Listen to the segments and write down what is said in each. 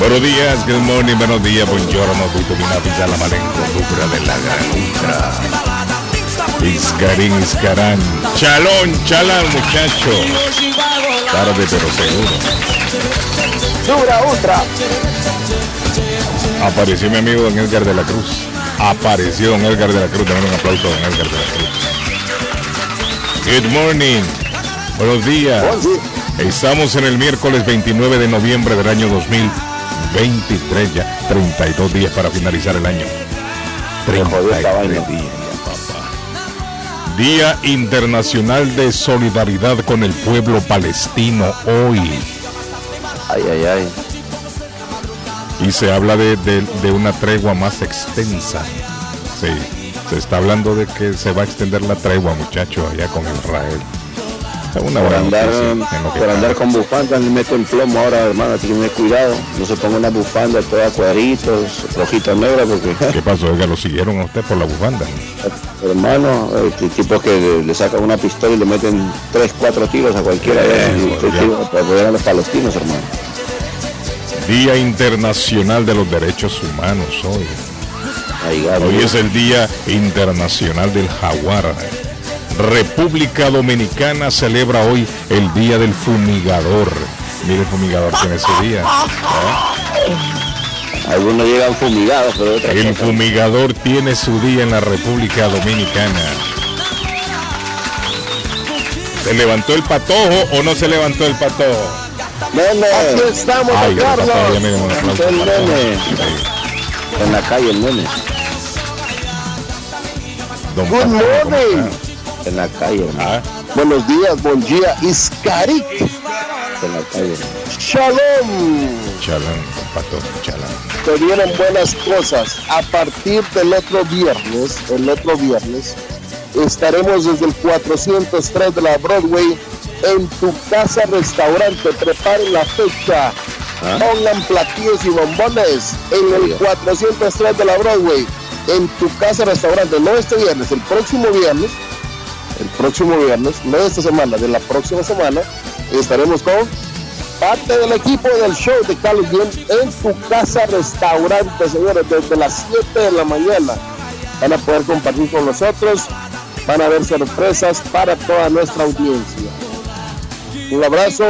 Buenos días, good morning, buenos días, buongiorno, vitamina pizza la malencotura de la gran ultra. Iscarín, Iscarán. Chalón, chalán, muchacho. Tarde pero seguro. Dura ultra. Apareció mi amigo Don Edgar de la Cruz. Apareció Don Edgar de la Cruz. Dame un aplauso a Don Edgar de la Cruz. Good morning. Buenos días. Estamos en el miércoles 29 de noviembre del año 2023 ya. 32 días para finalizar el año. 33 días, papá. Día Internacional de Solidaridad con el Pueblo Palestino hoy. Ay, ay, ay. Y se habla de, de- de una tregua más extensa. Sí, se está hablando de que se va a extender la tregua, muchachos, allá con Israel. Una Por andar, por andar con bufandas le meten plomo ahora, hermano, así que tener cuidado. No se ponga una bufanda toda cuadritos, rojitas negras, porque, ¿Qué pasó? Oiga, lo siguieron a usted por la bufanda. hermano, eh, t- tipos que le, le sacan una pistola y le meten tres, cuatro tiros a cualquiera para apoyar a los palestinos, hermano. Día Internacional de los Derechos Humanos hoy. Hoy es el Día Internacional del Jaguar. República Dominicana celebra hoy el Día del Fumigador. Mire, el fumigador tiene ese día. Algunos llegan fumigados, pero otros El fumigador tiene su día en la República Dominicana. ¿Se levantó el patojo o no se levantó el patojo? Nene, Aquí estamos, Ay, Carlos. ya miren, un aplauso el nene. En la calle el nene, Don Good Patojo. En la calle, Ah, Buenos días, buen día. Iskarik. en la calle. Shalom. chalán, don Patojo, chalán. Te vienen buenas cosas. A partir del otro viernes, el otro viernes, estaremos desde el 403 de la Broadway en tu casa restaurante. Preparen la fecha. ¿Ah? Pongan platillos y bombones en el 403 de la Broadway. En tu casa restaurante. No este viernes, el próximo viernes. El próximo viernes, no de esta semana, de la próxima semana, estaremos con parte del equipo del show de Carlos Bien en tu casa restaurante, señores, desde las 7 de la mañana. Van a poder compartir con nosotros, van a haber sorpresas para toda nuestra audiencia. Un abrazo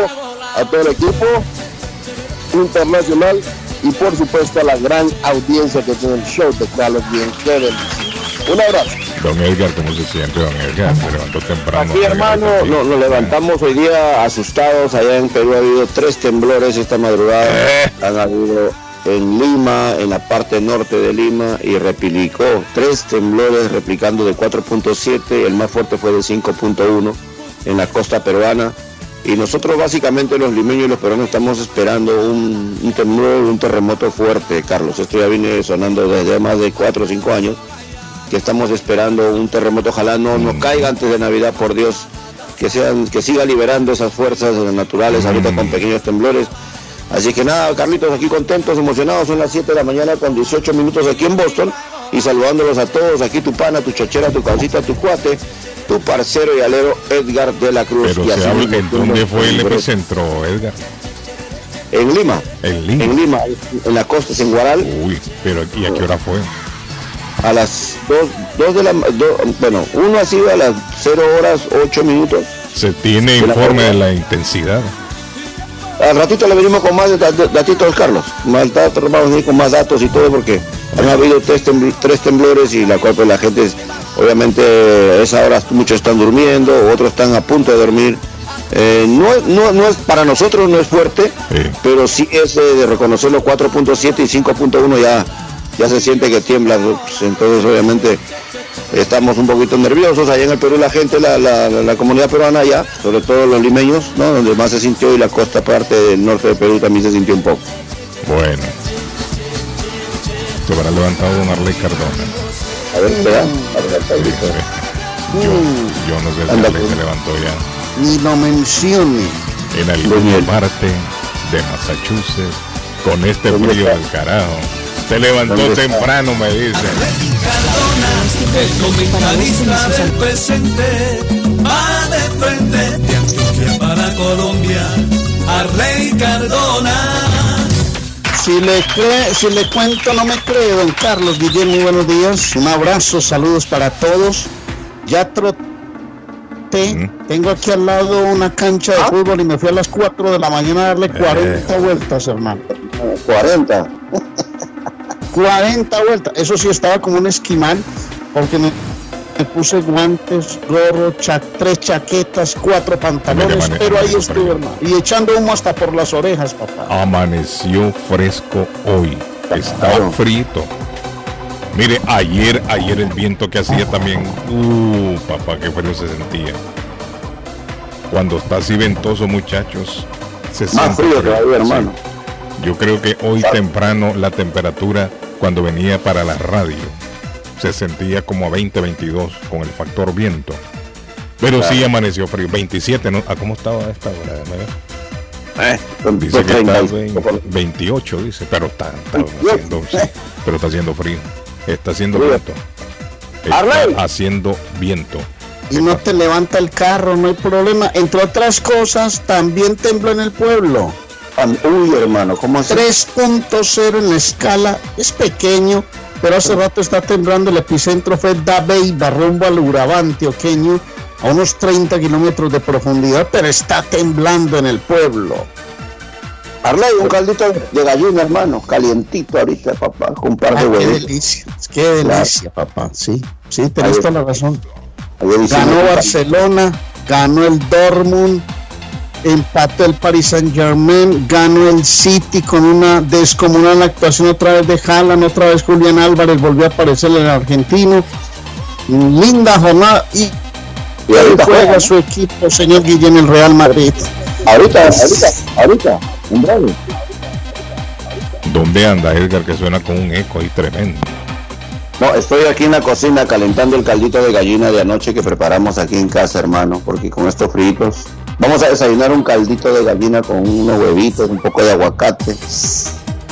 a todo el equipo internacional y por supuesto a la gran audiencia que tiene el show de Carlos Bien. Un abrazo. Don Edgar, ¿cómo se siente, don Edgar? Se levantó temprano. Aquí, hermano, no- nos levantamos hoy día asustados. Allá en Perú ha habido tres temblores esta madrugada. Eh. Han habido en Lima, en la parte norte de Lima, y replicó tres temblores replicando de 4.7. El más fuerte fue de 5.1 en la costa peruana. Y nosotros básicamente los limeños y los peruanos estamos esperando un, un temblor, un terremoto fuerte, Carlos. Esto ya viene sonando desde más de 4 o 5 años que estamos esperando un terremoto, ojalá no, no caiga antes de Navidad, por Dios, que sean, que siga liberando esas fuerzas naturales ahorita con pequeños temblores. Así que nada, Carlitos, aquí contentos, emocionados, son las 7 de la mañana con 18 minutos aquí en Boston y saludándolos a todos, aquí tu pana, tu chachera, tu causita, tu cuate, tu parcero y alero Edgar de la Cruz. Pero Y se habla, ¿en ¿dónde fue el epicentro, Edgar? En Lima, En Lima. en Lima, en la costa, en Guaral, Uy, pero ¿y a qué hora fue? A las 2, de la do- bueno, uno ha sido a las 0 horas 8 minutos. Se tiene De la informe de la intensidad. Al ratito le venimos con más dat- dat- datitos, Carlos. Más datos, vamos a venir con más datos y todo porque han habido tres, tembl- tres temblores y la cual pues la gente, es- obviamente, a esa hora muchos están durmiendo, otros están a punto de dormir. Eh, no, no, no es para nosotros no es fuerte, Sí. pero sí es eh, de reconocerlo 4.7 y 5.1 ya, ya se siente que tiembla. Pues, entonces, obviamente, estamos un poquito nerviosos. Allá en el Perú la gente, la, la, la comunidad peruana allá, sobre todo los limeños, ¿no? donde más se sintió y la costa parte del norte de Perú también se sintió un poco. Bueno. Se habrá levantado Don Arley Cardona. A ver, espera. A ver, está ahorita. Yo, yo no sé si Arley pues. se levantó ya. Ni lo mencione. En alguna parte de Massachusetts, con este ¿Dónde frío del carajo. Se levantó temprano, me dicen. El presente va de frente de Antioquia para Colombia. Arley Cardona. Si le, cree, si le cuento, no me cree, don Carlos Guillén, muy buenos días. Un abrazo, saludos para todos. Ya troté. Mm. Tengo aquí al lado una cancha de fútbol y me fui a las 4 de la mañana a darle 40 vueltas, hermano. 40. 40 vueltas. Eso sí, estaba como un esquimal porque me, me puse guantes, gorro, cha- tres chaquetas, cuatro pantalones, pero ahí estuve, frío. hermano. Y echando humo hasta por las orejas, papá. Amaneció fresco hoy. Está Claro. frito. Mire, ayer, ayer el viento que hacía también. Uh, papá, qué frío se sentía. Cuando está así ventoso, muchachos, se Más siente frío todavía, hermano. Sí. Yo creo que hoy temprano la temperatura, cuando venía para la radio, se sentía como a 20, 22 con el factor viento. Pero sí amaneció frío. 27, ¿no? ¿A cómo estaba a esta hora? Eh, Dice que está 35 por- 28, dice, pero está, está 28. haciendo, sí, pero está haciendo frío. Está haciendo viento. Está haciendo viento. Y no te levanta el carro, no hay problema. Entre otras cosas, también tembló en el pueblo. Uy, hermano, ¿cómo así? 3.0 en la escala, es pequeño, pero hace rato está temblando. El epicentro fue Dabeiba, rumbo al Urabá antioqueño, a unos 30 kilómetros de profundidad, pero está temblando en el pueblo. Arley, un caldito de gallina, hermano, calientito ahorita, papá, con un par de Ah, qué delicia, qué delicia, papá. Sí, sí, tenés toda la razón. Ganó Barcelona, ganó el Dortmund, empató el Paris Saint Germain, ganó el City con una descomunal actuación otra vez de Haaland, otra vez Julián Álvarez volvió a aparecer el argentino. Linda jornada y Y ahorita juega juega, su equipo, señor Guillén, el Real Madrid. ahorita, ahorita, ahorita, en breve. ¿Dónde anda Edgar que suena con un eco ahí tremendo? No, estoy aquí en la cocina calentando el caldito de gallina de anoche que preparamos aquí en casa, hermano, porque con estos fritos vamos a desayunar un caldito de gallina con unos huevitos, un poco de aguacate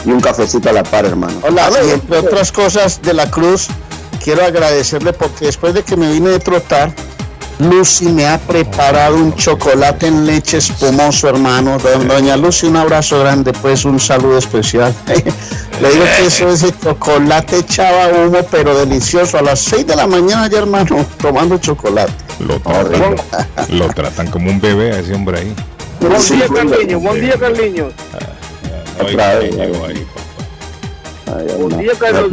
y un cafecito a la par, hermano. Hola, y entre otras cosas de la Cruz, quiero agradecerle porque después de que me vine de trotar, Lucy me ha preparado un chocolate en leche espumoso, hermano. Do- Doña Lucy, un abrazo grande, pues un saludo especial. Le digo que eso es el chocolate echaba humo, pero delicioso. A las 6 de la mañana ya, hermano, tomando chocolate. Lo tratan, lo tratan como un bebé a ese hombre ahí. Buen Sí, día, Carliño. Buen día, Carliño. Otra vez. Ay, Buen día, Carlos.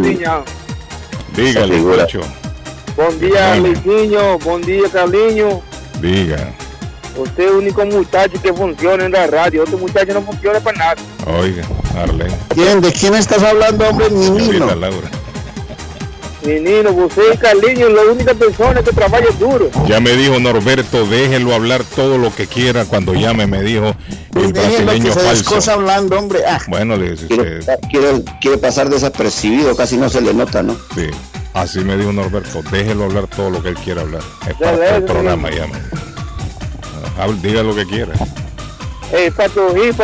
Dígale, figura. Día, Bueno. Luisinho. Buen día, Carliño. Diga. Usted es el único muchacho que funciona en la radio. Otro muchacho no funciona para nada. Oiga, Arlen. ¿Quién, ¿De quién estás hablando, hombre? Señorita Laura. Ni Nino, usted y Carliño es la única persona que trabaja duro. Ya me dijo Norberto, déjelo hablar todo lo que quiera cuando llame, me dijo el brasileño se falso. descosa hablando, hombre. Ah, Bueno, le dice Quiere, usted, quiere, quiere pasar desapercibido, casi no se le nota, ¿no? sí. Así me dijo Norberto, déjelo hablar todo lo que él quiera hablar. Es Ya parte del programa, bien. llame. Ah, hable- Diga lo que quiera. Eh,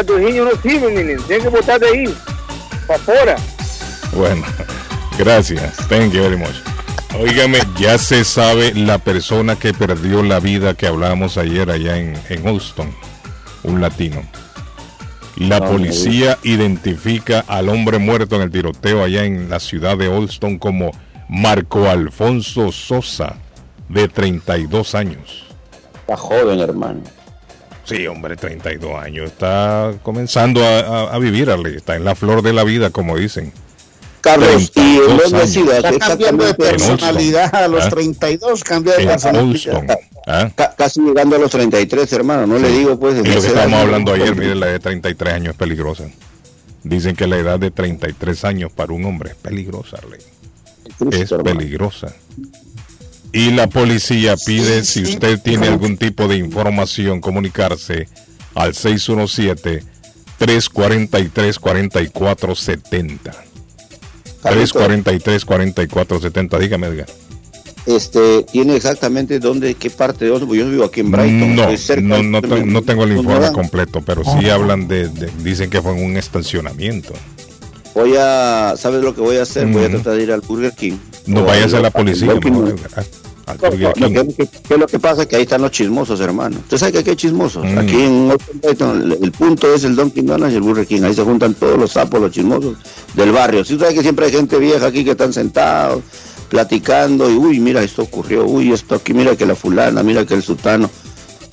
tu niño no sirve, Nini. Tienen que botar de ahí. Para afuera. Bueno, gracias. Thank you very much. Óigame, ya se sabe la persona que perdió la vida que hablábamos ayer allá en, en Houston, un latino. La policía identifica al hombre muerto en el tiroteo allá en la ciudad de Houston como Marco Alfonso Sosa, de 32 años. Está joven, hermano. Sí, hombre, 32 años. Está comenzando a, a- a vivir, Ale. está en la flor de la vida, como dicen. Carlos, ¿y en 32 dónde ha años. sido? está cambiando de personalidad a los ¿Ah? 32, cambia de En personalidad. ¿ah? ca- casi llegando a los 33, hermano. No le digo, pues. Y lo que estábamos hablando ayer, mire, la edad de 33 años es peligrosa. Dicen que la edad de 33 años para un hombre es peligrosa, Arley. Es hermano. peligrosa. Y la policía pide, si usted tiene algún tipo de información, comunicarse al 617-343-4470. 343-4470, dígame, Edgar. Este, tiene exactamente dónde, qué parte de Oslo. Yo vivo aquí en Brighton. No, cerca no, de- no, te- no tengo el ¿No informe completo, pero sí hablan de, de- dicen que fue en un estacionamiento. Voy a, ¿sabes lo que voy a hacer? Voy a Ujú. tratar de ir al Burger King. No vayas a la policía, No, no, King. ¿qué, qué- qué es lo que pasa? Que ahí están los chismosos, hermano. Usted sabe que aquí hay chismosos. Mm. Aquí en el, el punto es el Dunkin' Donuts y el Burger King. Ahí se juntan todos los sapos, los chismosos del barrio. Si usted sabe que siempre hay gente vieja aquí que están sentados, platicando, y uy, mira, esto ocurrió, uy, esto aquí, mira que la fulana, mira que el sultano.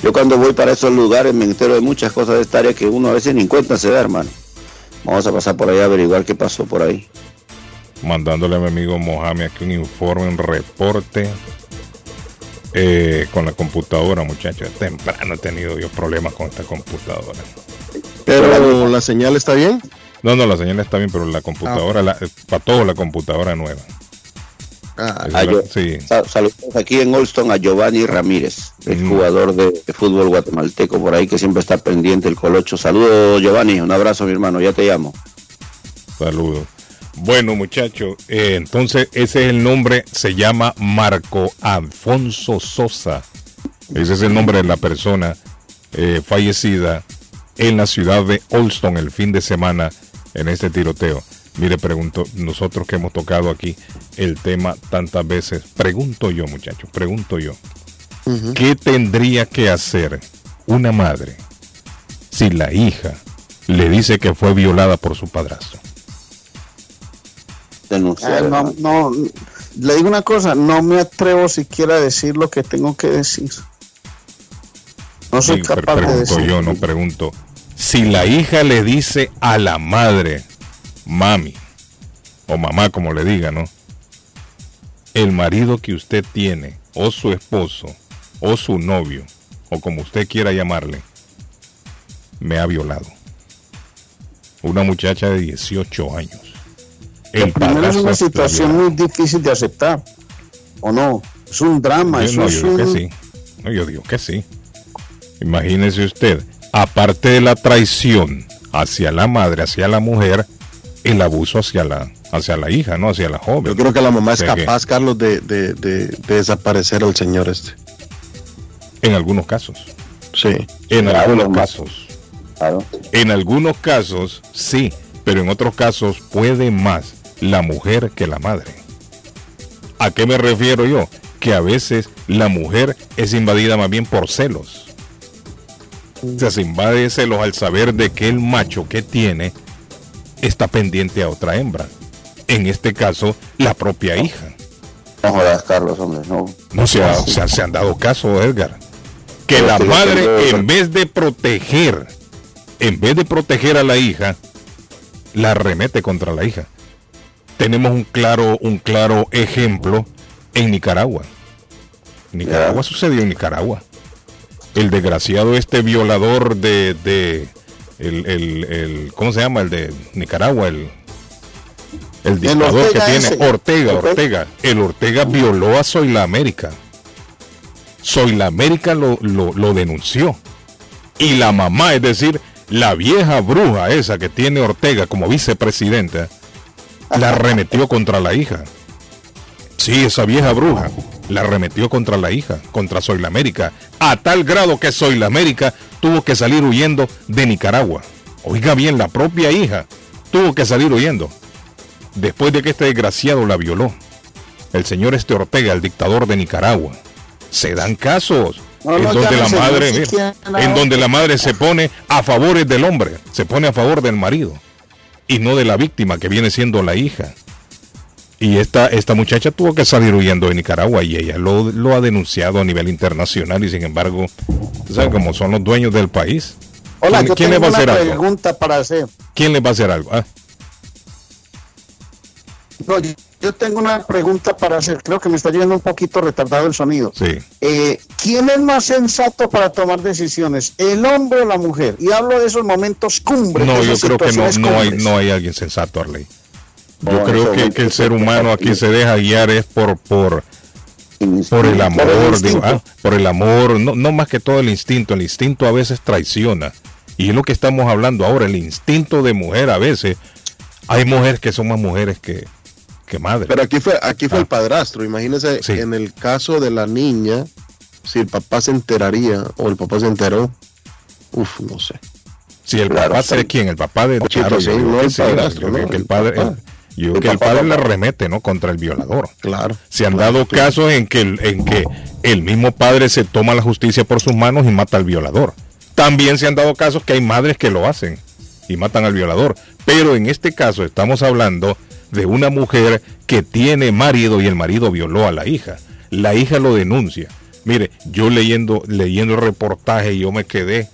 Yo cuando voy para esos lugares me entero de muchas cosas de esta área que uno a veces ni en cuenta se da, hermano. Vamos a pasar por ahí a averiguar qué pasó por ahí. mandándole a mi amigo Mohamed aquí un informe, un reporte eh, con la computadora, muchachos. Temprano he tenido yo problemas con esta computadora. Pero la señal está bien. No, no, la señal está bien, pero la computadora, la- para todos la computadora nueva. Ah, sí. Sa- Saludos aquí en Olston a Giovanni Ramírez, el Mm. jugador de, de fútbol guatemalteco por ahí que siempre está pendiente el colocho. Saludos Giovanni, un abrazo mi hermano, ya te llamo. Saludos. Bueno, muchachos, eh, entonces ese es el nombre, se llama Marco Alfonso Sosa. Ese es el nombre de la persona eh, fallecida en la ciudad de Olston el fin de semana en este tiroteo. Mire, pregunto, nosotros que hemos tocado aquí el tema tantas veces, pregunto yo, muchachos, pregunto yo, ¿qué tendría que hacer una madre si la hija le dice que fue violada por su padrastro? Denunciar. Ah, no, no, le digo una cosa, no me atrevo siquiera a decir lo que tengo que decir. No soy Sí, capaz de pregunto decir. yo, no pregunto. Si la hija le dice a la madre, mami, o mamá, como le diga, ¿no? El marido que usted tiene, o su esposo, o su novio, o como usted quiera llamarle, me ha violado. Una muchacha de 18 años. El Primero es una situación muy difícil de aceptar, ¿o no? Es un drama, Yo, eso no, es yo digo un... que sí. No, yo digo que sí. Imagínese usted, aparte de la traición hacia la madre, hacia la mujer, el abuso hacia la, hacia la hija, ¿no? Hacia la joven. Yo creo que la mamá es O sea que- capaz, Carlos, de, de, de- de desaparecer al señor este. En algunos casos. Sí. En Claro, algunos mamá. casos. Claro. En algunos casos, sí. Pero en otros casos puede más la mujer que la madre. ¿A qué me refiero yo? Que a veces la mujer es invadida más bien por celos. O sea, se invade de celos al saber de que el macho que tiene está pendiente a otra hembra. En este caso, la propia hija. No jodas, Carlos, hombre, no. No se, ha- se ha- se han dado caso, Edgar. Que la Pero madre, en vez de proteger, en vez de proteger a la hija, la remete contra la hija. Tenemos un claro, un claro ejemplo en Nicaragua. Nicaragua sucedió en Nicaragua. El desgraciado este violador de, de el, el, el- ¿cómo se llama? El de Nicaragua, el, el dictador que tiene ese. Ortega. Ortega. El Ortega violó a Soy la América. Soy la América lo, lo, lo denunció. Y la mamá, es decir, la vieja bruja esa que tiene Ortega como vicepresidenta, la arremetió contra la hija. Sí, esa vieja bruja la arremetió contra la hija, contra Soy la América, a tal grado que Soy la América tuvo que salir huyendo de Nicaragua. Oiga bien, la propia hija tuvo que salir huyendo después de que este desgraciado la violó. El señor este Ortega, el dictador de Nicaragua. Se dan casos No, en no, donde la madre, mira, en donde la madre se pone a favores del hombre, se pone a favor del marido y no de la víctima que viene siendo la hija. Y esta, esta muchacha tuvo que salir huyendo de Nicaragua y ella lo, lo ha denunciado a nivel internacional y sin embargo, ¿saben cómo son los dueños del país? Hola, ¿Quién- yo quién tengo le va a hacer algo? pregunta para hacer. ¿Quién le va a hacer algo? Ah, No, yo- yo tengo una pregunta para hacer. Creo que me está yendo un poquito retardado el sonido. sí. Eh, ¿Quién es más sensato para tomar decisiones, el hombre o la mujer? Y hablo de esos momentos cumbres. No, yo creo que no, no, hay, no hay alguien sensato, Arley. Yo creo que, el ser humano aquí se deja guiar es por, por, Por el amor, digo, ah, por el amor, no, no más que todo el instinto, el instinto a veces traiciona. Y es lo que estamos hablando ahora, el instinto de mujer a veces. Hay mujeres que son más mujeres que, que madres. Pero aquí fue, aquí fue Ah. el padrastro. Imagínese Sí. en el caso de la niña, si el papá se enteraría o el papá se enteró. Uf, no sé. Si el Claro, papá quién, el papá de claro, sí, no padrastro, no, padre, el- yo creo que el padre le remete, ¿no? Contra el violador. Claro. Se han Claro, dado claro. casos en que, el- en que el mismo padre se toma la justicia por sus manos y mata al violador. También se han dado casos que hay madres que lo hacen y matan al violador. Pero en este caso estamos hablando de una mujer que tiene marido y el marido violó a la hija. La hija lo denuncia. Mire, yo leyendo, leyendo el reportaje yo me quedé.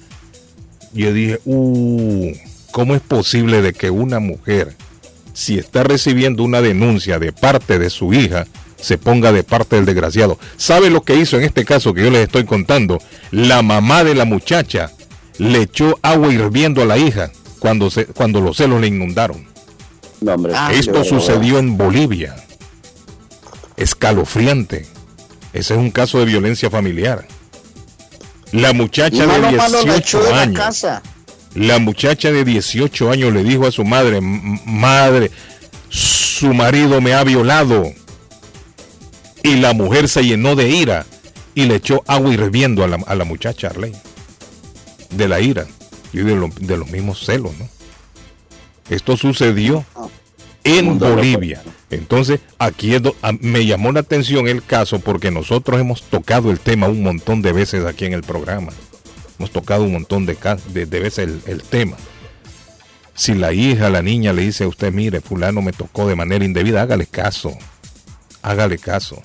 Yo dije, uh, ¿cómo es posible de que una mujer si está recibiendo una denuncia de parte de su hija, se ponga de parte del desgraciado. ¿Sabe lo que hizo en este caso que yo les estoy contando? La mamá de la muchacha le echó agua hirviendo a la hija cuando, se, cuando los celos le inundaron. No, hombre, Ah, Esto sucedió en Bolivia. Escalofriante. Ese es un caso de violencia familiar. La muchacha malo, de malo la echó 18 de la años. casa. La muchacha de 18 años le dijo a su madre, "M- madre, su marido me ha violado. Y la mujer se llenó de ira y le echó agua hirviendo a la, a la muchacha Arley. De la ira y de, lo- de los mismos celos, ¿no? Esto sucedió en. Bolivia. Entonces, aquí es me llamó la atención el caso porque nosotros hemos tocado el tema un montón de veces aquí en el programa. Hemos tocado un montón de, de veces el, el tema. Si la hija, la niña le dice a usted, mire, fulano me tocó de manera indebida, hágale caso. Hágale caso.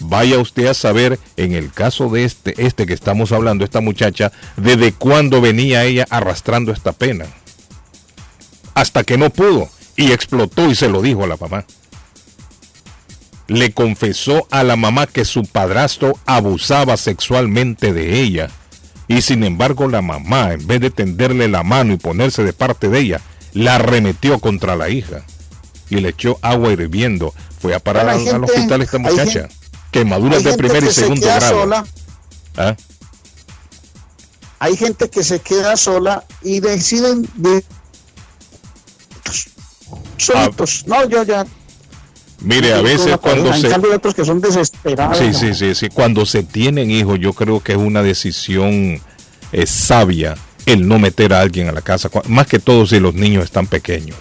Vaya usted a saber, en el caso de este, este que estamos hablando, esta muchacha, desde cuándo venía ella arrastrando esta pena. Hasta que no pudo y explotó y se lo dijo a la mamá. Le confesó a la mamá que su padrastro abusaba sexualmente de ella y sin embargo la mamá, en vez de tenderle la mano y ponerse de parte de ella, la arremetió contra la hija y le echó agua hirviendo. Fue a parar al, hospital esta muchacha. gente- Quemaduras de primer y que se segundo queda grado. sola, ¿Ah? hay gente que se queda sola y deciden de solitos. No, yo ya. Mire, a veces cuando se... hay otros que son desesperados. Sí, sí, sí, sí. Cuando se tienen hijos, yo creo que es una decisión eh, sabia el no meter a alguien a la casa, más que todo si los niños están pequeños.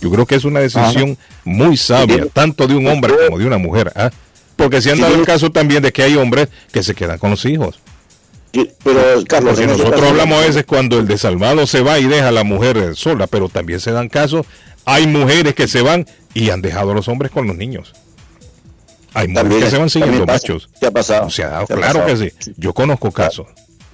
Yo creo que es una decisión muy sabia, tanto de un hombre como de una mujer. ¿ah? Porque se han dado el caso también de que hay hombres que se quedan con los hijos. Pero, Carlos, Porque nosotros hablamos a veces cuando el desalmado se va y deja a la mujer eh, sola, pero también se dan casos, hay mujeres que se van y han dejado a los hombres con los niños. Hay mujeres que se van siguiendo pasa. machos. ¿Qué ha pasado? Se ha dado, ¿Qué ha claro pasado? que sí. Yo conozco casos.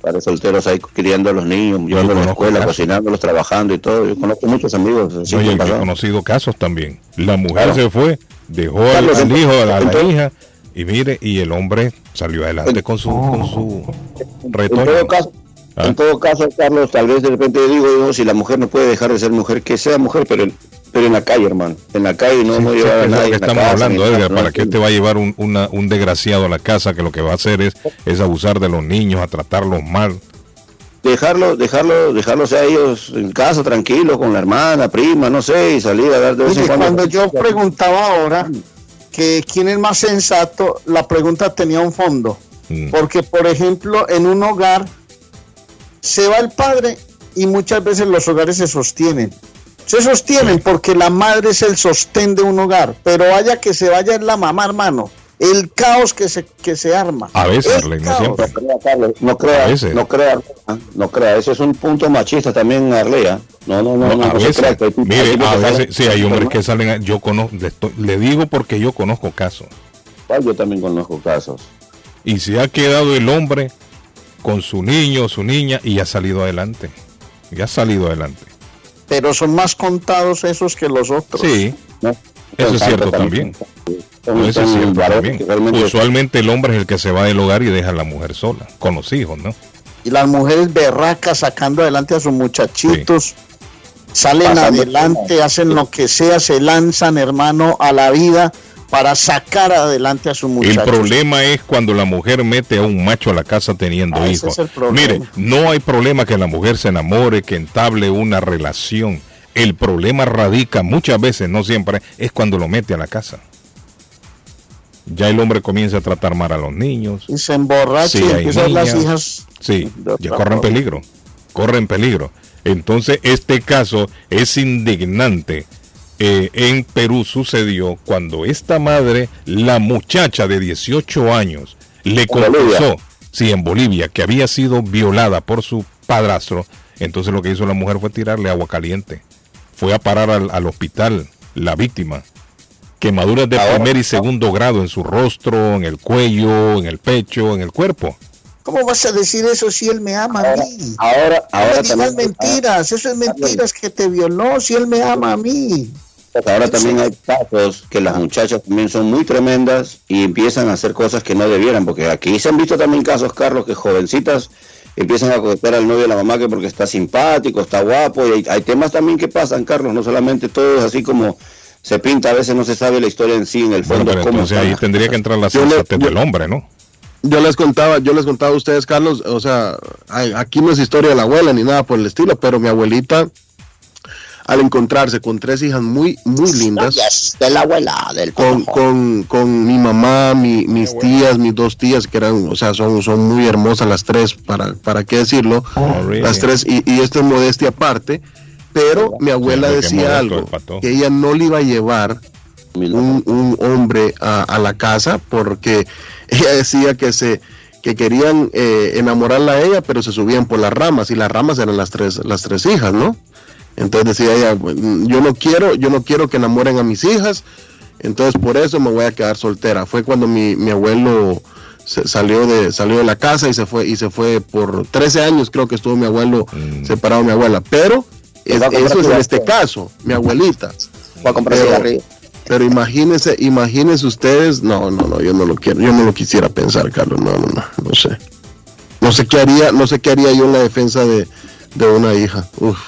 Para solteros ahí criando a los niños, llevándolos a la escuela, casos. cocinándolos, trabajando y todo. Yo conozco muchos amigos. yo he conocido casos también. La mujer Claro. se fue, dejó al, hijo, a la, hija, y mire, y el hombre salió adelante con su, con su En todo caso, Ah. en todo caso, Carlos, tal vez de repente yo digo, no, si la mujer no puede dejar de ser mujer, que sea mujer, pero en, pero en la calle, hermano. En la calle no Sí, llevado a es lo nadie. que en la estamos casa, hablando, Edgar. ¿no? ¿Para qué te va a llevar un, una- un desgraciado a la casa que lo que va a hacer es, es abusar de los niños, a tratarlos mal? Dejarlo, dejarlo, dejarlos a ellos en casa, tranquilos, con la hermana, prima, no sé, y salir a dar de vez en cuando. cuando yo preguntaba ahora que quién es más sensato, la pregunta tenía un fondo. Mm. Porque, por ejemplo, en un hogar se va el padre y muchas veces los hogares se sostienen. Se sostienen porque la madre es el sostén de un hogar, pero vaya que se vaya es la mamá, hermano. El caos que se, que se arma. A veces, El Arley, no siempre. No crea, Carlos, no crea, no crea, no crea, ese es un punto machista también, Arlea. No, no, no, No, no, a veces, crea hay mire, a veces, sí, hay hombres que salen, yo conozco, le, estoy- le digo porque yo conozco casos. Yo también conozco casos. Y se ha quedado el hombre con su niño, su niña, y ha salido adelante. Y ha salido adelante. Pero son más contados esos que los otros. Sí, ¿no? Eso es cierto también. Eso es cierto también. Usualmente el hombre es el que se va del hogar y deja a la mujer sola, con los hijos, ¿no? Y las mujeres berracas sacando adelante a sus muchachitos. Salen Pasando adelante, hacen lo que sea, se lanzan, hermano, a la vida para sacar adelante a su El muchacho. problema es cuando la mujer mete a un macho a la casa teniendo Ah, hijos. el. Mire, no hay problema que la mujer se enamore, que entable una relación. El problema radica muchas veces, no siempre, es cuando lo mete a la casa. Ya el hombre comienza a tratar mal a los niños. Y se emborracha y empiezan las hijas. Sí, ya corren peligro. Corren peligro. Entonces, este caso es indignante. Eh, en Perú sucedió cuando esta madre, la muchacha de 18 años, le confesó, sí, en Bolivia, que había sido violada por su padrastro. Entonces lo que hizo la mujer fue tirarle agua caliente. Fue a parar al, al hospital, la víctima. Quemaduras de Ahora- primer y segundo grado en su rostro, en el cuello, en el pecho, en el cuerpo. ¿Cómo vas a decir eso si él me ama a mí? Ahora, No ahora me digas también, mentiras, eso es mentiras que te violó si él me ama a mí. Ahora también hay casos que las muchachas también son muy tremendas y empiezan a hacer cosas que no debieran, porque aquí se han visto también casos, Carlos, que jovencitas empiezan a coquetear al novio de la mamá que porque está simpático, está guapo, y hay, hay temas también que pasan, Carlos, no solamente todo es así como se pinta, a veces no se sabe la historia en sí, en el Bueno, fondo, pero cómo entonces ahí tendría que entrar la sensatez del hombre, ¿no? Yo les contaba, yo les contaba a ustedes, Carlos, o sea, aquí no es historia de la abuela ni nada por el estilo, pero mi abuelita, al encontrarse con tres hijas muy, muy lindas, de la abuela, del con, con, con mi mamá, mi- mis tías, mis dos tías, que eran, o sea, son, son muy hermosas las tres, para, para qué decirlo, Oh, really? las tres, y, y esto es modestia aparte, pero mi abuela Sí, decía algo, el que ella no le iba a llevar un, un hombre a, a la casa porque ella decía que se que querían eh, enamorarla a ella pero se subían por las ramas y las ramas eran las tres las tres hijas no entonces decía ella "Mm, yo no quiero yo no quiero que enamoren a mis hijas entonces por eso me voy a quedar soltera fue cuando mi, mi abuelo se- salió de salió de la casa y se fue y se fue por 13 años creo que estuvo mi abuelo Mm. separado de mi abuela pero es- eso es en este caso mi abuelita Voy a comprar Pero- pero imagínense, imagínense ustedes, no, no, no, yo no lo quiero, yo no lo quisiera pensar, Carlos, no, no, no, no sé. No sé qué haría, no sé qué haría yo en la defensa de, de una hija. Uf.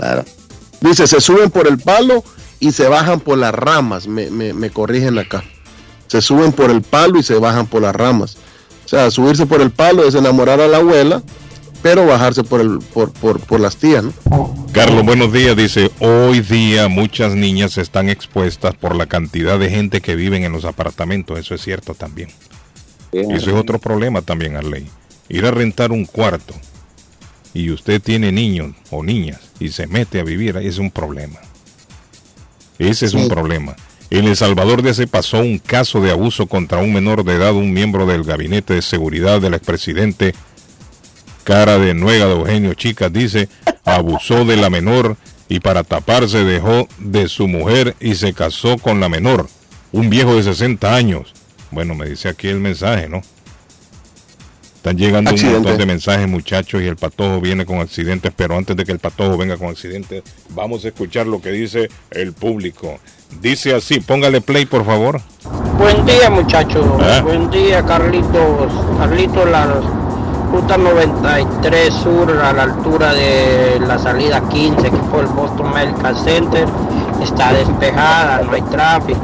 Claro. Dice, se suben por el palo y se bajan por las ramas, me, me, me corrigen acá. Se suben por el palo y se bajan por las ramas. O sea, subirse por el palo es enamorar a la abuela, pero bajarse por, el, por, por, por las tías, ¿no? Carlos, buenos días. Dice, hoy día muchas niñas están expuestas por la cantidad de gente que viven en los apartamentos. Eso es cierto también. Bien. Eso es otro problema también, Arley. Ir a rentar un cuarto y usted tiene niños o niñas y se mete a vivir ahí es un problema. Ese es un problema. En El Salvador de se pasó un caso de abuso contra un menor de edad, un miembro del gabinete de seguridad del expresidente Cara de Nuega de Eugenio Chicas dice, abusó de la menor y para taparse dejó de su mujer y se casó con la menor, un viejo de 60 años. Bueno, me dice aquí el mensaje, ¿no? Están llegando un montón de mensajes, muchachos, y el patojo viene con accidentes, pero antes de que el patojo venga con accidentes, vamos a escuchar lo que dice el público. Dice así, póngale play, por favor. Buen día, muchachos. Ah. Buen día, Carlitos. Carlitos, la ruta 93 Sur, a la altura de la salida 15, que fue el Boston Medical Center, está despejada, no hay tráfico.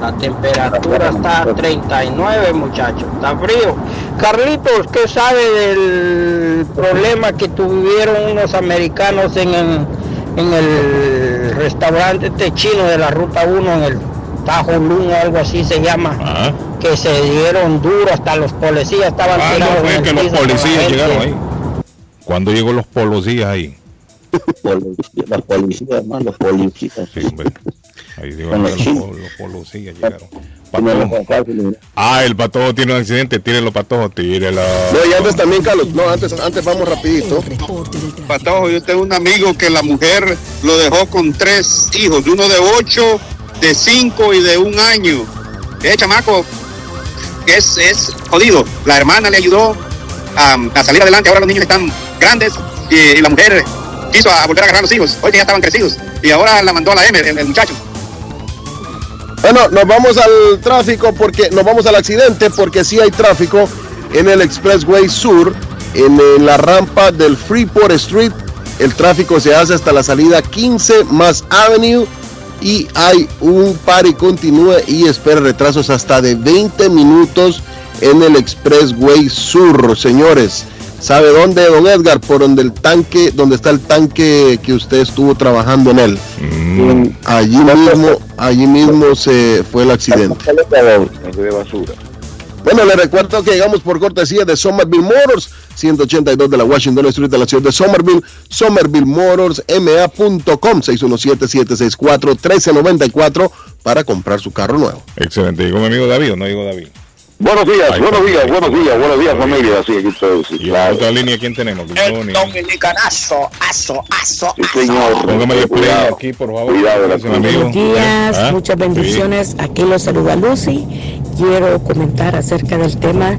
La temperatura está a 39, muchachos. Está frío. Carlitos, ¿qué sabe del problema que tuvieron unos americanos en el, en el restaurante este chino de la ruta 1 en el Tajo Lun o algo así se llama? Ah, que se dieron duro, hasta los policías estaban ah no, tirados fue en que el los policías llegaron ahí. ¿Cuándo llegó los policías ahí? Policía, Los policías, ¿no? Los policías. Sí, hombre. Ahí digo, Con los, los policías llegaron. Patojo. Ah, el patojo tiene un accidente, tírelo patojo, tírelo. No, y antes también, Carlos, no, antes, antes vamos rapidito. Patojo, yo tengo un amigo que la mujer lo dejó con tres hijos, uno de ocho, de cinco y de un año. Ese chamaco es, es jodido. La hermana le ayudó a, a salir adelante. Ahora los niños están grandes y, y la mujer quiso volver a agarrar los hijos. Hoy ya estaban crecidos. Y ahora la mandó a la M, el, muchacho. Bueno, nos vamos al tráfico porque nos vamos al accidente porque sí hay tráfico en el Expressway Sur, en, eh, la rampa del Freeport Street. El tráfico se hace hasta la salida 15 más Avenue. y hay un par y continúa y espera retrasos hasta de 20 minutos en el Expressway Sur, señores. ¿Sabe dónde, don Edgar? Por donde el tanque, donde está el tanque que usted estuvo trabajando en él. Mm, Allí mismo, allí mismo se fue el accidente. de basura. Bueno, le recuerdo que llegamos por cortesía de Somerville Motors, 182 de la Washington Street de la ciudad de Somerville, somervillemotorsma.com, 617-764-1394 para comprar su carro nuevo. excelente. ¿Llegó mi amigo David o no llegó David? Buenos días, buenos días, buenos días, buenos días familia. Sí, aquí estoy. Sí, claro. otra línea, ¿quién tenemos? Morning. dominicanazo, aso, aso, Sí, señor. Póngame el play Cuidado. aquí, por favor. Cuidado, Gracias. Buenos días, ¿Ah? muchas bendiciones. Aquí los saluda Lucy. Quiero comentar acerca del tema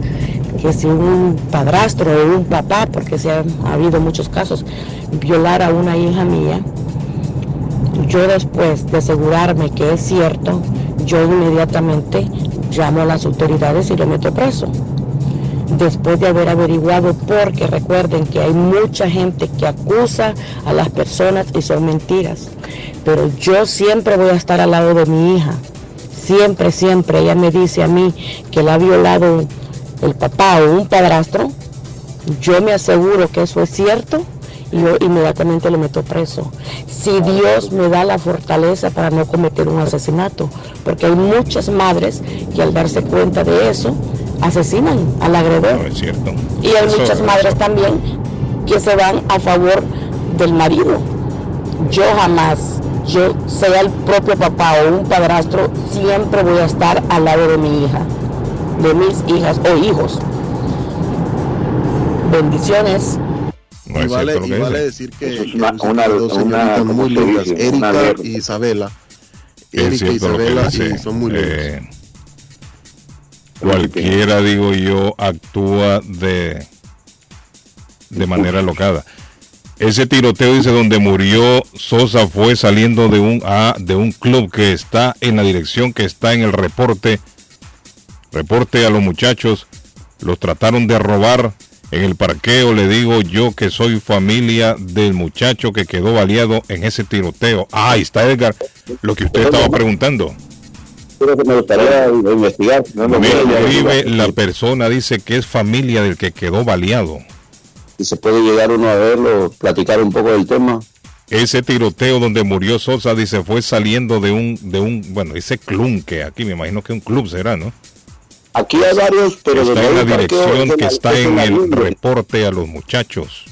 que si un padrastro o un papá, porque se han ha habido muchos casos, violar a una hija mía, yo después de asegurarme que es cierto, yo inmediatamente llamo a las autoridades y lo meto preso. Después de haber averiguado, porque recuerden que hay mucha gente que acusa a las personas y son mentiras. Pero yo siempre voy a estar al lado de mi hija. Siempre, siempre. Ella me dice a mí que la ha violado el papá o un padrastro. Yo me aseguro que eso es cierto yo inmediatamente lo meto preso. Si Dios me da la fortaleza para no cometer un asesinato, porque hay muchas madres que al darse cuenta de eso asesinan al agredor. No, es cierto. Y hay Eso- muchas madres también que se van a favor del marido. Yo jamás, yo sea el propio papá o un padrastro, siempre voy a estar al lado de mi hija, de mis hijas o hijos. Bendiciones. No y vale, y que decir que, es que una- tiene dos una- señoritas ¿cómo muy lindas, Erika y Isabela. Erika y que Isabela y son muy lindas. Eh, cualquiera, digo yo, actúa de, de manera locada. Ese tiroteo dice donde murió Sosa fue saliendo de un ah, de un club que está en la dirección que está en el reporte. Reporte a los muchachos, los trataron de robar en el parqueo. Le digo yo que soy familia del muchacho que quedó baleado en ese tiroteo. Ah, ahí está Edgar, lo que usted estaba preguntando. Creo que me gustaría investigar. No, Me escribe la persona, dice que es familia del que quedó baleado. Y se puede llegar uno a verlo, platicar un poco del tema. Ese tiroteo donde murió Sosa, dice, fue saliendo de un, de un, bueno, ese club que aquí me imagino que un club será, ¿no? Aquí hay varios, pero está donde en hay la un dirección en que está es en el línea. reporte a los muchachos.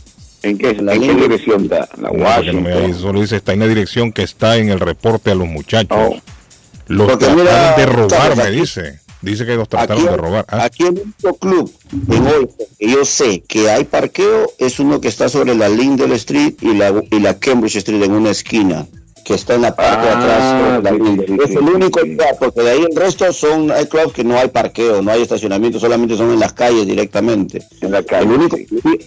¿En qué, en qué dirección está? La No, no solo dice, está en la dirección que está en el reporte a los muchachos. Oh. Los Porque trataron mira, de robar, me dice. Dice que los trataron Aquí, de robar. Ah, aquí el único club en Olsen que yo sé que hay parqueo es uno que está sobre la Lindell Street y la, y la Cambridge Street en una esquina, que está en la parte de Ah, atrás. de la sí, es sí, el único sí. lugar, porque de ahí el resto son hay clubs que no hay parqueo, no hay estacionamiento, solamente son en las calles directamente. En la calle, El único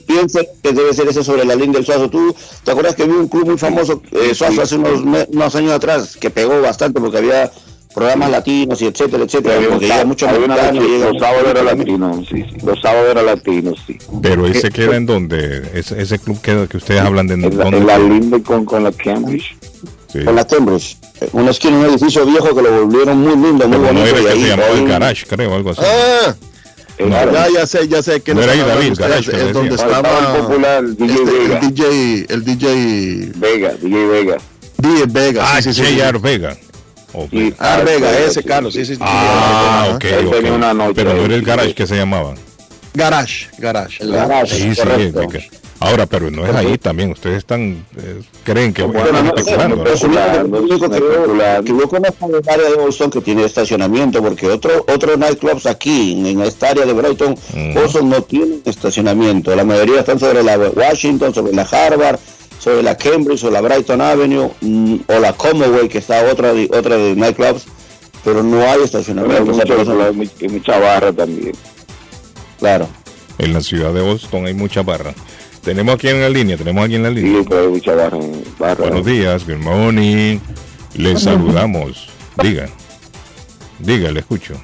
piensa que debe ser ese sobre la Lindell Suazo. ¿Tú te acuerdas que había un club muy famoso, eh, Suazo, hace unos, años atrás, que pegó bastante porque había programas latinos y etcétera, etcétera, Había porque llega mucho había una noche- llega Los sábados era mucho- latino, sí, sí. Los sábados era latino, sí. pero ese queda en donde, ese, ese club que, que ustedes hablan de En la, dónde en la? Linde con, con la Cambridge. Sí. con la Cambridge. Eh, Una esquina, un edificio viejo que lo volvieron muy lindo, muy Pero no bonito. era y que ahí se llamaba el un- garage, creo, algo así. Ah, No. ya, ya sé, ya sé que No era ahí, David, ustedes, Garage, es donde decía. estaba el popular DJ este, el Vega. DJ, el DJ, Vega, DJ Vega. DJ Vega. Ah, sí, sí, sí. Vega. Sí. Ah, Vega, ese Carlos, sí. sí, Ah, ok, Él ok. tenía una noche Pero no era el garage que se llamaba. Garage, Garage. El garage, Sí, sí, Ahora, pero no es ahí también. Ustedes están, eh, creen que Bueno, están no, especulando, ¿no? Pero es que yo- especulando. que yo conozco en el área de Boston que tiene estacionamiento, porque otro otros nightclubs aquí, en, esta área de Brighton, Mm. Boston no tienen estacionamiento. La mayoría están sobre la Washington, sobre la Harvard, sobre la Cambridge, o la Brighton Avenue, mm, o la Commonwealth, que está otra de, otra de nightclubs, pero no hay Pero estacionamiento. mucha- hay mucha barra también. claro. En la ciudad de Boston hay mucha barra. Tenemos aquí en la línea, tenemos aquí en la línea. Sí, barra. barra. Buenos días, good morning. Les saludamos. Diga. Diga, le escucho.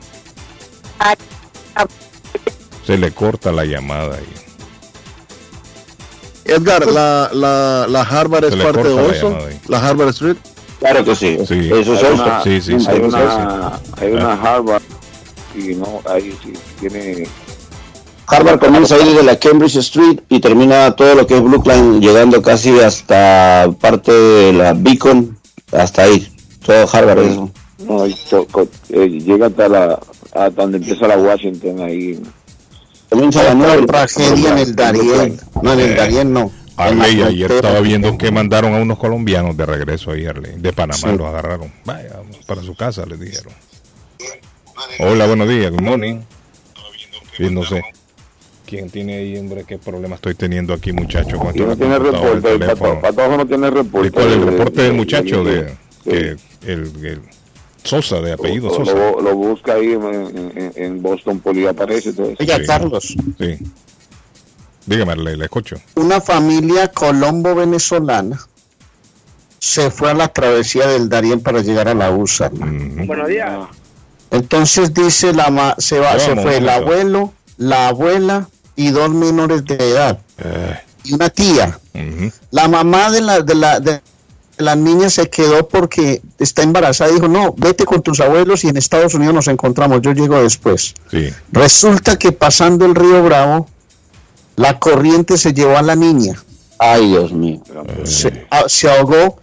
Se le corta la llamada ahí. Edgar, la, la, la Harvard es parte de la Olson, ahí. la Harvard Street. Claro que sí. Sí. Eso es una, Sí, sí, sí. hay una, hay una Harvard y no, ahí sí tiene Harvard comienza ahí desde la Cambridge Street y termina todo lo que es Brookline, llegando casi hasta parte de la Beacon, hasta ahí. Todo Harvard es eso. no, ahí to- co- eh, llega hasta la hasta donde empieza la Washington ahí. Comienza la nueva tragedia en el Darién. No, en el Darién no. Arley, ayer estaba viendo que mandaron a unos colombianos de regreso ahí, Arley. De Panamá Sí. los agarraron. Vaya, para su casa, les dijeron. Hola, buenos días, good morning. Sí, no sé. ¿Quién tiene ahí, hombre? ¿Qué problema estoy teniendo aquí, muchacho? Con no tiene reporte, el el teléfono? pato, pato no tiene reporte. ¿Y cuál es el reporte de- del muchacho de, que el, el Sosa, de apellido lo, Sosa? lo- lo busca ahí en, en- en Boston Poli aparece eso. Oiga, Sí. Carlos, Sí. Dígame, le escucho. una familia colombo-venezolana se fue a la travesía del Darién para llegar a la USA. hermano. Ujú. Buenos días. Entonces dice la ma se va, se fue el abuelo, la abuela y dos menores de edad Eh, y una tía. La mamá de la de la de la niña se quedó porque está embarazada y dijo, no, vete con tus abuelos y en Estados Unidos nos encontramos, yo llego después. Sí. Resulta que pasando el río Bravo, la corriente se llevó a la niña, Ay, Dios mío. se, a- se ahogó,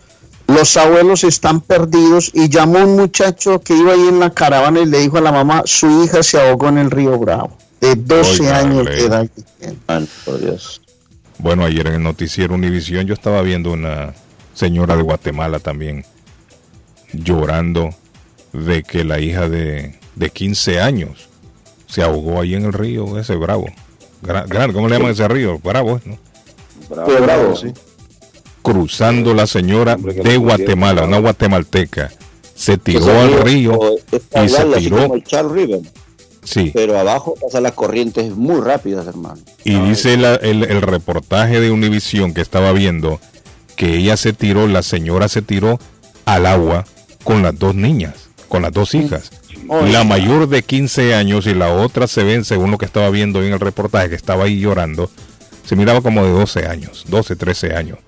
los abuelos están perdidos y llamó un muchacho que iba ahí en la caravana y le dijo a la mamá, su hija se ahogó en el río Bravo, de 12 Oiga, años de edad. Ay, por Dios. Bueno, ayer en el noticiero Univisión yo estaba viendo una señora de Guatemala también llorando de que la hija de, de 15 años se ahogó ahí en el río ese Bravo. Gra- gran- ¿Cómo le llaman ese río? Bravo, ¿no? Bravo, Sí, bravo, sí. Cruzando la señora que de Guatemala, una guatemalteca. Se tiró al río está y se tiró. Sí. pero abajo pasan las corrientes muy rápidas, hermano. Y dice la- el, el reportaje de Univisión que estaba viendo que ella se tiró, la señora se tiró al agua con las dos niñas, con las dos hijas. La mayor de 15 años y la otra se ven, según lo que estaba viendo en el reportaje, que estaba ahí llorando, se miraba como de 12 años, 12, 13 años.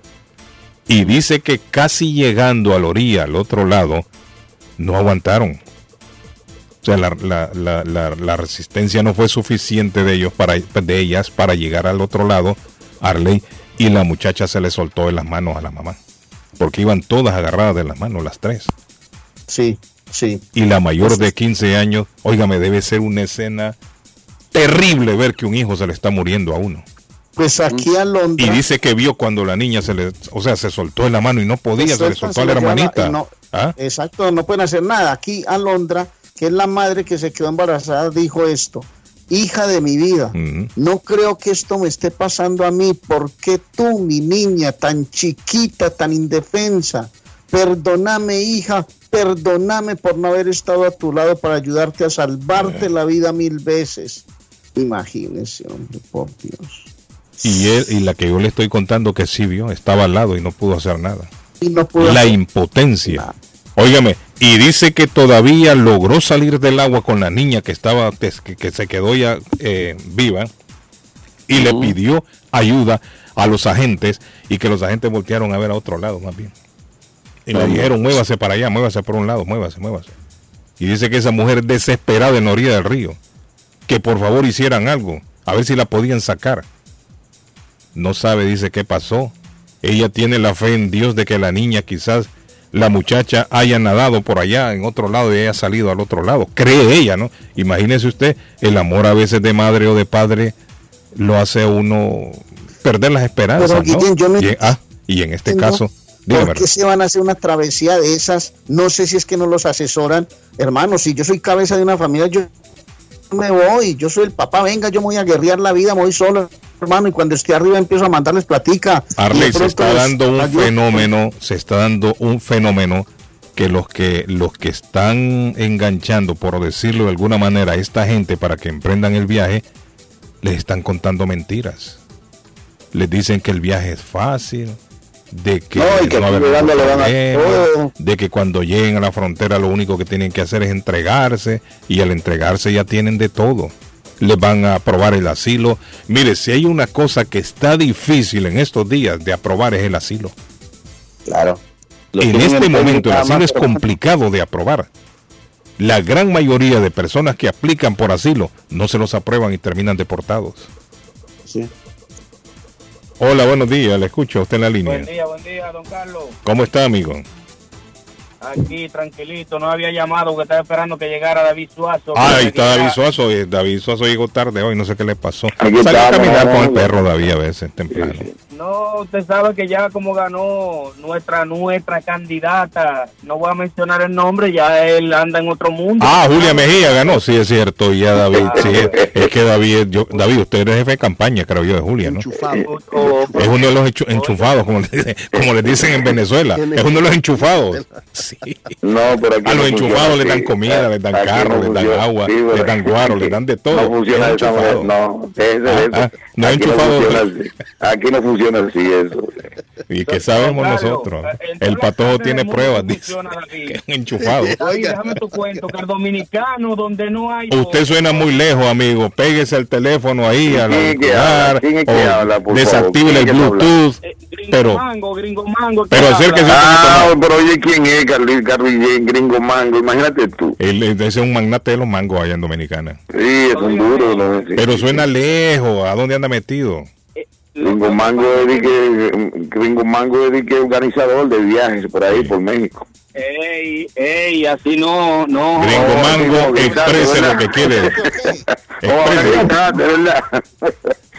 Y dice que casi llegando a la orilla, al otro lado, no aguantaron. O sea, la, la- la- la- la resistencia no fue suficiente de ellos para de ellas para llegar al otro lado, Arley, y la muchacha se le soltó de las manos a la mamá. Porque iban todas agarradas de las manos, las tres. Sí, sí. Y la mayor de 15 años, óigame, debe ser una escena terrible ver que un hijo se le está muriendo a uno. Pues aquí a Y Londres... dice que vio cuando la niña se le, o sea, se soltó de la mano y no podía, se le soltó a la hermanita. No, ¿Ah? Exacto, no pueden hacer nada. Aquí Alondra, que es la madre que se quedó embarazada, dijo esto. Hija de mi vida, no creo que esto me esté pasando a mí. ¿Por qué tú, mi niña, tan chiquita, tan indefensa? Perdóname, hija, perdóname por no haber estado a tu lado para ayudarte a salvarte la vida mil veces. Imagínese, hombre, por Dios. Y él, y la que yo le estoy contando que sí vio, estaba al lado y no pudo hacer nada. Y no pudo La hacer- impotencia. Óigame, y dice que todavía logró salir del agua con la niña que estaba, que, que se quedó ya eh, viva, y le pidió ayuda a los agentes, y que los agentes voltearon a ver a otro lado más bien. Y le dijeron, muévase para allá, muévase por un lado, muévase, muévase. Y dice que esa mujer desesperada en la orilla del río, que por favor hicieran algo, a ver si la podían sacar. No sabe, dice, qué pasó. Ella tiene la fe en Dios de que la niña, quizás la muchacha, haya nadado por allá en otro lado y haya salido al otro lado. Cree ella, ¿no? Imagínese usted, el amor a veces de madre o de padre lo hace a uno perder las esperanzas, Pero, ¿no? Guillén, yo no y, en- ah, y en este caso, dígame, ¿Por qué se van a hacer una travesía de esas? No sé si es que no los asesoran. Hermano, si yo soy cabeza de una familia, yo me voy, yo soy el papá, venga, yo me voy a guerrear la vida, me voy solo, hermano, y cuando esté arriba empiezo a mandarles platica. Arley, se está es- dando un ayuda- fenómeno, se está dando un fenómeno que los que los que están enganchando, por decirlo de alguna manera, a esta gente para que emprendan el viaje, les están contando mentiras. Les dicen que el viaje es fácil, de que No, y que no aquí haber llegando ningún le van a problema, todo. de que cuando lleguen a la frontera lo único que tienen que hacer es entregarse y al entregarse ya tienen de todo. Les van a aprobar el asilo. Mire, si hay una cosa que está difícil en estos días de aprobar es el asilo. Claro. En este en momento el asilo es complicado de aprobar. La gran mayoría de personas que aplican por asilo no se los aprueban y terminan deportados. Sí. Hola, buenos días, le escucho a usted en la línea. Buen día, buen día, don Carlos. ¿Cómo está, amigo? Aquí, tranquilito, no había llamado porque estaba esperando que llegara David Suazo. Ah, ahí está David Suazo. David Suazo llegó tarde hoy, no sé qué le pasó. Salió a caminar con el perro David a veces temprano. No, usted sabe que ya como ganó nuestra nuestra candidata, no voy a mencionar el nombre, ya él anda en otro mundo. Ah, Julia Mejía ganó, sí es cierto, y ya David, sí, es, es que David, yo, David, usted es jefe de campaña, creo yo, de Julia, ¿no? O- Es uno de los enchu- enchufados, como, le como les dicen en Venezuela, es uno de los enchufados. Sí. No, pero aquí A los no enchufados le dan así. comida, les dan Aquí carro, no les dan funciona- agua, sí, les dan guaro, les dan de todo. No funciona de esa enchufado. manera, no. es Ah, ah, no Aquí enchufado. funciona así. Aquí no funciona así eso. ¿Y qué sabemos Carlos, nosotros? todas El patojo tiene pruebas, no dice. que es un enchufado. Oye, déjame tu cuento, que el dominicano donde no hay... Usted suena muy lejos, amigo. Péguese el teléfono ahí al ¿Quién es que auricular, habla? ¿Quién es que o habla, por desactive el. Bluetooth. Eh, gringo Pero, mango, gringo mango. ¿qué pero acérquese un Ah, poquito pero oye, ¿quién es Carlos Carlos Gringo Mango? Imagínate tú. Él, ese es un magnate de los mangos allá en Dominicana. Sí, es un duro. ¿no? Sí, Pero sí. suena lejos. ¿A dónde anda metido? Gringo Mango es Gringo Mango que organizador de viajes por ahí, por México. Ey, ey, así no, no. Gringo Oh, Mango, exprese lo que quiere. Oh, Exprese. ¿verdad? ¿De verdad?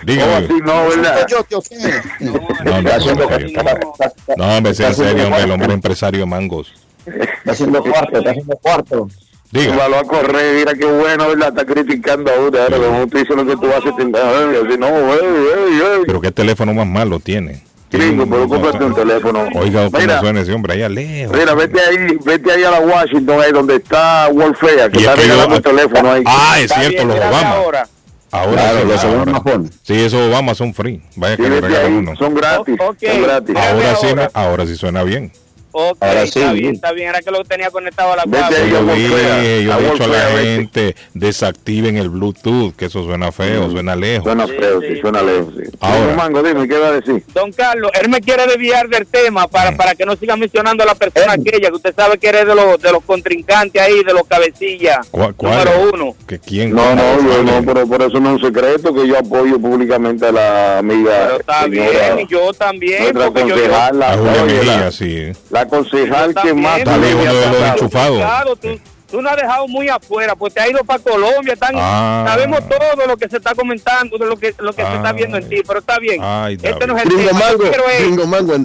Dígame. Oh, así no, ¿verdad? Yo, ¿qué, o qué? No, no, no, haciendo- no, no, no, hombre, sea serio, hombre, el hombre empresario de mangos. Está haciendo cuarto, está haciendo cuarto. Diga. lo a correr, mira qué bueno, ¿verdad? Está criticando a uno. Ahora, como tú dices lo que tú haces, te así, no, ey, ey, ey. Pero qué teléfono más malo tiene. Gringo, pero cómprate un teléfono. Oiga, cómo Mira, suena ese hombre allá lejos. Mira, vete ahí, vete ahí a la Washington, ahí donde está Fair, que Y es está regalando el teléfono ahí. Ah, es cierto, los Obama. ahora. Ahora Claro, sí, los ahora. Obama. Sí, esos Obama son free. Vaya Sí, que le regalan uno. son gratis, son gratis. Ahora sí, ahora. ahora sí suena bien. Ok, Ahora está sí. bien, está bien. Era que lo tenía conectado a la ahí, Yo a dije, yo he dicho a la gente, desactiven el Bluetooth, que eso suena feo, suena lejos. Suena feo, sí, sí, suena sí. lejos, sí. Ahora. Mango, dime, ¿qué va a decir? Don Carlos, él me quiere desviar del tema para, Mm. para que no siga mencionando a la persona aquella que usted sabe que eres de los, de los contrincantes ahí, de los cabecillas. ¿Cuál? cuál? Número uno. ¿Que ¿Quién? No, no, yo no, pero por eso no es un secreto que yo apoyo públicamente a la amiga Pero está señora, bien, y yo también, nuestra porque yo, yo, la, La, concejal que uno de los enchufados. Claro, tú, tú no has dejado muy afuera, pues te has ido para Colombia, están, Ah. sabemos todo lo que se está comentando, de lo que, lo que se está viendo en ti, pero está bien. Ay, este no es el Gringo tema. Mango, Gringo Mango,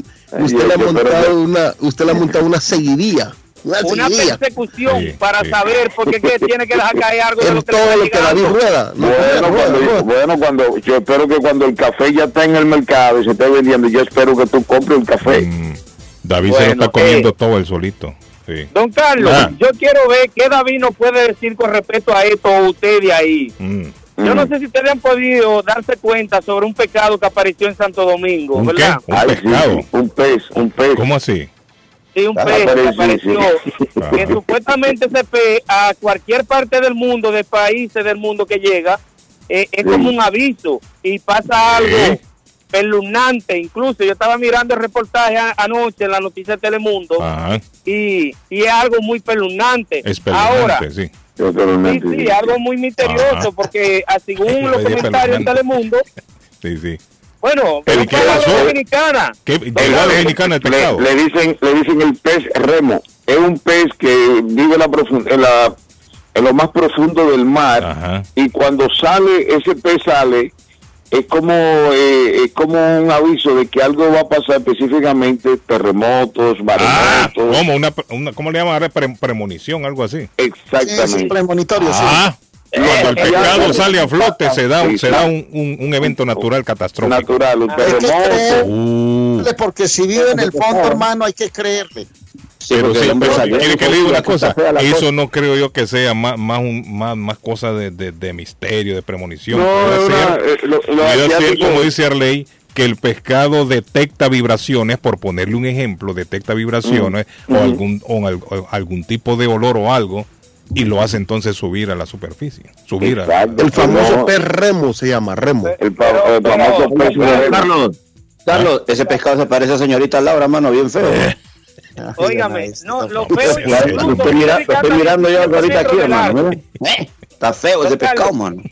usted le ha montado una, usted le ha montado una seguidilla, una persecución Sí, para sí. saber por qué que tiene que dejar caer algo de en lo que todo lo que David rueda. No, Bueno, rueda, cuando, rueda. bueno, cuando yo espero que cuando el café ya está en el mercado y se esté vendiendo, yo espero que tú compres el café. Mm, David se lo está comiendo eh. todo el solito. Sí. Don Carlos, Ah. yo quiero ver qué David nos puede decir con respecto a esto, usted de ahí. Mm. Yo no Mm. sé si ustedes han podido darse cuenta sobre un pecado que apareció en Santo Domingo, ¿Un qué? ¿verdad? Un Ay, sí, un pez, un pez. ¿Cómo así? Sí, un Ah, pez que apareció, que Ajá. supuestamente ese pez a cualquier parte del mundo, de países del mundo que llega, eh, es Sí. como un aviso y pasa algo. Pelunante. Incluso yo estaba mirando el reportaje a- anoche en la noticia de Telemundo Ajá. y, y es algo muy pelunante. Es Ahora, sí. Sí, algo muy misterioso Ajá. porque ah, según los comentarios en pelunante. Telemundo, Sí, sí. bueno, ¿Pero es qué palabra pasó? dominicana. ¿Qué, ¿Llegó a Dominicana el le, pescado? le dicen le dicen el pez remo es un pez que vive en la profun- en la en lo más profundo del mar Ajá. y cuando sale ese pez sale es como eh, es como un aviso de que algo va a pasar específicamente terremotos Ah, maremotos ¿cómo? Una, una, ¿Cómo le llaman? Pre- premonición, algo así. Sí, es exactamente premonitorio, sí. Ah, cuando el Eh, pescado ya- sale a flote, se da, un- Sí, se da un, un- un evento natural catastrófico. natural un Hay que terremoto creerle, Uh, porque si vive en el fondo, hermano, hay que creerle. Sí, pero sí, pero salió quiere que le diga una cosa, eso cosa. no creo yo que sea más, más, un, más, más cosa de, de, de misterio, de premonición. No, Puede ser- eh, lo- lo puede ser, asiático- como dice Arley, que el pescado detecta vibraciones, por ponerle un ejemplo, detecta vibraciones Mm. o, algún, o al- o algún tipo de olor o algo, y lo hace entonces subir a la superficie. Subir a. El famoso No. pez remo se llama, remo. el, pa- el famoso pez remo. Carlos, Carlos, ese pescado se parece a señorita Laura, mano, bien feo. Óigame, no, lo feo es Lo que lo estoy, mirando yo ahorita aquí, hermano. ¿eh? Está feo ese Don Carlos. pescado, mano.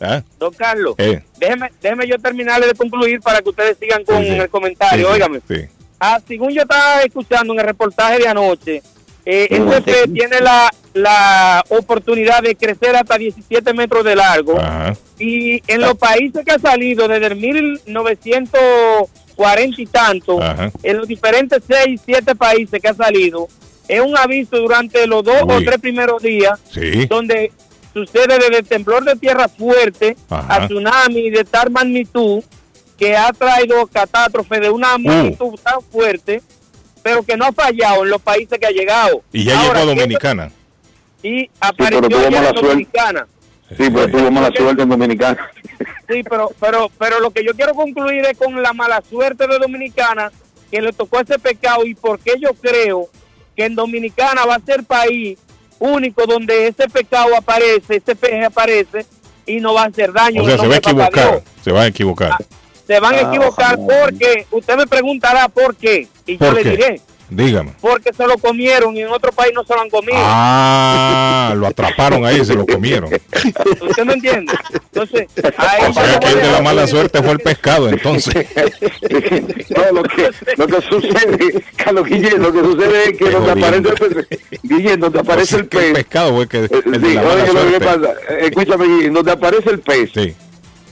¿Ah? Don Carlos, Eh. déjeme, déjeme yo terminarle de concluir para que ustedes sigan con Sí, sí. el comentario. Sí, sí, Óigame, sí. ah, según yo estaba escuchando en el reportaje de anoche, eh, este tiene la, la oportunidad de crecer hasta 17 metros de largo. Ajá. Y en los países que ha salido desde el 1940 y tanto, Ajá. en los diferentes 6, 7 países que ha salido, es un aviso durante los dos o tres primeros días Sí. donde sucede desde temblor de tierra fuerte Ajá. a tsunami de tal magnitud que ha traído catástrofe de una magnitud tan fuerte, pero que no ha fallado en los países que ha llegado. Y ya Ahora, llegó a ¿qué- Dominicana. Y apareció tuvo en suerte. Dominicana. Sí, pero tuvo mala suerte en Dominicana. Sí, pero, pero, pero lo que yo quiero concluir es con la mala suerte de Dominicana que le tocó ese pecado y por qué yo creo que en Dominicana va a ser país único donde ese pecado aparece, ese peje aparece y no va a hacer daño. O sea, se va a equivocar. Se va a equivocar. Se van a Ah, equivocar porque usted me preguntará por qué y yo ¿Por le qué? diré Dígame. porque se lo comieron y en otro país no se lo han comido. Ah, lo atraparon ahí y se lo comieron. ¿Usted me entiende? Entonces, ahí O sea que el de la mala suerte fue el pescado, entonces. No, lo que, lo que sucede, Carlos Guillén, lo que sucede es que donde aparece el pez, Guillén, donde aparece O sea, el que el pez, pescado fue que el eh, de sí, la mala oye, lo que suerte. pasa, eh, escúchame, Guillén, donde aparece el pez, Sí.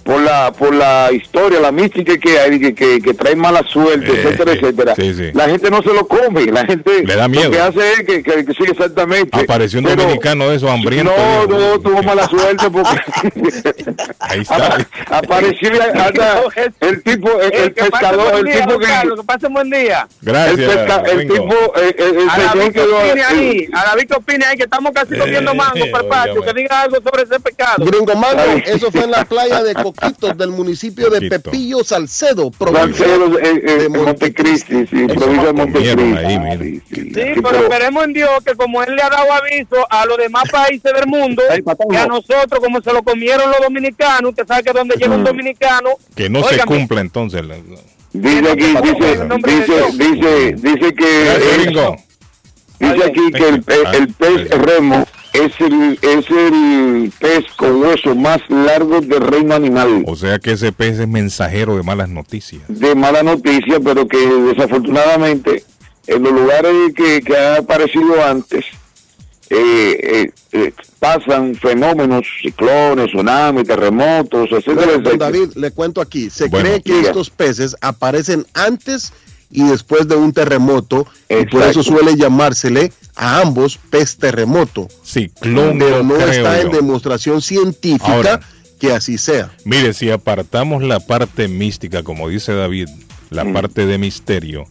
Por la por la historia, la mística que hay, que, que, que trae mala suerte, Eh, etcétera, etcétera, sí, sí. la gente no se lo come, la gente Le da miedo. lo que hace es que, que, que sí, exactamente. Apareció un Pero- dominicano de esos hambrientos. No, no, tuvo mala suerte porque Ahí está. Apa- apareció anda, el tipo, el, el que pase pescador, buen el día, tipo que Carlos, que pase buen día. el, Gracias. pesca- el tipo, el A señor David que opine ahí, el- a David que opine ahí, que estamos casi comiendo Eh, mango por patio, que diga algo sobre ese pecado. Gringo Mango, eso fue en la playa de Del municipio de. Pepillo Salcedo, provincia Salcedo, eh, eh, de Montecristi, sí, provincia de Montecristi. ahí, mira. Sí, sí, Sí, sí, pero esperemos en Dios que como él le ha dado aviso a los demás países del mundo, que a nosotros, como se lo comieron los dominicanos, usted sabe que donde llega un dominicano, Que no se cumpla entonces. la- Dice aquí, dice, dice, dice, dice que dice aquí que el, el- el pez remo es el, es el pez con hueso más largo del reino animal. O sea que ese pez es mensajero de malas noticias. de mala noticia, pero que desafortunadamente en los lugares que, que han aparecido antes eh, eh, eh, pasan fenómenos, ciclones, tsunamis, terremotos, etcétera, Bueno, don. David, le cuento aquí. Se Bueno, cree que diga. estos peces aparecen antes y después de un terremoto y por eso suele llamársele a ambos pez terremoto. Ciclón, Pero no está en demostración científica Ahora. que así sea. Mire, si apartamos la parte mística, como dice David, la Mm. parte de misterio,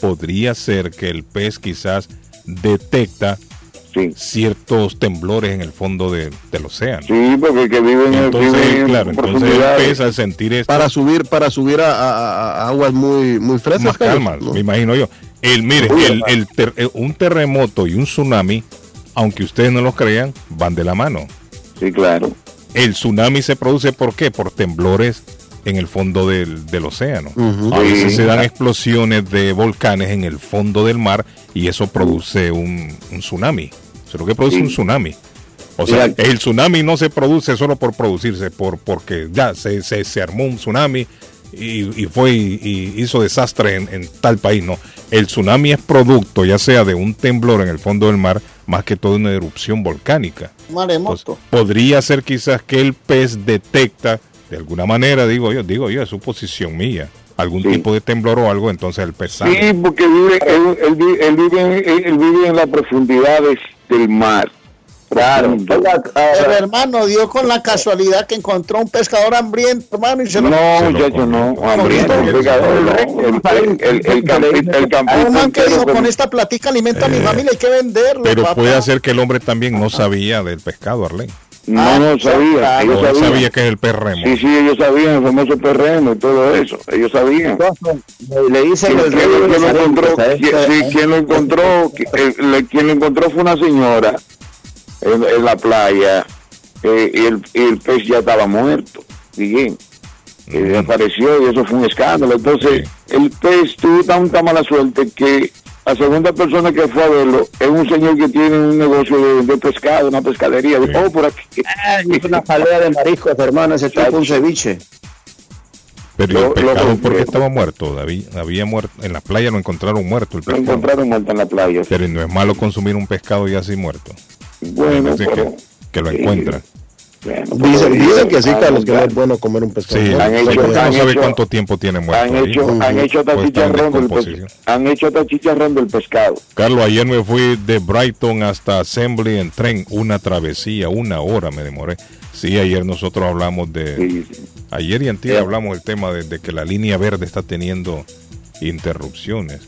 podría ser que el pez quizás detecta Sí, ciertos temblores en el fondo de- del océano. sí, porque que viven, Entonces, viven claro, entonces pez al sentir esto, Para subir, para subir a, a- a aguas muy, muy frescas. más calma, ¿no? me imagino yo. El, mire, Uy, el, papá. el ter- eh, un terremoto y un tsunami, aunque ustedes no lo crean, van de la mano. Sí, claro. El tsunami se produce ¿por qué? Por temblores en el fondo del, del océano. A veces se dan explosiones de volcanes en el fondo del mar y eso produce un, un tsunami. Eso es lo que produce Sí. un tsunami. O sea, el tsunami no se produce solo por producirse, por porque ya se, se, se armó un tsunami y, y fue y, y hizo desastre en, en tal país. No, el tsunami es producto ya sea de un temblor en el fondo del mar, más que todo una erupción volcánica. Maremoto. Podría ser quizás que el pez detecta de alguna manera, digo yo, digo yo, es suposición mía, algún Sí. tipo de temblor o algo, entonces el pez sabe. Sí, porque vive, él, él vi- él vive, en- él vive en las profundidades del mar. Claro. El hermano dio con la casualidad que encontró un pescador hambriento, hermano, y se lo No, Se lo muchacho, comió. no. Hambriento. El, el, el, el, que dijo, con- con esta platica alimenta a mi familia, hay que venderlo. Pero papá". puede ser que el hombre también no sabía del pescado, Arlene. No, no sabía. Ah, Ellos No él sabían. sabía que es el remo. Sí, sí, ellos sabían el famoso perreno y todo eso. Ellos sabían. Le dicen ¿Quién, el quién- rey de quién lo encontró? arepas, ¿Quién- ¿eh? sí, ¿quién lo encontró? El- quien lo encontró fue una señora en, en la playa eh, y, el, y el pez ya estaba muerto. Bien. Y desapareció y eso fue un escándalo. Entonces, el pez tuvo tanta mala suerte que la segunda persona que fue a verlo es un señor que tiene un negocio de, de pescado, una pescadería. De todo por aquí. Es una jalea de mariscos, hermano, ese tipo un ceviche. Pero Lo- el pescado, lo- ¿por qué estaba muerto, David? Había muerto, en la playa lo encontraron muerto el Lo pescado. encontraron muerto en la playa. Pero no es malo consumir un pescado ya así muerto. Bueno, pero- que, que lo sí. encuentran. Bueno, Dicen, dicen que sí, Carlos, que no es bueno comer un pescado. Sí, han hecho- porque han sabe hecho- cuánto tiempo tiene muerto. Han ahí. hecho, han hecho del pescado. Han hecho hasta chicharrón del pescado. Carlos, ayer me fui de Brighton hasta Assembly en tren, una travesía, una hora me demoré. Sí, ayer nosotros hablamos de... Sí, sí. Ayer y antier hablamos del tema de, de que la línea verde está teniendo interrupciones.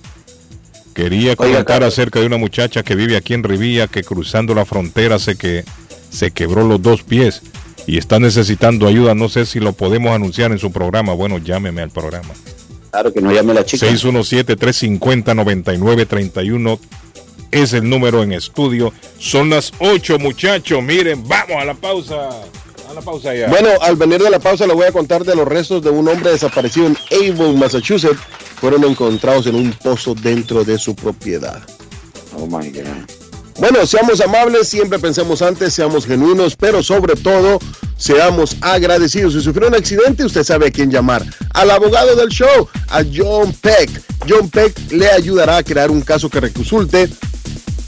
Quería comentar Carlos. acerca de una muchacha que vive aquí en Rivilla que cruzando la frontera se, que, se quebró los dos pies y está necesitando ayuda. No sé si lo podemos anunciar en su programa. Bueno, llámeme al programa. Claro que no llame la chica. 617-350-9931 es el número en estudio. Son las 8, muchachos. Miren, vamos a la pausa. A la pausa ya. Bueno, al venir de la pausa le voy a contar de los restos de un hombre desaparecido en Avon, Massachusetts. Fueron encontrados en un pozo dentro de su propiedad. Oh my God. Bueno, seamos amables, siempre pensemos antes, seamos genuinos, pero sobre todo, seamos agradecidos. Si sufrió un accidente, usted sabe a quién llamar. Al abogado del show, a John Peck. John Peck le ayudará a crear un caso que resulte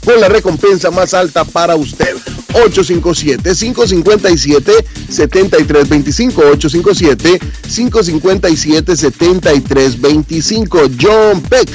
con la recompensa más alta para usted. 857-557-7325. 857-557-7325. John Peck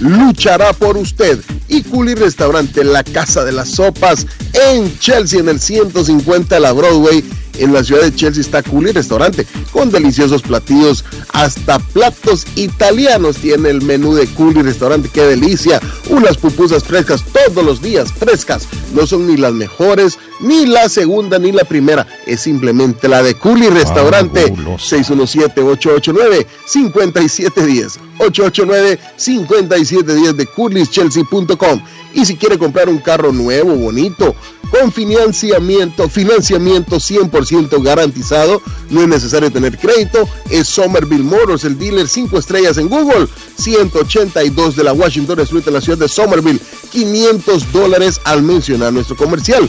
luchará por usted. Y Culi Restaurante, la casa de las sopas en Chelsea, en el 150 de la Broadway. En la ciudad de Chelsea está Culi Restaurante con deliciosos platillos, hasta platos italianos tiene el menú de Culi Restaurante. ¡Qué delicia! Unas pupusas frescas todos los días, frescas. No son ni las mejores, ni la segunda, ni la primera. Es simplemente la de Culi Restaurante. 617-889-5710. 889-5710 de curlischelsea.com. Y si quiere comprar un carro nuevo, bonito, con financiamiento, financiamiento 100% garantizado, no es necesario tener crédito, es Somerville Motors, el dealer 5 estrellas en Google, 182 de la Washington Street en la ciudad de Somerville, 500 dólares al mencionar nuestro comercial.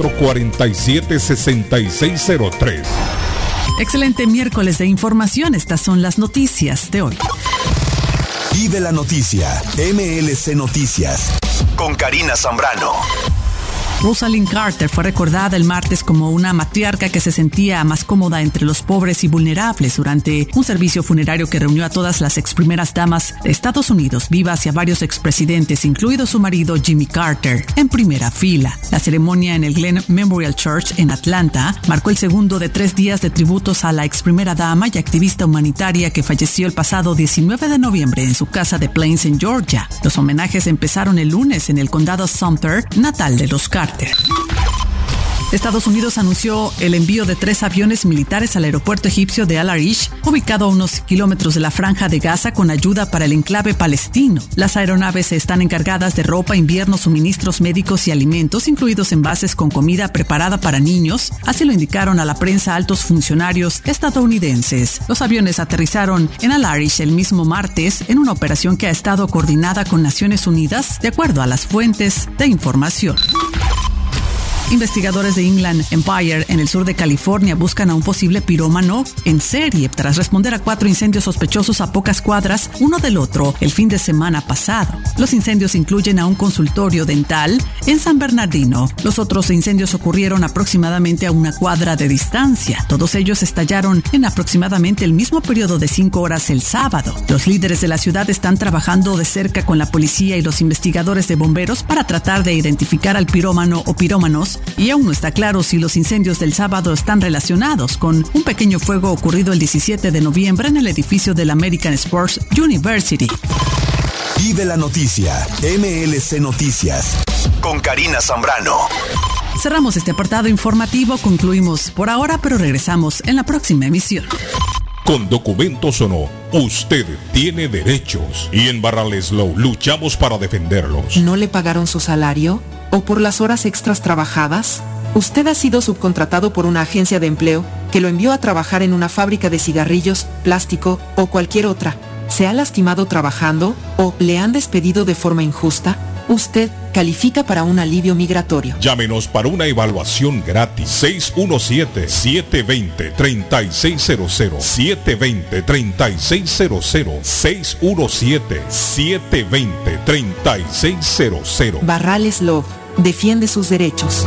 617-447-6603. Excelente miércoles de información. Estas son las noticias de hoy. Vive la noticia. MLC Noticias. Con Karina Zambrano. Rosalind Carter fue recordada el martes como una matriarca que se sentía más cómoda entre los pobres y vulnerables durante un servicio funerario que reunió a todas las ex primeras damas de Estados Unidos vivas y a varios expresidentes, incluido su marido Jimmy Carter, en primera fila. La ceremonia en el Glen Memorial Church en Atlanta marcó el segundo de tres días de tributos a la ex primera dama y activista humanitaria que falleció el pasado 19 de noviembre en su casa de Plains en Georgia. Los homenajes empezaron el lunes en el condado Sumter, natal de los Carter. って。Estados Unidos anunció el envío de tres aviones militares al aeropuerto egipcio de Al-Arish, ubicado a unos kilómetros de la franja de Gaza, con ayuda para el enclave palestino. Las aeronaves están encargadas de ropa, invierno, suministros médicos y alimentos, incluidos envases con comida preparada para niños. Así lo indicaron a la prensa altos funcionarios estadounidenses. Los aviones aterrizaron en Al-Arish el mismo martes en una operación que ha estado coordinada con Naciones Unidas, de acuerdo a las fuentes de información. Investigadores de Inland Empire en el sur de California buscan a un posible pirómano en serie tras responder a cuatro incendios sospechosos a pocas cuadras uno del otro el fin de semana pasado. Los incendios incluyen a un consultorio dental en San Bernardino. Los otros incendios ocurrieron aproximadamente a una cuadra de distancia. Todos ellos estallaron en aproximadamente el mismo periodo de cinco horas el sábado. Los líderes de la ciudad están trabajando de cerca con la policía y los investigadores de bomberos para tratar de identificar al pirómano o pirómanos y aún no está claro si los incendios del sábado están relacionados con un pequeño fuego ocurrido el 17 de noviembre en el edificio de la American Sports University. Vive la noticia. MLC Noticias. Con Karina Zambrano. Cerramos este apartado informativo, concluimos por ahora, pero regresamos en la próxima emisión. Con documentos o no, usted tiene derechos y en Barraleslow luchamos para defenderlos. ¿No le pagaron su salario? ¿O por las horas extras trabajadas? Usted ha sido subcontratado por una agencia de empleo que lo envió a trabajar en una fábrica de cigarrillos, plástico o cualquier otra. ¿Se ha lastimado trabajando o le han despedido de forma injusta? Usted califica para un alivio migratorio. Llámenos para una evaluación gratis. 617-720-3600. 720-3600. 617-720-3600. Barrales Love defiende sus derechos.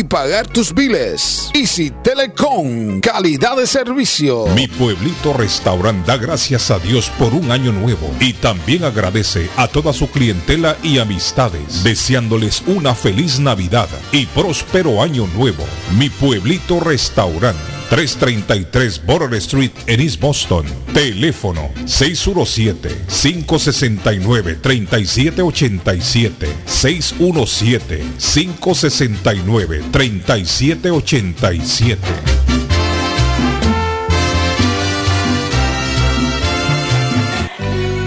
pagar tus biles. Easy Telecom, calidad de servicio. Mi pueblito restaurant da gracias a Dios por un año nuevo y también agradece a toda su clientela y amistades, deseándoles una feliz Navidad y próspero año nuevo. Mi pueblito restaurant. 333 Border Street en East Boston. Teléfono 617-569-3787. 617-569-3787.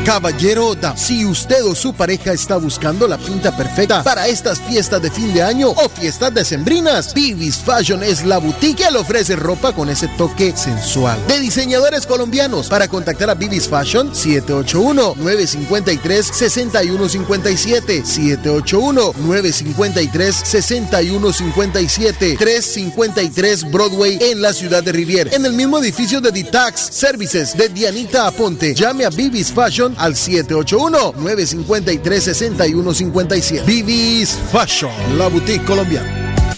Caballero da, si usted o su pareja está buscando la pinta perfecta para estas fiestas de fin de año o fiestas decembrinas, Vivis Fashion es la boutique que le ofrece ropa con ese toque sensual. De diseñadores colombianos, para contactar a Vivis Fashion, 781-953-6157, 781-953-6157, 353 Broadway en la ciudad de Rivier, en el mismo edificio de Ditax Services de Dianita Aponte. Llame a Vivis Fashion al 781-953-6157. Vivis Fashion, la boutique colombiana.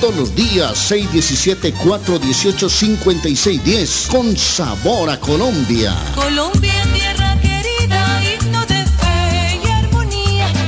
los días, 617-418-5610, con sabor a Colombia. Colombia,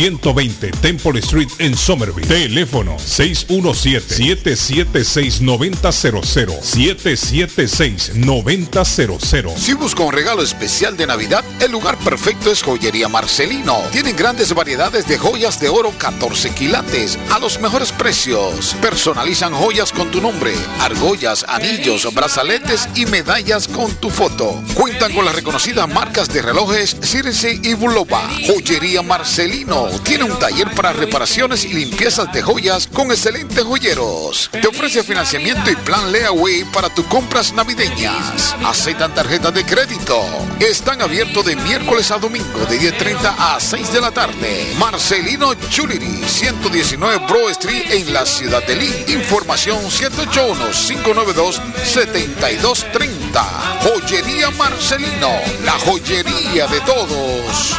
120 Temple Street en Somerville. Teléfono 617-776-9000. 776-9000. Si busca un regalo especial de Navidad, el lugar perfecto es Joyería Marcelino. Tienen grandes variedades de joyas de oro 14 quilates a los mejores precios. Personalizan joyas con tu nombre, argollas, anillos, brazaletes y medallas con tu foto. Cuentan con las reconocidas marcas de relojes Circe y Bulova. Joyería Marcelino tiene un taller para reparaciones y limpiezas de joyas con excelentes joyeros. Te ofrece financiamiento y plan Leaway para tus compras navideñas. Aceptan tarjetas de crédito. Están abiertos de miércoles a domingo de 10.30 a 6 de la tarde. Marcelino Chuliri, 119 Bro Street en la ciudad de Lynn. Información 781-592-7230. Joyería Marcelino, la joyería de todos.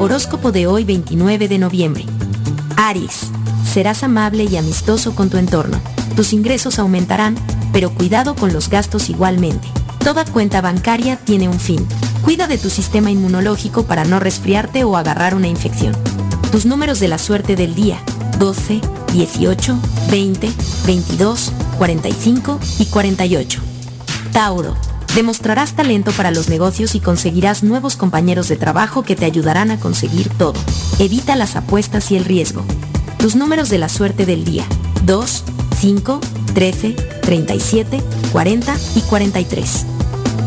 Horóscopo de hoy 29 de noviembre. Aries, serás amable y amistoso con tu entorno. Tus ingresos aumentarán, pero cuidado con los gastos igualmente. Toda cuenta bancaria tiene un fin. Cuida de tu sistema inmunológico para no resfriarte o agarrar una infección. Tus números de la suerte del día. 12, 18, 20, 22, 45 y 48. Tauro. Demostrarás talento para los negocios y conseguirás nuevos compañeros de trabajo que te ayudarán a conseguir todo. Evita las apuestas y el riesgo. Tus números de la suerte del día. 2, 5, 13, 37, 40 y 43.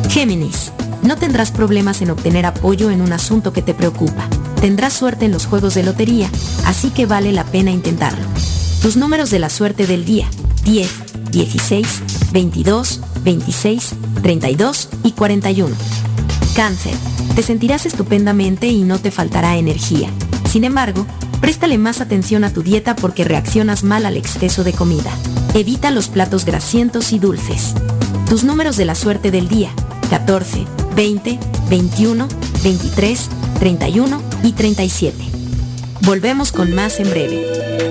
Géminis. No tendrás problemas en obtener apoyo en un asunto que te preocupa. Tendrás suerte en los juegos de lotería, así que vale la pena intentarlo. Tus números de la suerte del día. 10, 16, 22, 26, 32 y 41. Cáncer. Te sentirás estupendamente y no te faltará energía. Sin embargo, préstale más atención a tu dieta porque reaccionas mal al exceso de comida. Evita los platos grasientos y dulces. Tus números de la suerte del día. 14, 20, 21, 23, 31 y 37. Volvemos con más en breve.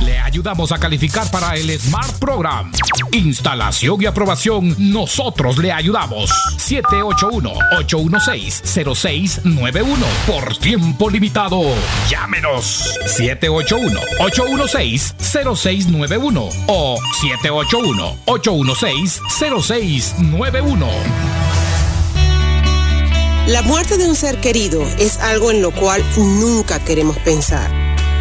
Le ayudamos a calificar para el Smart Program. Instalación y aprobación, nosotros le ayudamos. 781-816-0691. Por tiempo limitado. Llámenos. 781-816-0691 o 781-816-0691. La muerte de un ser querido es algo en lo cual nunca queremos pensar.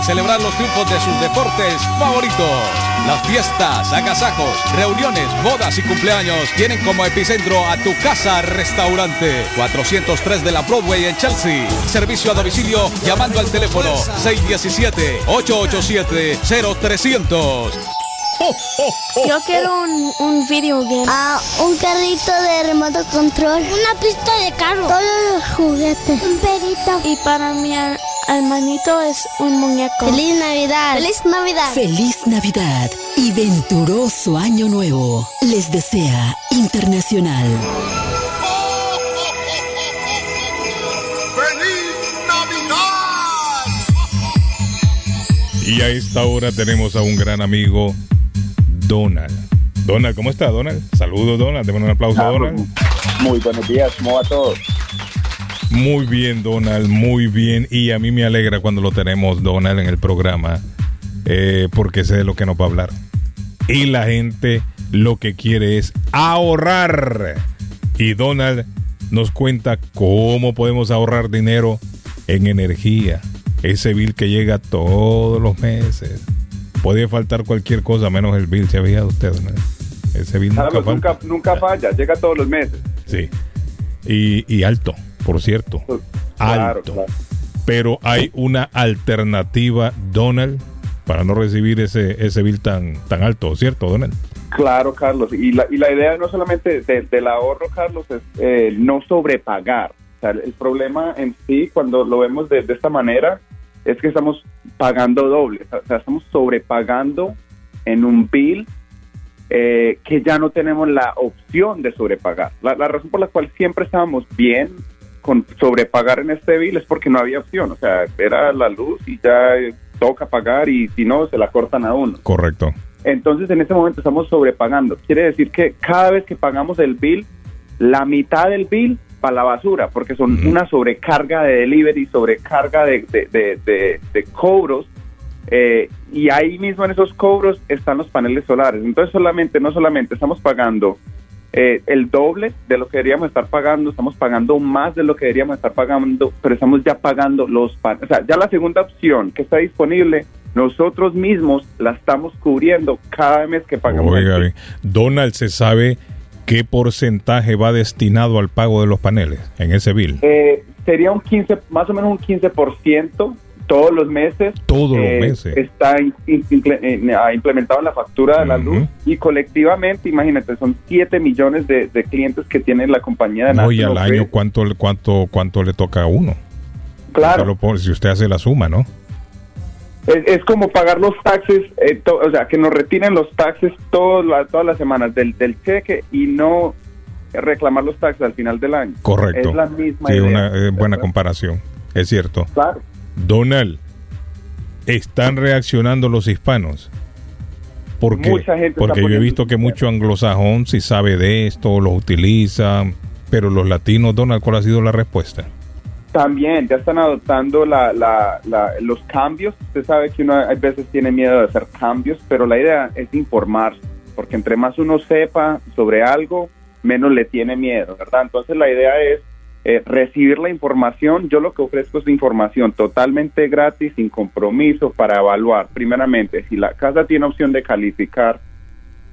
para celebrar los triunfos de sus deportes favoritos. Las fiestas, agasajos, reuniones, bodas y cumpleaños tienen como epicentro a tu casa restaurante. 403 de la Broadway en Chelsea. Servicio a domicilio llamando al teléfono 617-887-0300. Yo quiero un, un video game. Ah, un carrito de remoto control. Una pista de carro. Todos los juguetes. Un perito. Y para mi hermanito es un muñeco. Feliz Navidad. Feliz Navidad. Feliz Navidad y venturoso Año Nuevo. Les desea Internacional. Y a esta hora tenemos a un gran amigo, Donald. Donald, ¿cómo está, Donald? Saludos, Donald. Demos un aplauso a Donald. Muy buenos días, ¿cómo va todo? Muy bien, Donald, muy bien. Y a mí me alegra cuando lo tenemos, Donald, en el programa, eh, porque sé de lo que nos va a hablar. Y la gente lo que quiere es ahorrar. Y Donald nos cuenta cómo podemos ahorrar dinero en energía. Ese bill que llega todos los meses. Puede faltar cualquier cosa menos el bill. ¿Se ha fijado usted, Donald? Ese bill nunca Carlos, falta. nunca, nunca falla, llega todos los meses. Sí. Y, y alto, por cierto. Claro, alto. claro. Pero hay una alternativa, Donald, para no recibir ese, ese bill tan, tan alto, ¿cierto, Donald? Claro, Carlos. Y la, y la idea no solamente de- del ahorro, Carlos, es eh, no sobrepagar. O sea, el problema en sí, cuando lo vemos de, de esta manera, es que estamos pagando doble. O sea, estamos sobrepagando en un bill eh, que ya no tenemos la opción de sobrepagar. La, la razón por la cual siempre estábamos bien con sobrepagar en este bill es porque no había opción. O sea, era la luz y ya eh, toca pagar y si no, se la cortan a uno. Correcto. Entonces, en este momento estamos sobrepagando. Quiere decir que cada vez que pagamos el bill, la mitad del bill para la basura, porque son una sobrecarga de delivery, sobrecarga de, de, de- de- de cobros, eh, y ahí mismo en esos cobros están los paneles solares. Entonces, solamente, no solamente estamos pagando eh, el doble de lo que deberíamos estar pagando, estamos pagando más de lo que deberíamos estar pagando, pero estamos ya pagando los paneles. O sea, ya la segunda opción que está disponible, nosotros mismos la estamos cubriendo cada mes que pagamos. Oiga, bien. Donald, ¿se sabe qué porcentaje va destinado al pago de los paneles en ese bill? Eh, sería un 15, más o menos un 15% todos los meses. Todos los eh, meses. Está in- in- imple- ah, implementado en la factura de la luz y colectivamente, imagínate, son 7 millones de, de clientes que tiene la compañía de No, y al año, ¿cuánto, cuánto, ¿cuánto le toca a uno? Claro. Solo por- si usted hace la suma, ¿no? Es, es como pagar los taxes, eh, to- o sea, que nos retiren los taxes todas las todas las semanas del, del cheque y no reclamar los taxes al final del año. Correcto. Es la misma Sí, idea. una eh, buena comparación. Es cierto. Claro. Donald, ¿están reaccionando los hispanos? Porque, Mucha gente está porque yo he visto que mucho anglosajón sí sabe de esto, lo utiliza, pero los latinos, Donald, ¿cuál ha sido la respuesta? También ya están adoptando la, la- la- los cambios. Usted sabe que uno a veces tiene miedo de hacer cambios, pero la idea es informarse, porque entre más uno sepa sobre algo, menos le tiene miedo, ¿verdad? Entonces la idea es eh, recibir la información. Yo lo que ofrezco es información totalmente gratis, sin compromiso, para evaluar, primeramente, si la casa tiene opción de calificar,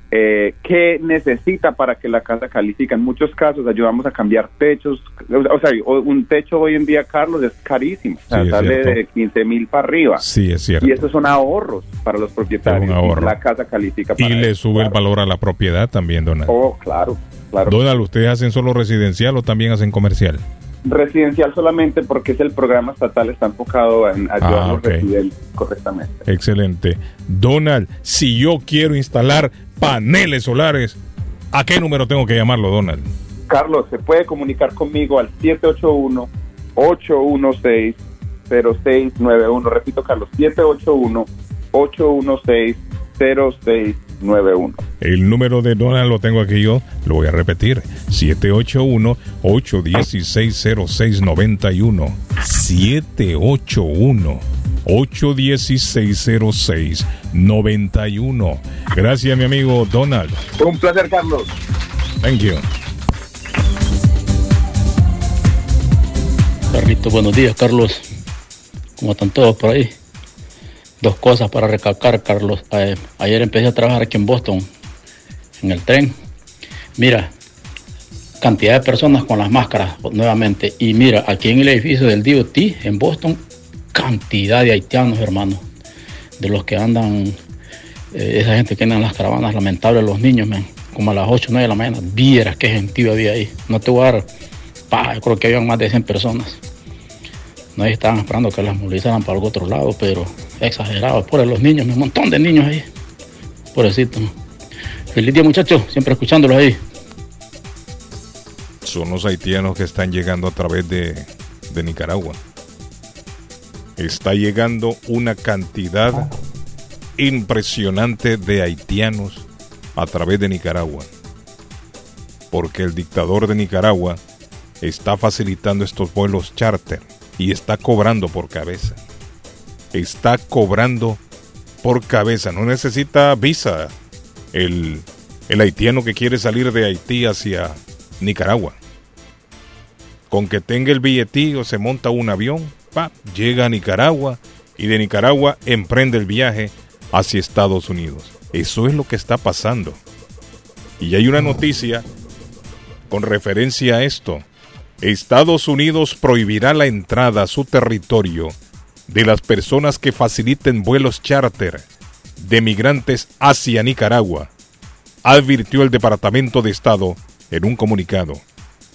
eh, qué necesita para que la casa califique. En muchos casos ayudamos a cambiar techos. O sea, un techo hoy en día, Carlos, es carísimo. O sea, Sí, sale de 15 mil para arriba. Sí, es cierto. Y esos son ahorros para los propietarios. Un ahorro. La casa califica para Y le eso, sube el valor a la propiedad también, Donald. Oh, claro, claro. Donald, ¿ustedes hacen solo residencial o también hacen comercial? Residencial solamente porque es el programa estatal, está enfocado en ayudar Ah, a los residentes correctamente. Excelente. Donald, si yo quiero instalar paneles solares, ¿a qué número tengo que llamarlo, Donald? Carlos, se puede comunicar conmigo al 781-816-0691. Repito, Carlos, 781-816-0691. El número de Donald lo tengo aquí yo, lo voy a repetir. 781-816-0691. 781-816-0691. Gracias, mi amigo Donald. Un placer, Carlos. Thank you. Carlito, buenos días, Carlos. ¿Cómo están todos por ahí? Dos cosas para recalcar, Carlos. Eh, ayer empecé a trabajar aquí en Boston, en el tren. Mira, cantidad de personas con las máscaras nuevamente. Y mira, aquí en el edificio del DOT, en Boston, cantidad de haitianos, hermano. De los que andan, eh, esa gente que anda en las caravanas, lamentable los niños. Como a las 8 o 9 de la mañana. Vieras qué gentío había ahí. No te voy a dar, pa, yo creo que habían más de 100 personas. No estaban esperando que las movilizaran para algún otro lado, pero exagerado. Por los niños, un montón de niños ahí. Pobrecito. Feliz día, muchachos. Siempre escuchándolos ahí. Son los haitianos que están llegando a través de Nicaragua. Está llegando una cantidad impresionante de haitianos a través de Nicaragua. Porque el dictador de Nicaragua está facilitando estos vuelos charter y está cobrando por cabeza. Está cobrando por cabeza. No necesita visa el, el haitiano que quiere salir de Haití hacia Nicaragua. Con que tenga el billetillo se monta un avión, pa, llega a Nicaragua y de Nicaragua emprende el viaje hacia Estados Unidos. Eso es lo que está pasando. Y hay una noticia con referencia a esto. Estados Unidos prohibirá la entrada a su territorio de las personas que faciliten vuelos charter de migrantes hacia Nicaragua, advirtió el Departamento de Estado en un comunicado.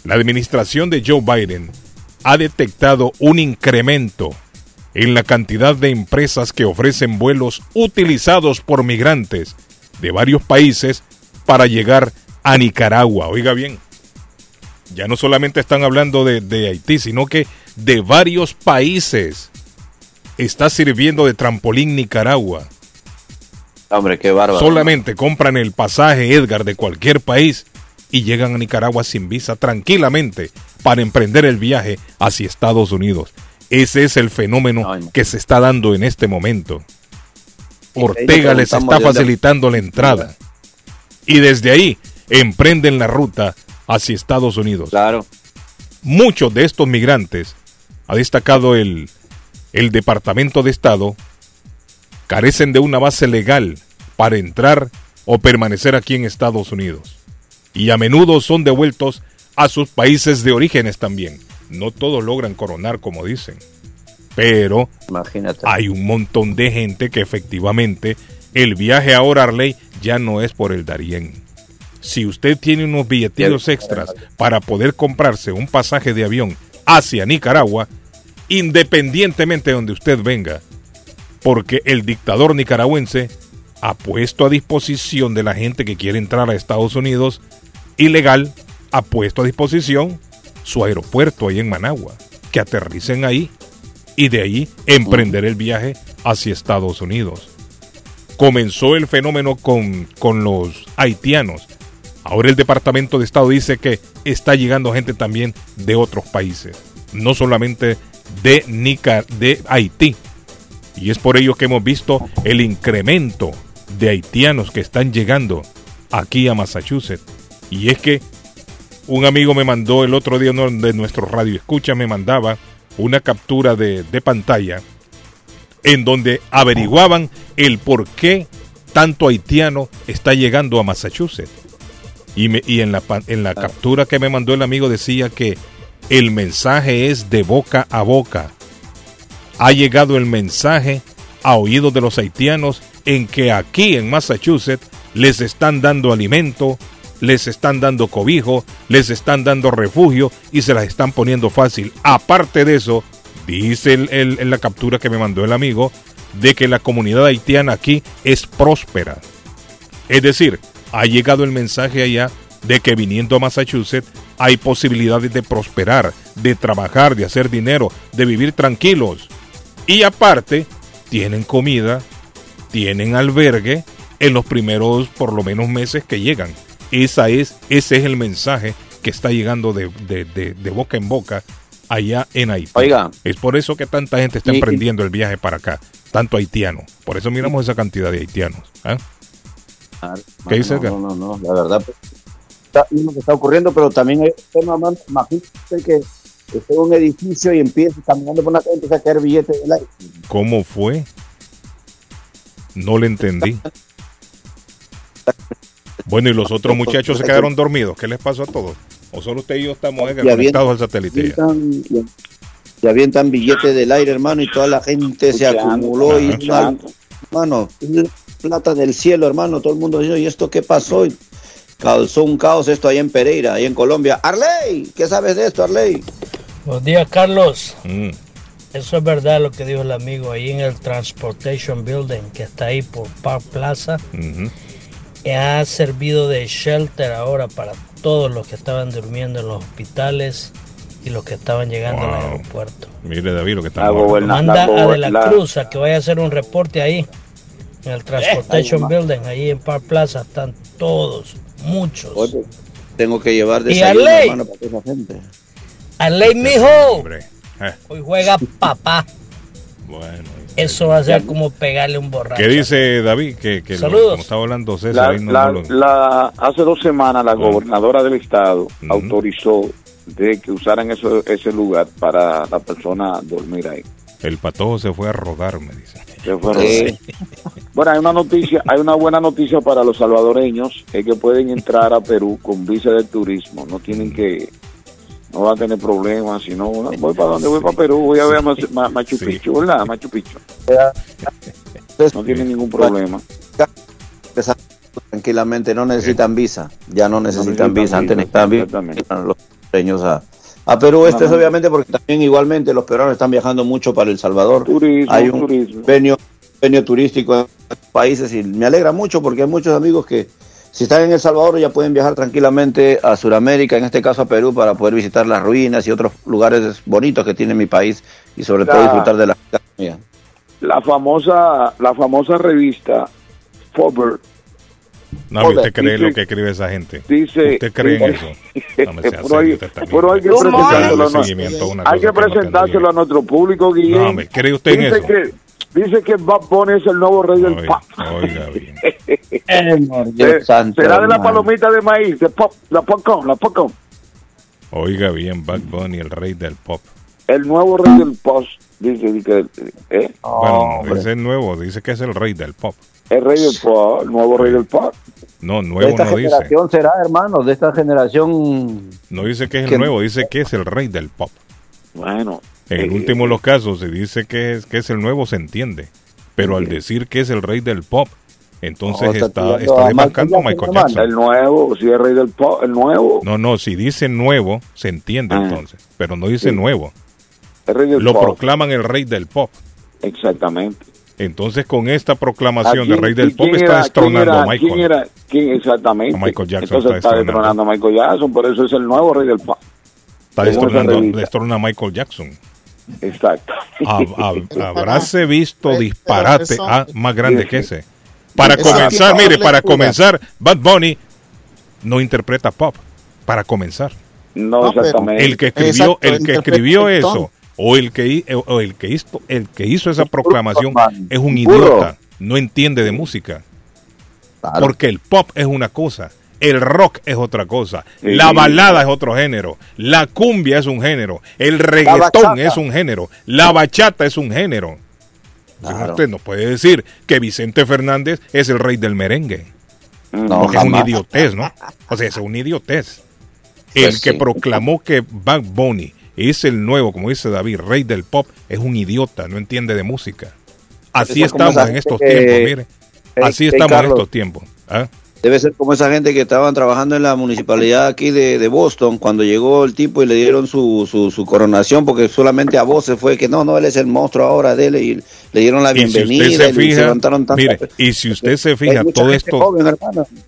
La administración de Joe Biden ha detectado un incremento en la cantidad de empresas que ofrecen vuelos utilizados por migrantes de varios países para llegar a Nicaragua. Oiga bien, ya no solamente están hablando de, de Haití, sino que de varios países está sirviendo de trampolín Nicaragua. Hombre, qué bárbaro. Solamente compran el pasaje Edgar de cualquier país y llegan a Nicaragua sin visa tranquilamente para emprender el viaje hacia Estados Unidos. Ese es el fenómeno que se está dando en este momento. Ortega les está facilitando la entrada. Y desde ahí emprenden la ruta hacia Estados Unidos. Claro. Muchos de estos migrantes, ha destacado el, el Departamento de Estado, carecen de una base legal para entrar o permanecer aquí en Estados Unidos. Y a menudo son devueltos a sus países de orígenes también. No todos logran coronar, como dicen. Pero Imagínate. hay un montón de gente que efectivamente el viaje ahora Arley ya no es por el Darién. Si usted tiene unos billetillos extras para poder comprarse un pasaje de avión hacia Nicaragua, independientemente de donde usted venga, porque el dictador nicaragüense ha puesto a disposición de la gente que quiere entrar a Estados Unidos ilegal ha puesto a disposición su aeropuerto ahí en Managua, que aterricen ahí y de ahí emprender el viaje hacia Estados Unidos. Comenzó el fenómeno con, con los haitianos. Ahora el Departamento de Estado dice que está llegando gente también de otros países, no solamente de, Nica, de Haití. Y es por ello que hemos visto el incremento de haitianos que están llegando aquí a Massachusetts. Y es que un amigo me mandó el otro día uno de nuestro radio escucha, me mandaba una captura de, de pantalla en donde averiguaban el por qué tanto haitiano está llegando a Massachusetts. Y, me- y en, la, en la captura que me mandó el amigo decía que el mensaje es de boca a boca. Ha llegado el mensaje a oídos de los haitianos en que aquí en Massachusetts les están dando alimento, les están dando cobijo, les están dando refugio y se las están poniendo fácil. Aparte de eso, dice el- en la captura que me mandó el amigo, de que la comunidad haitiana aquí es próspera. Es decir, ha llegado el mensaje allá de que viniendo a Massachusetts hay posibilidades de prosperar, de trabajar, de hacer dinero, de vivir tranquilos. Y aparte, tienen comida, tienen albergue en los primeros por lo menos meses que llegan. Esa es, ese es el mensaje que está llegando de, de- de- de boca en boca allá en Haití. Oiga. Es por eso que tanta gente está emprendiendo el viaje para acá, tanto haitiano. Por eso miramos esa cantidad de haitianos. ¿ah? ¿Qué dice no, no, no, no, la verdad. pues, está- es lo que está ocurriendo, pero también hay un tema, man, imagínate que esté en un edificio y empiece caminando por una calle y empieza a caer billetes del aire. ¿Cómo fue? No le entendí. Bueno, y los otros muchachos se quedaron dormidos. ¿Qué les pasó a todos? ¿O solo usted y yo estamos avientan- conectados al satélite? ya? y avientan billetes del aire, hermano, y toda la gente se acumuló y hermano, plata del cielo, hermano, todo el mundo dijo, ¿y esto qué pasó? Y causó un caos esto ahí en Pereira, ahí en Colombia. Arley, ¿qué sabes de esto, Arley? Buenos días, Carlos. Mm. Eso es verdad lo que dijo el amigo ahí en el Transportation Building, que está ahí por Park Plaza. Ha servido de shelter ahora para todos los que estaban durmiendo en los hospitales y los que estaban llegando al aeropuerto. Mire, David, lo que está Manda a De la Cruz a que vaya a hacer un reporte ahí, en el Transportation Ay, Building, ahí en Park Plaza. Están todos, muchos. Oye, tengo que llevar ¿Y desayuno, Arley? hermano, para toda esa gente. Arley, mijo, Eh, hoy juega papá. Bueno. Eso va a ser como pegarle un borracho. ¿Qué dice David? Que, que lo- Saludos. como estaba hablando César, La- ahí no- la- no lo- la- hace dos semanas la gobernadora del estado autorizó de que usaran eso, ese lugar para la persona dormir ahí. el patojo se fue a rodar, me dice. Se fue a rodar. Bueno, hay una noticia, hay una buena noticia para los salvadoreños, es que pueden entrar a Perú con visa de turismo, no tienen que, no van a tener problemas, sino voy para donde voy para Perú, voy a ver a Mas- Ma- Machu Picchu, ¿verdad? Machu Picchu. No tienen ningún problema. Tranquilamente, no necesitan visa, ya no necesitan necesitan visa, antes visa, necesitaban visa los peruanos a, a Perú. Esto es No, no. obviamente porque también igualmente los peruanos están viajando mucho para El Salvador. Turismo, hay un turismo. venio, venio turístico en países y me alegra mucho porque hay muchos amigos que si están en El Salvador ya pueden viajar tranquilamente a Sudamérica, en este caso a Perú, para poder visitar las ruinas y otros lugares bonitos que tiene mi país y sobre todo disfrutar de la gastronomía. La famosa, la famosa revista Forbes No, ¿usted Joder, cree dice- lo que escribe esa gente? dice ¿Usted cree en eso? No me pero hay, usted pero que presentárselo, a hay que que no presentárselo a nuestro público, Guillén. No, hombre, ¿cree usted en eso? Que, dice que Bob Bunny es el nuevo rey del pop. Oiga bien. Santo, será de la palomita de maíz, de pop, la popcorn, la popcorn. Oiga bien, Bad Bunny, el rey del pop. El nuevo rey del pop, dice, dice, ¿eh? bueno, no, ese es nuevo, dice que es el rey del pop. El rey del pop, el nuevo rey del pop. No, De nuevo esta no dice. generación será, hermano, de esta generación No dice que es el que- nuevo, dice que es el rey del pop. Bueno. En el eh, último de los casos se dice que es, que es el nuevo, se entiende. Pero al decir que es el rey del pop, entonces No, está está, está a Michael Jackson, Jackson. El nuevo, si es rey del pop, el nuevo. No, no, si dice nuevo, se entiende Ah. entonces. Pero no dice Sí. nuevo. El rey del Lo pop. proclaman el rey del pop. Exactamente. Entonces, con esta proclamación ¿A de rey del pop, está destronando a Michael. ¿Quién era? ¿Quién exactamente? A Michael Jackson Entonces está está destronando. a Michael Jackson, por eso es el nuevo rey del pop. Está revista. destrona a Michael Jackson. Exacto. Hab- hab- habráse visto disparate eso- ah, más grande que ese. Para comenzar, mire, para comenzar, Bad Bunny no interpreta pop. Para comenzar. No, exactamente. El que escribió, Exacto, el que escribió eso o el que hi- o el que hizo, el que hizo esa proclamación es un idiota, no entiende de música. Porque el pop es una cosa, el rock es otra cosa, Sí. la balada es otro género, la cumbia es un género, el reggaetón es un género, la bachata es un género. Usted no puede decir que Vicente Fernández es el rey del merengue. No, porque es jamás. idiotez, ¿no? O sea, es una idiotez. El Pues que sí. proclamó que Bad Bunny es el nuevo, como dice David, rey del pop, es un idiota, no entiende de música. Así estamos en estos que- tiempos, mire. Hey, Así hey, estamos en estos tiempos. ¿ah? Debe ser como esa gente que estaban trabajando en la municipalidad aquí de, de Boston cuando llegó el tipo y le dieron su, su, su coronación porque solamente a voces fue que no, no, él es el monstruo ahora de él y le dieron la Y si bienvenida se levantaron tantas- mire, y si usted se fija todo esto, joven,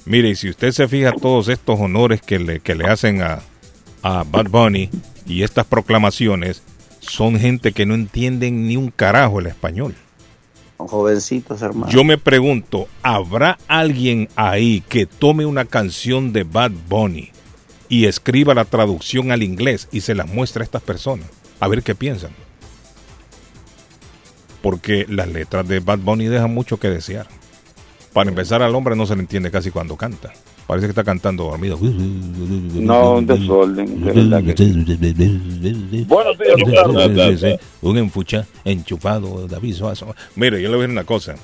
mire, y si usted se fija todos estos honores que le, que le hacen a, a Bad Bunny y estas proclamaciones, son gente que no entienden ni un carajo el español. Son jovencitos, hermano. Yo me pregunto, ¿habrá alguien ahí que tome una canción de Bad Bunny y escriba la traducción al inglés y se la muestre a estas personas? A ver qué piensan. Porque las letras de Bad Bunny dejan mucho que desear. Para empezar, al hombre no se le entiende casi cuando canta. Parece que está cantando dormido. No, un desorden. de que- Buenos días, doctor. Sí, sí, Un enfucha enchufado, David Suazo. Mire, yo le voy a decir una cosa.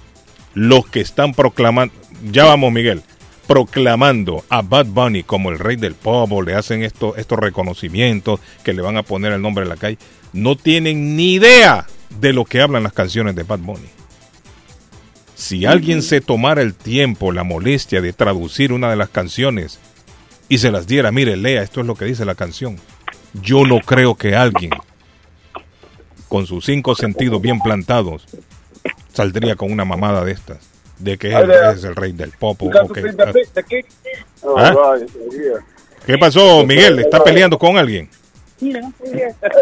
Los que están proclamando, ya vamos, Miguel, proclamando a Bad Bunny como el rey del pop, le hacen esto, estos reconocimientos que le van a poner el nombre en la calle, no tienen ni idea de lo que hablan las canciones de Bad Bunny. Si alguien se tomara el tiempo, la molestia de traducir una de las canciones y se las diera, mire, lea, esto es lo que dice la canción. Yo no creo que alguien con sus cinco sentidos bien plantados saldría con una mamada de estas. De que él es el rey del pop. o- o que- ¿Ah? ¿Qué pasó, Miguel? ¿Está peleando con alguien?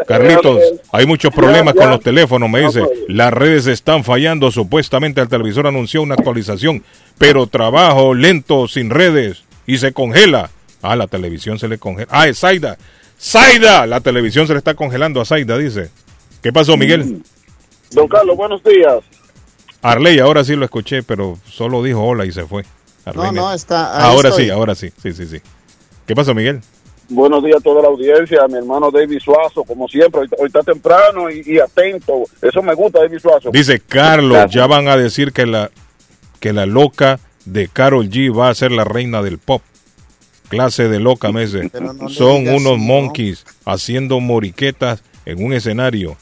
Carlitos, hay muchos problemas con los teléfonos, me dice. Las redes están fallando. Supuestamente el televisor anunció una actualización, pero trabajo lento, sin redes, y se congela. Ah, la televisión se le congela. Ah, es Zaida. Zaida, la televisión se le está congelando a Zaida, dice. ¿Qué pasó, Miguel? Don Carlos, buenos días. Arley, ahora sí lo escuché, pero solo dijo hola y se fue. Arley No, no, está- Ahora estoy. sí, ahora sí. Sí, sí, sí. ¿Qué pasó, Miguel? Buenos días a toda la audiencia, a mi hermano David Suazo, como siempre, hoy, hoy está temprano y, y atento. Eso me gusta, David Suazo. Dice Carlos, ya van a decir que la que la loca de Carol G va a ser la reina del pop. Clase de loca, me dice. Son unos así, ¿no? monkeys haciendo moriquetas en un escenario.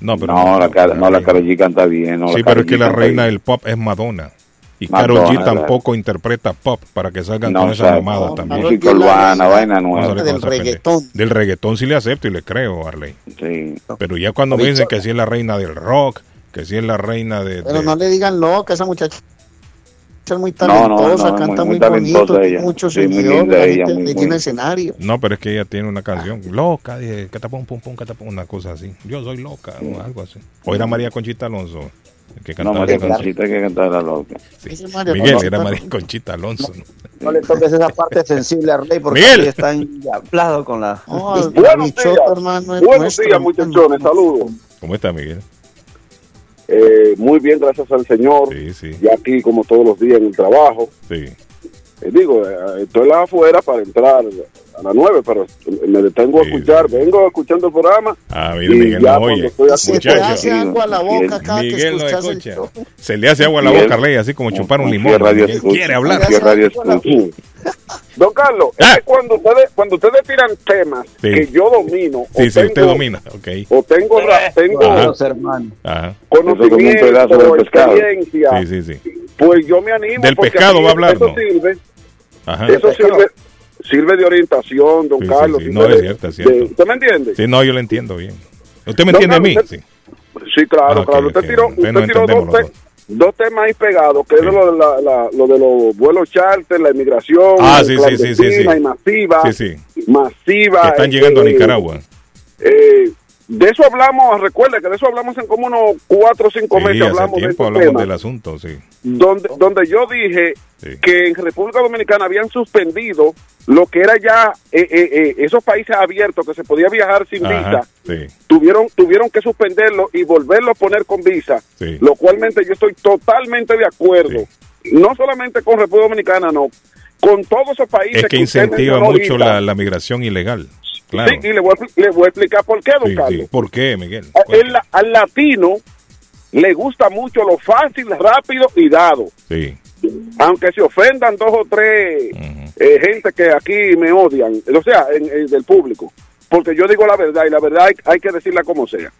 No, pero No, la, cara, no, la Karol G canta bien. No, sí, la pero es que la reina bien. del pop es Madonna. Y Carol G ¿verdad? tampoco interpreta pop para que salgan No, con esa mamada no, también. música urbana, vaina No nueva. Del reggaetón. Del reggaetón sí le acepto y le creo, Arley. Sí. Pero ya cuando me dicen que sí es la reina del rock, que sí es la reina de... Pero de- no le digan loca, esa muchacha es muy No, no, talentosa, no, es canta muy- muy, muy bonito, talentosa tiene ella. muchos Sí, muy linda la ella, muy- tiene escenario. No, pero es que ella tiene una canción loca, dije, catapum, pum, pum, catapum, una cosa así. Yo soy loca, o algo así. O era María Conchita Alonso. Que No, cantaba María. Conchita que cantaba la loca. María Miguel, Conchita era Alonso. María Conchita Alonso. ¿no? No le toques esa parte sensible a Rey porque Miguel. ahí está con la... Buenos días. Buenos días, muchachones, saludos. ¿Cómo está, Miguel? Eh, muy bien, gracias al Señor. Sí, sí. Ya aquí, como todos los días, en el trabajo. Sí. Eh, digo, eh, estoy la afuera para entrar a las nueve, pero me detengo a escuchar. Vengo escuchando el programa. Ah, mire, y Miguel ya no cuando oye. estoy aquí- Se te hace agua a la boca cada que Miguel no el escucha. Se le hace agua a la Miguel. boca, Rey, así como chupar un ¿Con limón. radio Miguel quiere hablar. ¿Con qué radio? Don Carlos, es que cuando ustedes, cuando ustedes tiran temas Ah. Sí. que yo domino, Sí, o sí, tengo, usted domina. Ok. o tengo, tengo Ajá. hermanos. Ajá. conocimiento, pescado. experiencia, Sí, sí, sí. pues yo me animo. Del porque pescado va a hablar, Eso sirve, Ajá. eso sirve, sirve de orientación, don Sí, sí, Carlos. sí. sirve No, es cierto, es cierto. de- ¿Usted me entiende? Sí, no, yo lo entiendo bien. ¿Usted me Don entiende a mí? Carlos, Sí. Sí, claro, Ah, claro. Usted ok. tiró, usted tiró dos, te- dos temas ahí pegados, que es lo, de la- la- lo de los vuelos charter, la inmigración Ah, sí, sí, sí, sí, sí. y masiva, Sí, sí. masiva. Que están eh, llegando a eh, Nicaragua. eh, de eso hablamos, recuerde que de eso hablamos en como unos cuatro o cinco Sí, meses hace hablamos de tiempo este hablamos tema, del asunto, sí. donde, donde yo dije que en República Dominicana habían suspendido lo que era ya eh, eh, eh, esos países abiertos que se podía viajar sin Ajá, visa, sí. tuvieron tuvieron que suspenderlo y volverlo a poner con visa, lo cualmente yo estoy totalmente de acuerdo, no solamente con República Dominicana, no, con todos esos países Es que usted incentiva mucho la, la migración ilegal. Claro. Sí, y le voy, a, expli- le voy a explicar por qué, don Sí, Carlos. sí. ¿Por qué, Miguel? El- al latino le gusta mucho lo fácil, rápido y dado. Sí. Aunque se ofendan dos o tres eh, gente que aquí me odian, o sea, en- en- del público. Porque yo digo la verdad y la verdad hay, hay que decirla como sea.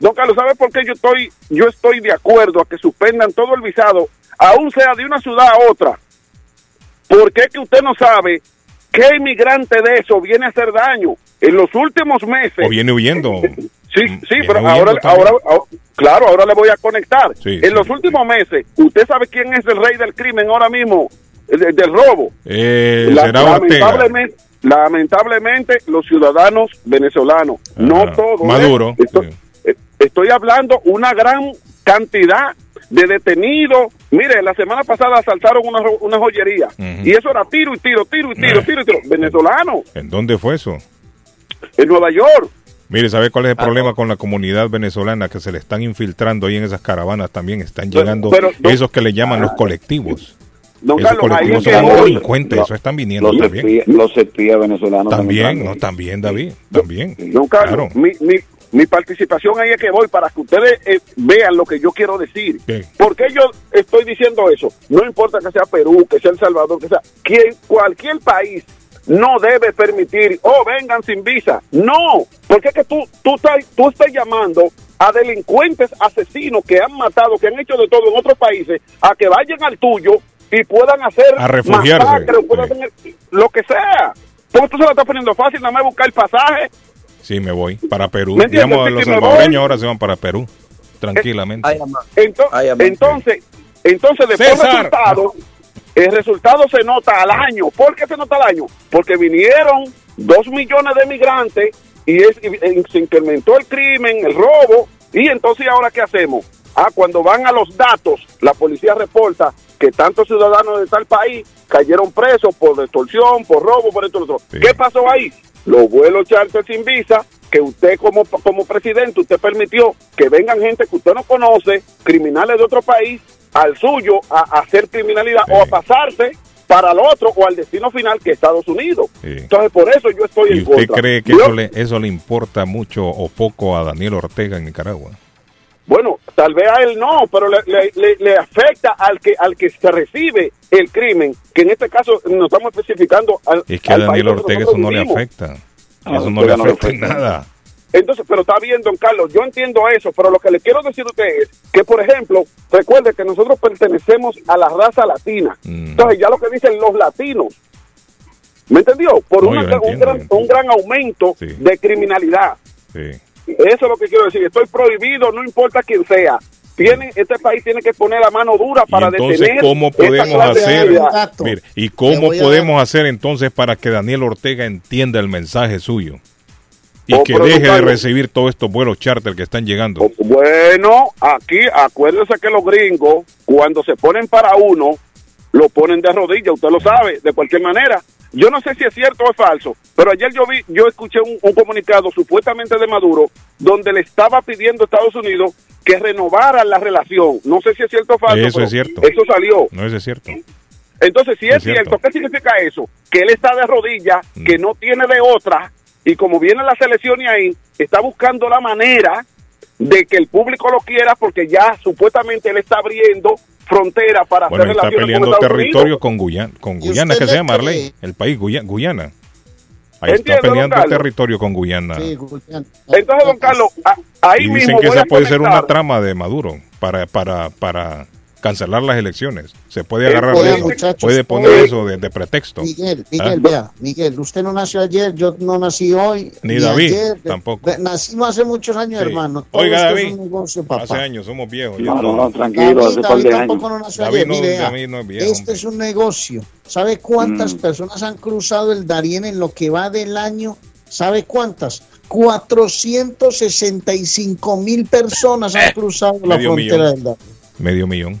Don Carlos, ¿sabe por qué yo estoy, yo estoy de acuerdo a que suspendan todo el visado, aún sea de una ciudad a otra? Porque es que usted no sabe qué inmigrante de eso viene a hacer daño. En los últimos meses, O viene huyendo. Sí, sí, pero ahora, ahora, ahora- claro, ahora le voy a conectar. Sí, en sí. los últimos meses, ¿usted sabe quién es el rey del crimen ahora mismo? El- el del robo. Eh, La- será Ortega. lamentablemente, lamentablemente, los ciudadanos venezolanos, no todos. ¿eh? Maduro. Estoy, eh, estoy hablando una gran cantidad de detenidos. Mire, la semana pasada asaltaron una, una joyería y eso era tiro y tiro, tiro y tiro, Eh. tiro y tiro. Venezolanos, ¿En dónde fue eso? en Nueva York. Mire, ¿sabe cuál es Ah, el problema con la comunidad venezolana? Que se le están infiltrando ahí en esas caravanas también. Están llegando pero, esos que le llaman los colectivos. Don esos Carlos, colectivos es que son delincuentes, eso están viniendo Los también. los espías venezolanos. También, entrando. no, también, David, también. Don Carlos, mi, mi, mi participación ahí es que voy para que ustedes eh, vean lo que yo quiero decir. ¿Por qué yo estoy diciendo eso? No importa que sea Perú, que sea El Salvador, que sea quien, cualquier país no debe permitir, oh, vengan sin visa. No, porque es que tú, tú, estás, tú estás llamando a delincuentes asesinos que han matado, que han hecho de todo en otros países, a que vayan al tuyo y puedan hacer A masacre, puedan hacer lo que sea. Porque tú se lo estás poniendo fácil, nada más buscar el pasaje. Sí, me voy para Perú. ¿Me entiendes? Digamos, Sí, los salvadoreños ahora se van para Perú, tranquilamente. Ento- entonces, entonces después el César. resultado, el resultado se nota al año. ¿Por qué se nota al año? Porque vinieron dos millones de migrantes y, es, y- y se incrementó el crimen, el robo, y entonces ahora qué hacemos? Ah, cuando van a los datos, la policía reporta que tantos ciudadanos de tal país cayeron presos por extorsión, por robo, por esto y lo otro. ¿Qué pasó ahí? Los vuelos charter sin visa, que usted como, como presidente, usted permitió que vengan gente que usted no conoce, criminales de otro país, al suyo a, a hacer criminalidad o a pasarse para el otro o al destino final que es Estados Unidos. Entonces, por eso yo estoy ¿Y en usted contra. cree que Yo- eso le, eso le importa mucho o poco a Daniel Ortega en Nicaragua? Bueno, tal vez a él no, pero le, le- le- afecta al que al que se recibe el crimen, que en este caso nos estamos especificando al, Es que a Daniel país Ortega eso no le afecta. Ah, Eso no le no afecta en afecta. nada. Entonces, pero está bien, don Carlos, yo entiendo eso, pero lo que le quiero decir a usted es que, por ejemplo, recuerde que nosotros pertenecemos a la raza latina. Mm. Entonces, ya lo que dicen los latinos, ¿me entendió? Por No, una- un, gran, un gran aumento de criminalidad. Sí. Eso es lo que quiero decir. Estoy prohibido, no importa quién sea. Tiene, este país tiene que poner la mano dura para entonces, detener. ¿cómo esta podemos clase hacer? Mire, ¿y cómo podemos hacer entonces para que Daniel Ortega entienda el mensaje suyo? Y Oh, que deje de recibir todos estos vuelos charter que están llegando. Bueno, aquí acuérdese que los gringos, cuando se ponen para uno, lo ponen de rodillas, usted lo sabe, de cualquier manera. Yo no sé si es cierto o es falso, pero ayer yo vi, yo escuché un, un comunicado supuestamente de Maduro, donde le estaba pidiendo a Estados Unidos que renovara la relación. No sé si es cierto o falso. Eso es cierto. Eso salió. No, eso es cierto. Entonces, si es, Es cierto. cierto, ¿qué significa eso? Que él está de rodillas, que no tiene de otra, y como viene la selección y ahí, está buscando la manera de que el público lo quiera, porque ya supuestamente él está abriendo frontera para Bueno, hacer está relaciones peleando con territorio con Guyana. Con ¿Y Guyana, que se llama cree? Arley, el país Guya- Guyana. Ahí Entiendo, está peleando territorio con Guyana. Entonces, don Carlos, ahí y mismo dicen que voy esa a puede ser una trama de Maduro para, para, para cancelar las elecciones. Se puede Eh, agarrar de eso, muchachos, puede poner eso de, de pretexto. Miguel, ¿Ah? Miguel, vea, Miguel, usted no nació ayer, yo no nací hoy. Ni David, ayer. tampoco. Ve- Nacimos hace muchos años, Sí. hermano. Todo Oiga, David, negocio, papá. Hace años, somos viejos. No, no, no, tranquilo, David, hace par David de tampoco años. no nació David ayer. no- Mire, David no es viejo, este es un negocio. ¿Sabe cuántas Mm. personas han cruzado el Darién en lo que va del año? ¿Sabe cuántas? 465 mil personas han cruzado la frontera millón. del Darién. Medio millón.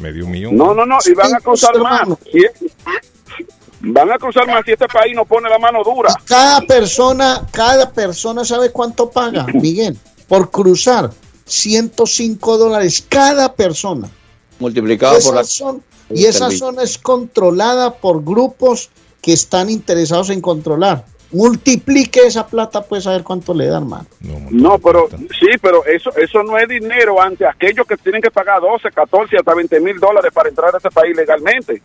Medio millón. No, no, no, y van a cruzar más. Si- Van a cruzar más si este país no pone la mano dura. Cada persona, cada persona sabe cuánto paga, Miguel, por cruzar 105 dólares cada persona. Multiplicado por la... son- y esa servicio. zona es controlada por grupos que están interesados en controlar. Multiplique esa plata, pues a ver cuánto le da, hermano. No, pero sí, pero eso eso no es dinero ante aquellos que tienen que pagar 12, 14, hasta 20 mil dólares para entrar a este país legalmente.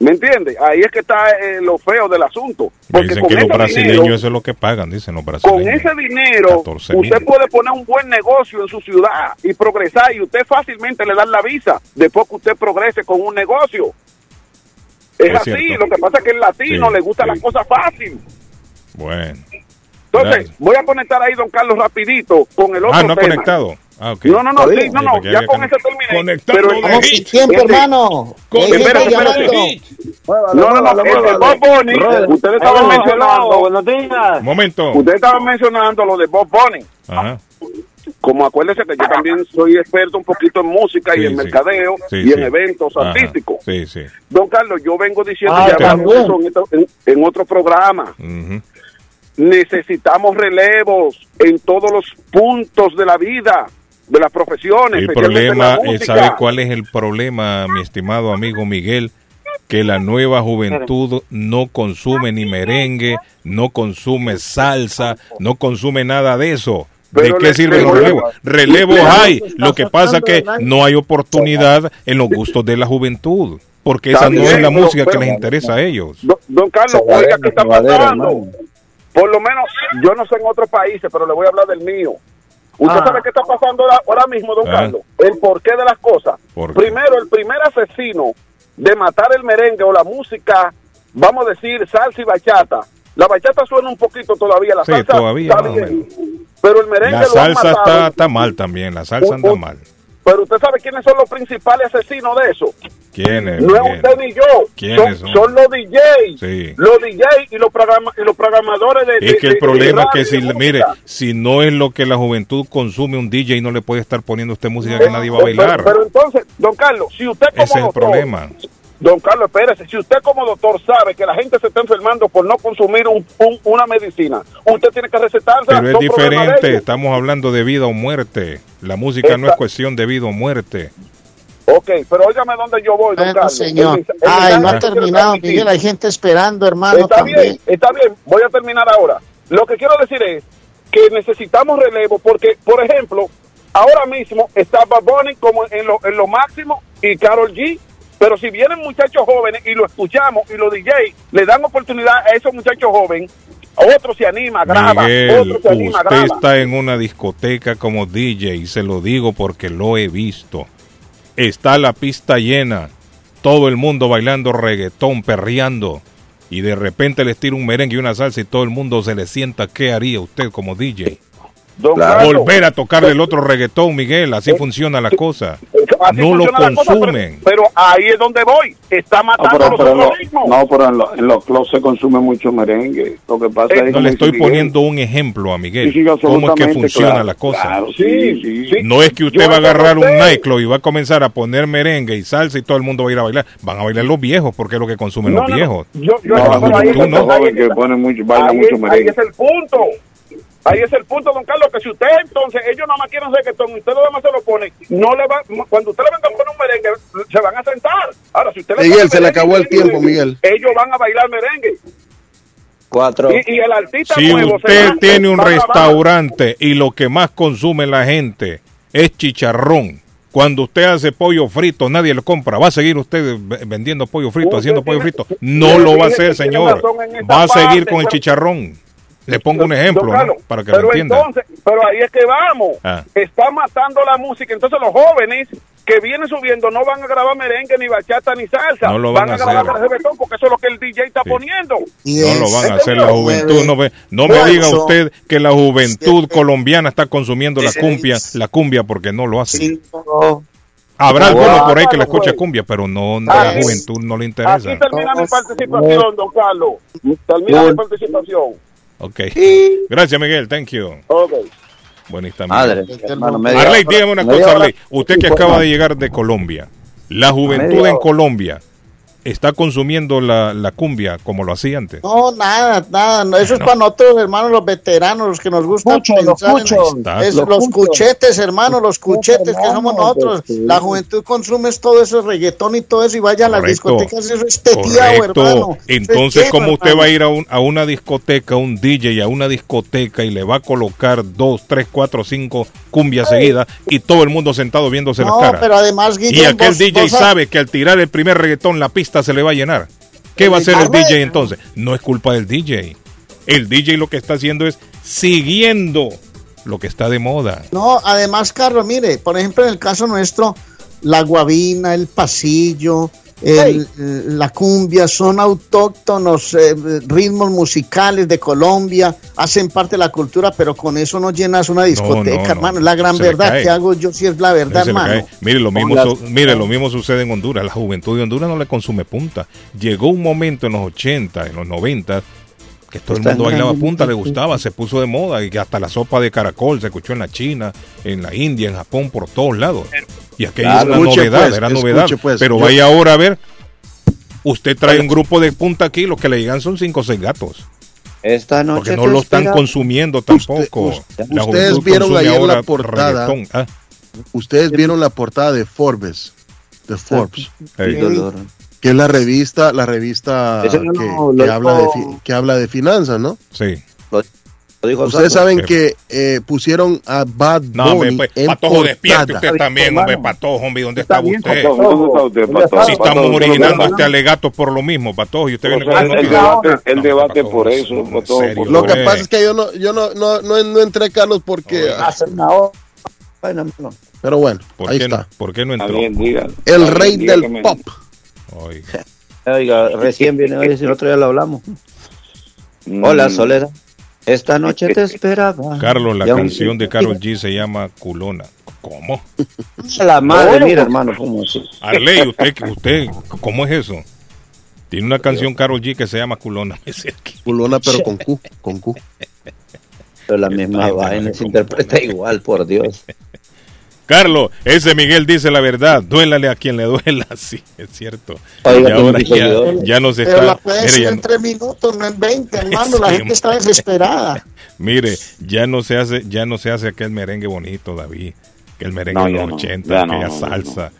¿Me entiende? Ahí es que está eh, lo feo del asunto. Porque Dicen con que los brasileños dinero- eso es lo que pagan, dicen los con brasileños. ese dinero 14 usted puede poner un buen negocio en su ciudad y progresar y usted fácilmente le dan la visa después que usted progrese con un negocio. Es, Es así, cierto. lo que pasa es que el latino Sí, le gusta sí. las cosas fácil. Bueno. Entonces, Gracias. voy a conectar ahí, don Carlos, rapidito con el otro Ah, no ha conectado. Ah, ok. No, no, no, sí, no, no, ya con ese terminé. Conectando Pero el- sin tiempo, este- hermano. Con- espérate. llamando. No, no, no, el de Bob Bunny, ustedes estaban mencionando, Buenos días. Momento. ustedes estaban mencionando lo de Bob Bunny. Ajá. Como acuérdense que yo también soy experto un poquito en música y Sí, en sí. mercadeo Sí, y en eventos Ajá. artísticos. Sí, sí. Don Carlos, yo vengo diciendo Ah, ya en, en- otro programa, Ujú. Necesitamos relevos en todos los puntos de la vida, de las profesiones. El problema, la eh. ¿sabe cuál es el problema, mi estimado amigo Miguel? Que la nueva juventud no consume ni merengue, no consume salsa, no consume nada de eso. ¿De Pero qué sirven los relevos? Relevos le- hay, lo que pasa que no hay oportunidad en los gustos de la juventud, porque esa no es la música que les interesa a ellos. Don, Carlos, oiga, ¿qué está pasando? Por lo menos, yo no sé en otros países, pero le voy a hablar del mío. ¿Usted Ah. sabe qué está pasando ahora, ahora mismo, don Ah. Carlos? El porqué de las cosas. Primero, el primer asesino de matar el merengue o la música, vamos a decir, salsa y bachata. La bachata suena un poquito todavía, la Sí, salsa todavía, está bien. Pero el merengue La lo han salsa matado. está, está mal también, la salsa anda mal. Pero usted sabe quiénes son los principales asesinos de eso. ¿Quién es? No es usted ni yo. ¿Quiénes son, son? son los DJs. Sí. Los DJs y los, programa- y los programadores de. Es que el de- problema de es que si, mire, si no es lo que la juventud consume, un DJ no le puede estar poniendo usted música que nadie va a bailar. Pero, pero entonces, don Carlos, si usted como Ese es el problema. Don Carlos, espérese, si usted como doctor sabe que la gente se está enfermando por no consumir un- un- una medicina, usted tiene que recetarse. Pero es diferente, estamos hablando de vida o muerte. La música no es cuestión de vida o muerte. Ok, pero óigame dónde yo voy, don Bueno, Carlos. señor. El mens- el Ay, no ha terminado. Miguel. Hay gente esperando, hermano, Está también. bien, está bien. Voy a terminar ahora. Lo que quiero decir es que necesitamos relevo porque, por ejemplo, ahora mismo está Bad Bunny como en lo, en lo máximo y Carol G. Pero si vienen muchachos jóvenes y lo escuchamos y los DJ le dan oportunidad a esos muchachos jóvenes, otro se anima, graba, Miguel, otro se anima, usted graba. está en una discoteca como DJ y se lo digo porque lo he visto. Está la pista llena, todo el mundo bailando reggaetón, perreando. Y de repente les tira un merengue y una salsa y todo el mundo se le sienta. ¿Qué haría usted como DJ? Volver a tocarle el otro reggaetón, Miguel. Así funciona la cosa. así No lo cosa, pero- consumen. pero, ahí es donde voy. Está No, matando pero, los pero en otros lo- ritmos. no, pero en, lo- en los clubs se consume mucho merengue. Lo que pasa es No le estoy Miguel, poniendo un ejemplo a Miguel. Sí, sí, ¿Cómo es que funciona claro, la cosa? claro, sí, sí. No es que usted Yo va a agarrar un nightclub y va a comenzar a poner merengue y salsa y todo el mundo va a ir a bailar. Van a bailar los viejos porque es lo que consumen No, los no, no. viejos. Yo, yo, No, pero no, ahí tú es- no. ahí Joven que pone mucho, baila ahí, mucho es- merengue. ahí es el punto. Ahí es el punto, don Carlos, que si usted entonces, ellos nada más quieren reggaetón usted lo demás se lo pone, no le va, cuando usted le venga a poner un merengue, se van a sentar. Ahora, si usted le Miguel, se le acabó el tiempo, Miguel. Ellos van a bailar merengue. Cuatro. Y, y el artista Si nuevo se usted tiene un restaurante y lo que más consume la gente es chicharrón, cuando usted hace pollo frito, nadie lo compra. ¿Va a seguir usted vendiendo pollo frito, Usted haciendo pollo frito? No lo va a hacer, señor. Va a seguir parte, con el pero- chicharrón. Le pongo un ejemplo, Para que lo pero entienda. entonces, pero ahí es que vamos. Ah. Está matando la música. Entonces los jóvenes que vienen subiendo no van a grabar merengue, ni bachata, ni salsa. No lo van a grabar hacer. reggaetón porque eso es lo que el DJ está poniendo. No lo van a hacer la juventud. No, ve- no me diga usted que la juventud colombiana está consumiendo la cumbia, la cumbia porque no lo hace. Habrá Wow. alguno por ahí que le pues. cumbia, pero no, no, la juventud no le interesa. Aquí termina mi participación, don Carlos. Termina mi participación. Ok. Gracias, Miguel. Thank you. Ok. Buenísima. Madre, hermano, media Arley, dígame una cosa, Arley. Usted que acaba de llegar de Colombia, la juventud en. Colombia está consumiendo la, la cumbia como lo hacía antes. No, nada, nada. No, eso es para nosotros, hermanos, los veteranos, los que nos gusta los pensar en- es Los cuchetes, hermanos, los cuchetes que somos nosotros. sí. La juventud consume todo eso, reggaetón y todo eso, y vaya a las discotecas, eso es teteado, hermano. Entonces, Eso es ¿cómo lleno, usted hermano. va a ir a, un- a una discoteca, un DJ a una discoteca y le va a colocar dos, tres, cuatro, cinco cumbias seguidas y todo el mundo sentado viéndose No, las caras? pero además, y Guillén, aquel vos- DJ vos sabe que al tirar el primer reggaetón la pista se le va a llenar. ¿Qué va a hacer el DJ entonces? No es culpa del DJ. El DJ lo que está haciendo es siguiendo lo que está de moda. No, además, Carlos, mire, por ejemplo, en el caso nuestro, la guabina, el pasillo, el- la cumbia son autóctonos eh, ritmos musicales de Colombia, hacen parte de la cultura, pero con eso no llenas una discoteca, no, no. hermano. La gran verdad que hago yo sí es la verdad, hermano. Mire, lo mismo, su- mire, lo mismo sucede en Honduras. La juventud de Honduras no le consume punta. Llegó un momento en los 80, en los 90, que todo el mundo bailaba punta, le gustaba, se puso de moda y hasta la sopa de caracol se escuchó en la China, en la India, en Japón, por todos lados. Y aquello Claro, era escuche, novedad, pues, era escuche, novedad. pues. Pero Yo- vaya ahora a ver, usted trae un grupo de punta aquí, los que le llegan son cinco o seis gatos. Esta noche Porque no lo están consumiendo tampoco. La Ustedes juventud vieron ayer la portada. Ah, Ustedes vieron la portada de Forbes, de Forbes, Hey. que es la revista, la revista que, no, que habla de que habla de finanzas, ¿no? Sí. Dijo Ustedes Saco. saben que eh, pusieron a Bad No, hombre, Bunny pues, en Patojo, despierte usted también, hombre, Patojo, hombre, ¿dónde está usted? Patojo, ¿dónde está usted, Patojo? Si estamos originando pero- este alegato por lo mismo, Patojo, y usted viene con el, una el noticia. debate, el debate por eso, Patojo, serio, por Lo que pasa es que yo no, yo no, no, no, no entré, Carlos, porque. Pero bueno, ¿Por ahí qué no- está. ¿Por qué no entró? bien. El rey bien, del pop. Oiga. Oiga, recién viene hoy, si el otro día lo hablamos. Mm. Hola, Soledad. Esta noche te esperaba. Carlos, la canción de Carol G se llama Culona. ¿Cómo? La madre, Bueno, mira, hermano, cómo así. Arley, usted, usted, ¿cómo es eso? Tiene una canción Carol G que se llama Culona. Culona, pero con Q, con Q. Pero la misma vaina se interpreta igual, por Dios. Carlos, ese Miguel dice la verdad, duélale a quien le duela, sí, es cierto. Oiga, y ahora bendito ya, Pero la está... ya en no- tres minutos, no en 20, hermano. La Sí, gente está desesperada. mire, ya no se hace, ya no se hace aquel merengue bonito, David, que el merengue No, de los no, 80, ya no, aquella no, no, salsa,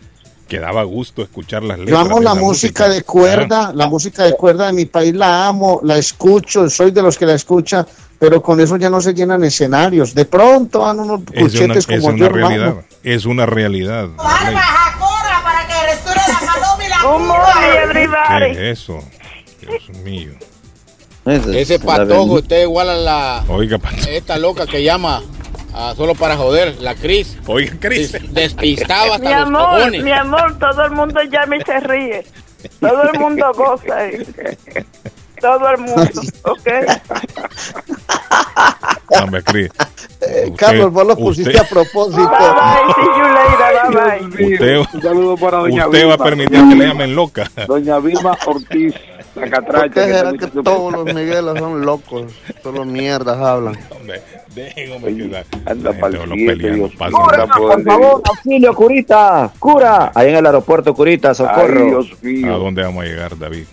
que daba gusto escuchar las letras. Yo amo la música de cuerda, la música de cuerda de mi país la amo, la escucho, soy de los que la escucha, pero con eso ya no se llenan escenarios. De pronto van unos Es una, cuchetes es como una yo, hermano. realidad, es una realidad. Para que restaure la paloma y la everybody. ¿Qué es eso? Dios mío. Ese patojo está igual a la Oiga, Patojo. esta loca que llama ah, solo para joder, la Cris. Oiga, Cris. Despistaba Mi hasta los amor, cojones. mi amor, todo el mundo llama y se ríe. Todo el mundo goza. ahí. Todo el mundo, ¿ok? Hombre, Cris. Eh, Carlos, vos lo pusiste usted- a propósito. Bye bye, see you later, bye bye. Usted, Un saludo para doña usted va a Vilma. permitir que le llamen loca. Doña Vilma Ortiz, la ¿Por catracha. qué será está que todos los Migueles son locos? Solo mierdas hablan. Hombre, dejen, hombre, que la, Anda peleando, Dios nada. Por favor, auxilio, curita, cura. Ahí en el aeropuerto, curita, Ay, socorro. Dios ¿A mío. dónde vamos a llegar, David?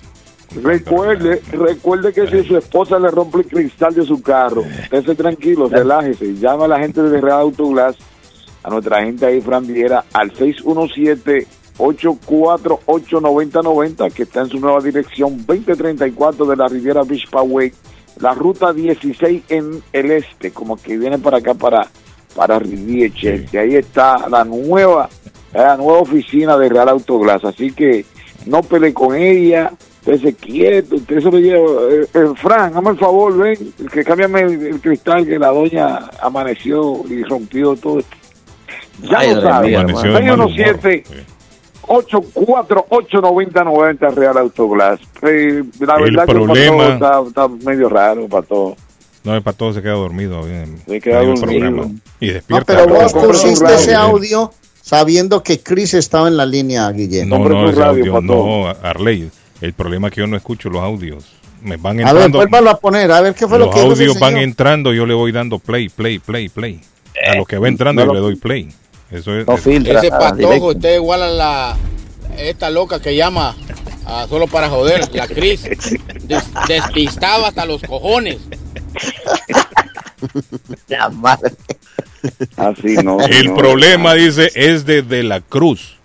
Recuerde, recuerde que si su esposa le rompe el cristal de su carro, esté tranquilo, relájese, llama a la gente de Real Autoglass, a nuestra gente ahí, Fran Viera, al 617-848-9090, que está en su nueva dirección 2034 de la Riviera Beach Parkway, la ruta 16 en el este, como que viene para acá, para, para Riviera, y ahí está la nueva, la nueva oficina de Real Autoglass, así que no pelee con ella, Usted se quieto, usted se lo lleva. Eh, eh, Fran, hazme el favor, ven, que cámbiame el, el cristal que la doña amaneció y rompió todo. esto. Ya Ay, lo Dios sabe. mío, Amaneció de mal humor. 617 8489090 Real Autoglass. Eh, la El verdad que problema- para todo está, está medio raro para todo. No, el pato se queda dormido. bien, Se queda dormido. programa. Y No, despierta. pero vos pusiste ese eh. audio sabiendo que Chris estaba en la línea, Guillermo. No, no, ese audio, no, Arley. El problema es que yo no escucho los audios. Me van A ver, entrando. a poner, a ver qué fue los lo que ese audios van entrando, yo le voy dando play, play, play, play. A lo que va entrando no yo lo- le doy play. Eso es. No es- filtra Ese nada, patojo está igual a la esta loca que llama ah, solo para joder, la Cris. Des- despistado hasta los cojones. La madre. Así no. el no. problema, dice, es de De la Cruz.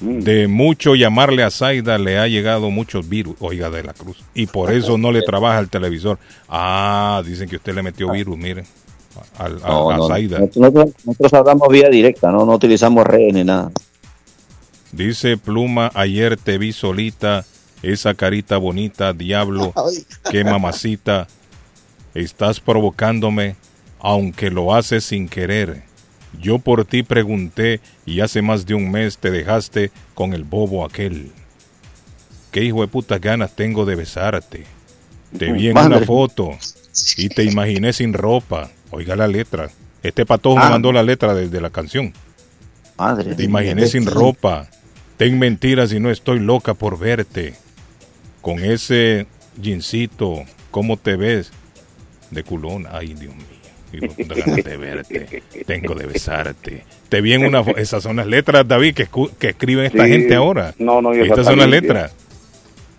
Mm. De mucho llamarle a Zaida le ha llegado muchos virus, oiga, de la Cruz. Y por eso no le trabaja el televisor. Ah, dicen que usted le metió virus, mire, al- No, a no, Zaida. nosotros, nosotros hablamos vía directa, no, no utilizamos redes ni nada. Dice Pluma, ayer te vi solita, esa carita bonita, diablo, qué mamacita, estás provocándome, aunque lo haces sin querer. Yo por ti pregunté y hace más de un mes te dejaste con el bobo aquel. Qué hijo de putas ganas tengo de besarte. Te vi en una foto y te imaginé sin ropa. Oiga la letra. Este patojo me Ah. mandó la letra de, de la canción. Madre. Te imaginé sin ropa. Ten mentiras y no estoy loca por verte. Con ese jeansito, ¿cómo te ves? De culón. Ay, Dios mío. Ganas de verte. Tengo de besarte. Te vi en una Esas son las letras, David, que, escriben esta Sí. gente ahora. No, no, y esa Estas son las letras.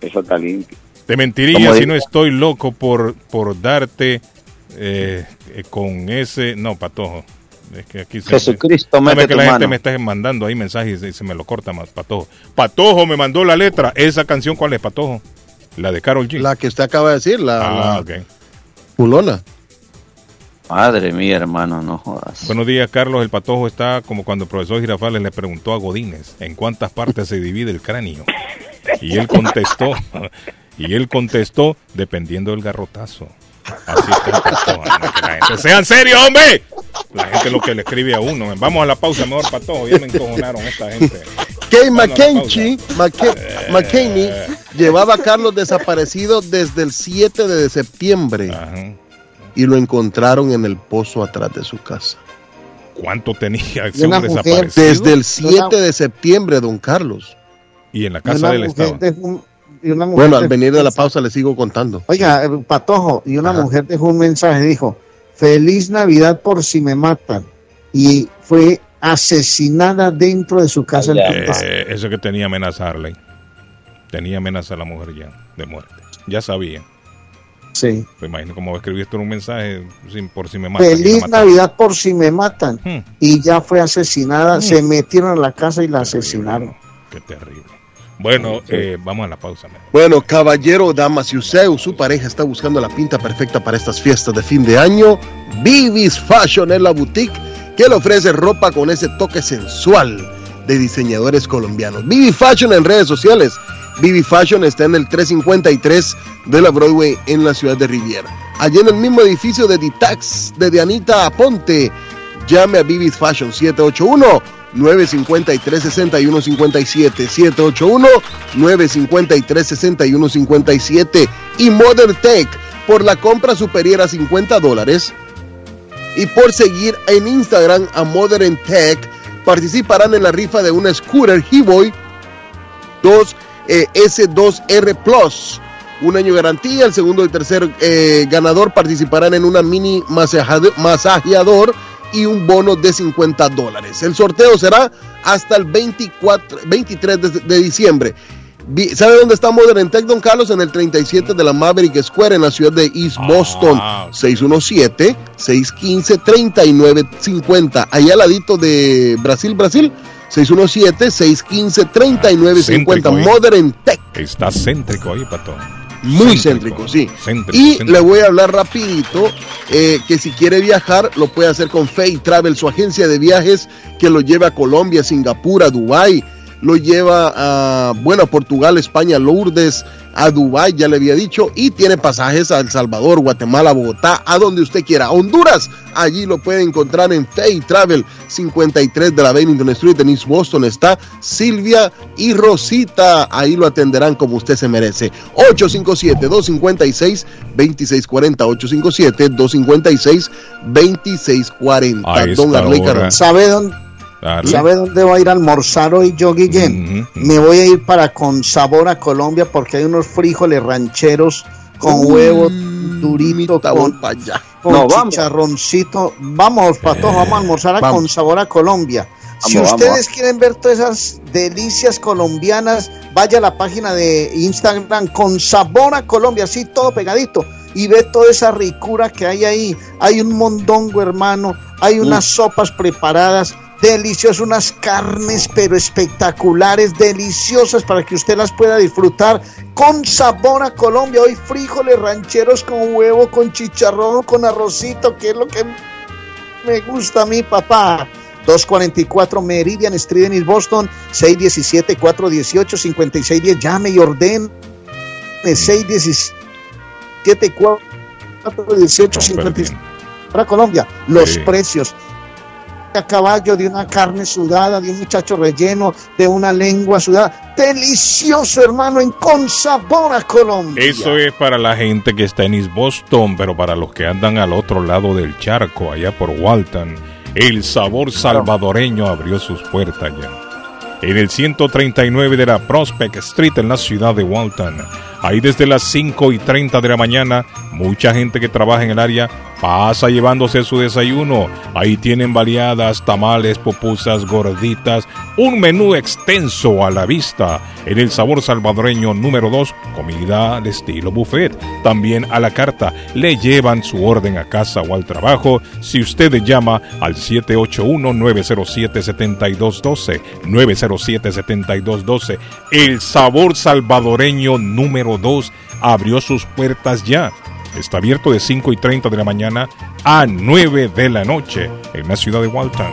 Eso está limpio. Te mentiría si no estoy loco por, por darte eh, eh, con ese... No, patojo. Es que aquí se- Jesucristo, Sabe mete que la gente me está mandando ahí mensajes y se me lo corta más, Patojo. Patojo me mandó la letra. ¿Esa canción cuál es, Patojo? La de Carol G. La que usted acaba de decir, la, Ah, la. Madre mía, hermano, no jodas. Buenos días, Carlos. El Patojo está como cuando el profesor Girafales le preguntó a Godínez en cuántas partes se divide el cráneo. Y él contestó, y él contestó, dependiendo del garrotazo. Así está el Patojo. No, que la gente- ¡Sean serios, hombre! La gente lo que le escribe a uno. Vamos a la pausa, mejor Patojo. Ya me encojonaron esta gente. Kay McKenzie, McKe- McKinney llevaba a Carlos desaparecido desde el 7 de septiembre Ajá. y lo encontraron en el pozo atrás de su casa. ¿Cuánto tenía desaparecido? Desde el 7 de septiembre, don Carlos. Y en la casa Estado. dejó un- y una mujer Bueno, al venir de la pausa le sigo contando. Oiga, eh, Patojo, y una Ajá. mujer dejó un mensaje, dijo, feliz Navidad por si me matan. Y fue asesinada dentro de su casa. en Ya. Tampa. Eh, eso que tenía amenaza a Harley. Tenía amenaza a la mujer ya, de muerte. Ya sabía. Sí. Me imagino a escribir esto en un mensaje sin, por si me matan. Feliz matan. Navidad por si me matan. Hmm. Y ya fue asesinada, Hmm. se metieron a la casa y la asesinaron. Qué terrible. Bueno, eh, vamos a la pausa. mejor. Bueno, caballero, dama, si usted o su pareja está buscando la pinta perfecta para estas fiestas de fin de año, Vivis Fashion es la boutique que le ofrece ropa con ese toque sensual de diseñadores colombianos. Vivi Fashion en redes sociales. Vivi Fashion está en el 353 de la Broadway en la ciudad de Riviera. Allí en el mismo edificio de Ditax de Dianita Aponte. Llame a Vivid Fashion 781 953 6157 781 953 6157 y Modern Tech por la compra superior a 50 dólares y por seguir en Instagram a Modern Tech participarán en la rifa de una scooter Hiboy 2 eh, S2R Plus. Un año garantía. El segundo y tercer eh, ganador participarán en una mini masajeador y un bono de 50 dólares. El sorteo será hasta el 24, 23 de, de diciembre. ¿Sabe dónde está Modern Tech, don Carlos? En el 37 de la Maverick Square en la ciudad de East Boston. 617-615-3950. Allá al ladito de Brasil, Brasil. 617-615-3950. Céntrico, ¿eh? Modern Tech. Está céntrico ahí, Pato. Muy céntrico, sí. Céntrico, Y céntrico. le voy a hablar rapidito eh, que si quiere viajar lo puede hacer con Fay Travel, su agencia de viajes que lo lleva a Colombia, Singapur, a Dubai. Lo lleva a, bueno, a Portugal, España, Lourdes, a Dubái, ya le había dicho, y tiene pasajes a El Salvador, Guatemala, Bogotá, a donde usted quiera. Honduras, allí lo puede encontrar en Fay Travel 53 de la Bennington Street en East Boston. Está Silvia y Rosita, ahí lo atenderán como usted se merece. 857-256-2640, 857-256-2640. A esta Don Arley. ¿Sabe dónde? Darle. ¿Sabe dónde voy a ir a almorzar hoy yo, Guillén? Me voy a ir para con sabor a Colombia porque hay unos frijoles rancheros con huevo durito, con, con No, vamos. chicharroncito. Vamos, pato, vamos a almorzar a Vamos. con sabor a Colombia. si ustedes vamos. quieren ver todas esas delicias colombianas, vaya a la página de Instagram con sabor a Colombia, así todo pegadito. Y ve toda esa ricura que hay ahí. Hay un mondongo, hermano. Hay unas sopas preparadas deliciosas, unas carnes pero espectaculares, deliciosas para que usted las pueda disfrutar con sabor a Colombia. Hoy frijoles rancheros con huevo, con chicharrón, con arrocito, que es lo que me gusta a mí, papá. 244 Meridian Street en East Boston, 617-418-5610. Llame y ordene. 617-418-5610. Para Colombia, los Sí. precios a caballo de una carne sudada, de un muchacho relleno, de una lengua sudada. Delicioso, hermano, en con sabor a Colombia. Eso es para la gente que está en East Boston, pero para los que andan al otro lado del charco, allá por Walton, el sabor salvadoreño abrió sus puertas ya. En el 139 de la Prospect Street en la ciudad de Walton. Ahí desde las 5 y 30 de la mañana, mucha gente que trabaja en el área pasa llevándose su desayuno. Ahí tienen baleadas, tamales, pupusas, gorditas, un menú extenso a la vista. En el sabor salvadoreño número 2, comida de estilo buffet. También a la carta le llevan su orden a casa o al trabajo si usted llama al 781-907-7212. 907-7212. El sabor salvadoreño número 2 abrió sus puertas ya. Está abierto de 5 y 30 de la mañana a 9 de la noche en la ciudad de Walton.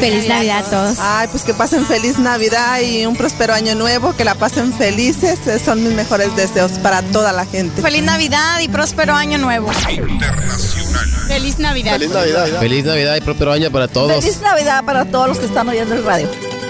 Feliz Navidad a todos. Ay, pues que pasen feliz Navidad y un próspero año nuevo, que la pasen felices. eh, Son mis mejores deseos para toda la gente. Feliz Navidad y próspero año nuevo. Feliz Navidad. Feliz Navidad y próspero año para todos. Feliz Navidad para todos los que están oyendo el radio.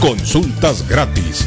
Consultas gratis.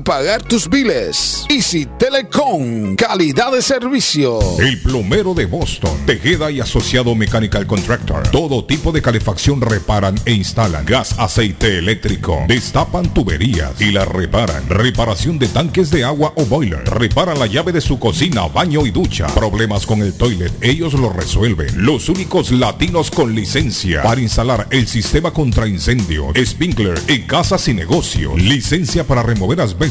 pagar tus biles. Easy Telecom, calidad de servicio. El plomero de Boston, Tejeda y Asociado Mechanical Contractor. Todo tipo de calefacción reparan e instalan. Gas, aceite eléctrico. Destapan tuberías y las reparan. Reparación de tanques de agua o boiler. Reparan la llave de su cocina, baño y ducha. Problemas con el toilet, ellos lo resuelven. Los únicos latinos con licencia para instalar el sistema contra incendio, Spinkler en casas y negocio. Licencia para remover asbesto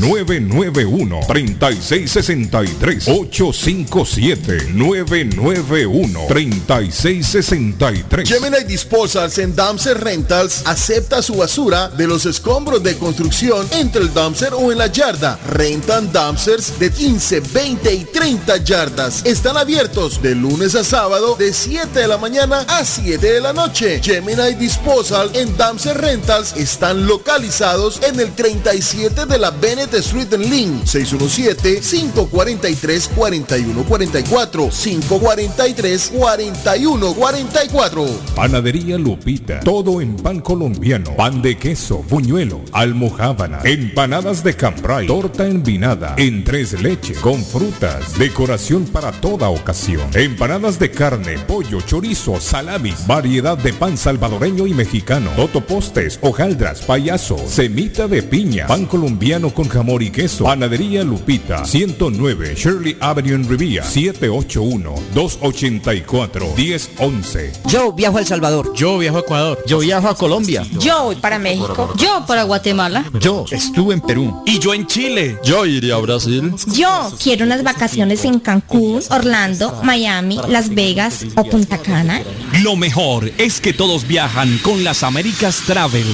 991-3663. 857-991-3663. Gemini Disposals en Dumpster Rentals acepta su basura de los escombros de construcción entre el dumpster o en la yarda. Rentan dumpsters de 15, 20 y 30 yardas. Están abiertos de lunes a sábado de 7 de la mañana a 7 de la noche. Gemini Disposal en Dumpster Rentals están localizados en el 37 de la Bennett Street en Lynn. 617-543-4144. 543-4144. Panadería Lupita. Todo en pan colombiano. Pan de queso, buñuelo, almojábana, empanadas de cambray, torta envinada, en tres leches, con frutas, decoración para toda ocasión. Empanadas de carne, pollo, chorizo, salamis, variedad de pan salvadoreño y mexicano, totopostes, hojaldras, payaso, semita de piña, pan colombiano con jamón y queso. Panadería Lupita. 109 Shirley Avenue en Rivia. 781-284-1011. Yo viajo a El Salvador. Yo viajo a Ecuador. Yo viajo a Colombia. Yo voy para México. Yo para Guatemala. Yo estuve en Perú. Y yo en Chile. Yo iría a Brasil. Yo quiero unas vacaciones en Cancún, Orlando, Miami, Las Vegas o Punta Cana. Lo mejor es que todos viajan con las Américas Travel.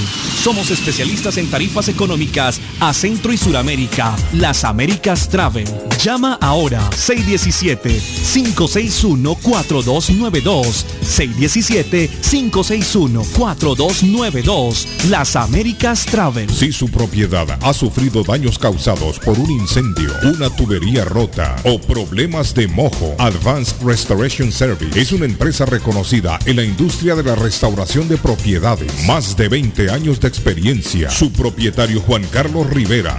Somos especialistas en tarifas económicas a Centro y Suramérica. Las Américas Travel. Llama ahora 617-561-4292. 617-561-4292. Las Américas Travel. Si su propiedad ha sufrido daños causados por un incendio, una tubería rota o problemas de mojo, Advanced Restoration Service es una empresa reconocida en la industria de la restauración de propiedades. Más de 20 años de experiencia. Su propietario Juan Carlos Rivera,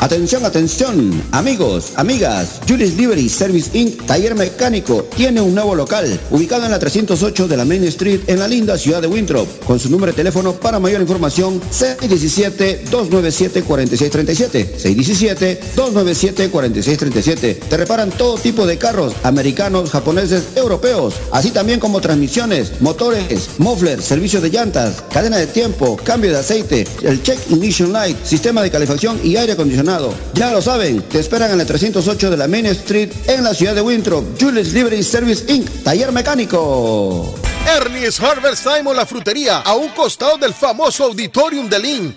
Atención, atención, amigos, amigas. Julius Livery Service Inc. Taller Mecánico tiene un nuevo local ubicado en la 308 de la Main Street en la linda ciudad de Winthrop. Con su número de teléfono para mayor información 617-297-4637. 617-297-4637. Te reparan todo tipo de carros, americanos, japoneses, europeos, así también como transmisiones, motores, muffler, servicio de llantas, cadena de tiempo, cambio de aceite, el check ignition light, sistema de calefacción y aire acondicionado. Ya lo saben, te esperan en la 308 de la Main Street en la ciudad de Winthrop. Julius Livery Service Inc. Taller Mecánico. Ernie's Harvest Time o la frutería, a un costado del famoso Auditorium de Lynn.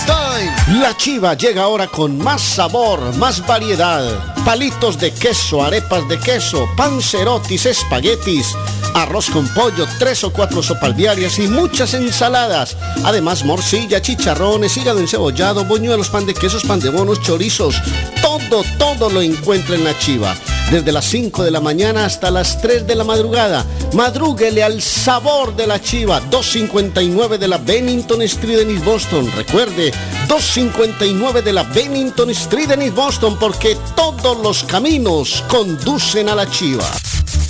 La chiva llega ahora con más sabor, más variedad. Palitos de queso, arepas de queso, pancerotis, espaguetis, arroz con pollo, tres o cuatro sopas diarias y muchas ensaladas. Además, morcilla, chicharrones, hígado encebollado, boñuelos, pan de quesos, pan de bonos, chorizos. Todo, todo lo encuentra en la chiva. Desde las 5 de la mañana hasta las 3 de la madrugada. Madrúguele al sabor de la chiva. 259 de la Bennington Street en East Boston. Recuerde, 259 de la Bennington Street en East Boston porque todos los caminos conducen a la chiva.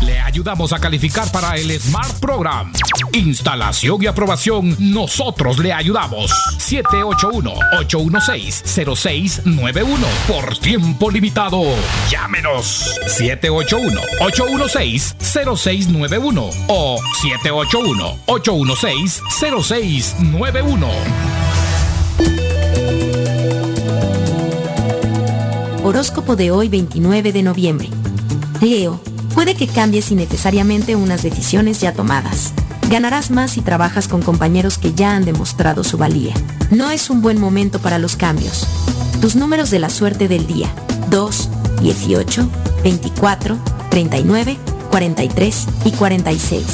Le ayudamos a calificar para el Smart Program. Instalación y aprobación, nosotros le ayudamos. 781-816-0691. Por tiempo limitado. Llámenos. 781-816-0691 o 781-816-0691. Horóscopo de hoy 29 de noviembre. Leo, puede que cambies innecesariamente unas decisiones ya tomadas. Ganarás más si trabajas con compañeros que ya han demostrado su valía. No es un buen momento para los cambios. Tus números de la suerte del día. 2, 18, 24, 39, 43 y 46.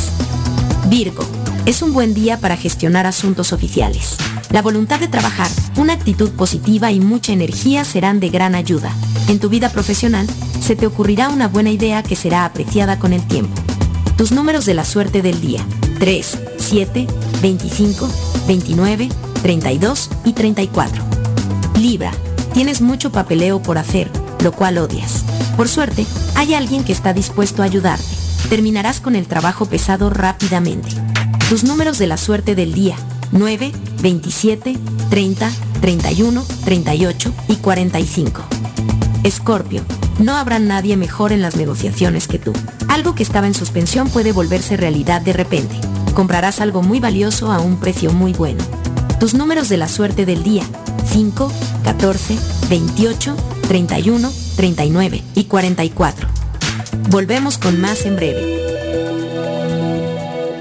Virgo. Es un buen día para gestionar asuntos oficiales. La voluntad de trabajar, una actitud positiva y mucha energía serán de gran ayuda. En tu vida profesional, se te ocurrirá una buena idea que será apreciada con el tiempo. Tus números de la suerte del día. 3, 7, 25, 29, 32 y 34. Libra. Tienes mucho papeleo por hacer, lo cual odias. Por suerte, hay alguien que está dispuesto a ayudarte. Terminarás con el trabajo pesado rápidamente. Tus números de la suerte del día. 9, 27, 30, 31, 38 y 45. Escorpio. No habrá nadie mejor en las negociaciones que tú. Algo que estaba en suspensión puede volverse realidad de repente. Comprarás algo muy valioso a un precio muy bueno. Tus números de la suerte del día. 5, 14, 28, 31, 39 y 44. Volvemos con más en breve.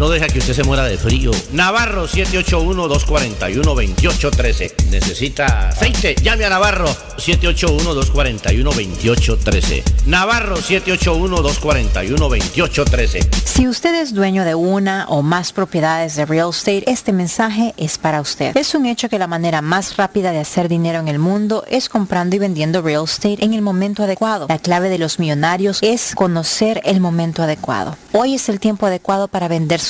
no deja que usted se muera de frío. Navarro 781-241-2813. ¿Necesita aceite? Llame a Navarro 781-241-2813. Navarro 781-241-2813. Si usted es dueño de una o más propiedades de real estate, este mensaje es para usted. Es un hecho que la manera más rápida de hacer dinero en el mundo es comprando y vendiendo real estate en el momento adecuado. La clave de los millonarios es conocer el momento adecuado. Hoy es el tiempo adecuado para vender su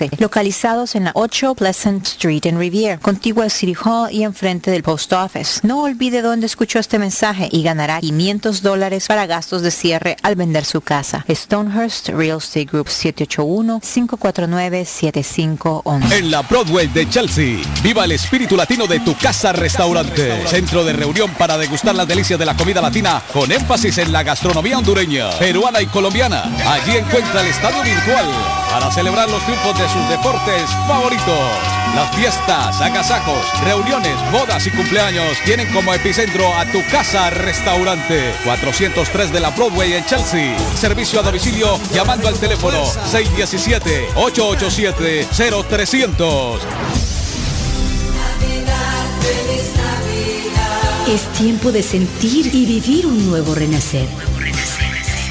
781-549-7511, localizados en la 8 Pleasant Street en Riviera, contigua al City Hall y enfrente del Post Office. No olvide dónde escuchó este mensaje y ganará 500 dólares para gastos de cierre al vender su casa. Stonehurst Real Estate Group 781-549-7511. En la Broadway de Chelsea, viva el espíritu latino de tu casa restaurante. Centro de reunión para degustar las delicias de la comida latina con énfasis en la gastronomía hondureña, peruana y colombiana. Allí encuentra el estadio virtual para celebrar los triunfos de sus deportes favoritos. Las fiestas, agasajos, reuniones, bodas y cumpleaños tienen como epicentro a tu casa restaurante 403 de la Broadway en Chelsea. Servicio a domicilio llamando al teléfono 617-887-0300. Es tiempo de sentir y vivir un nuevo renacer.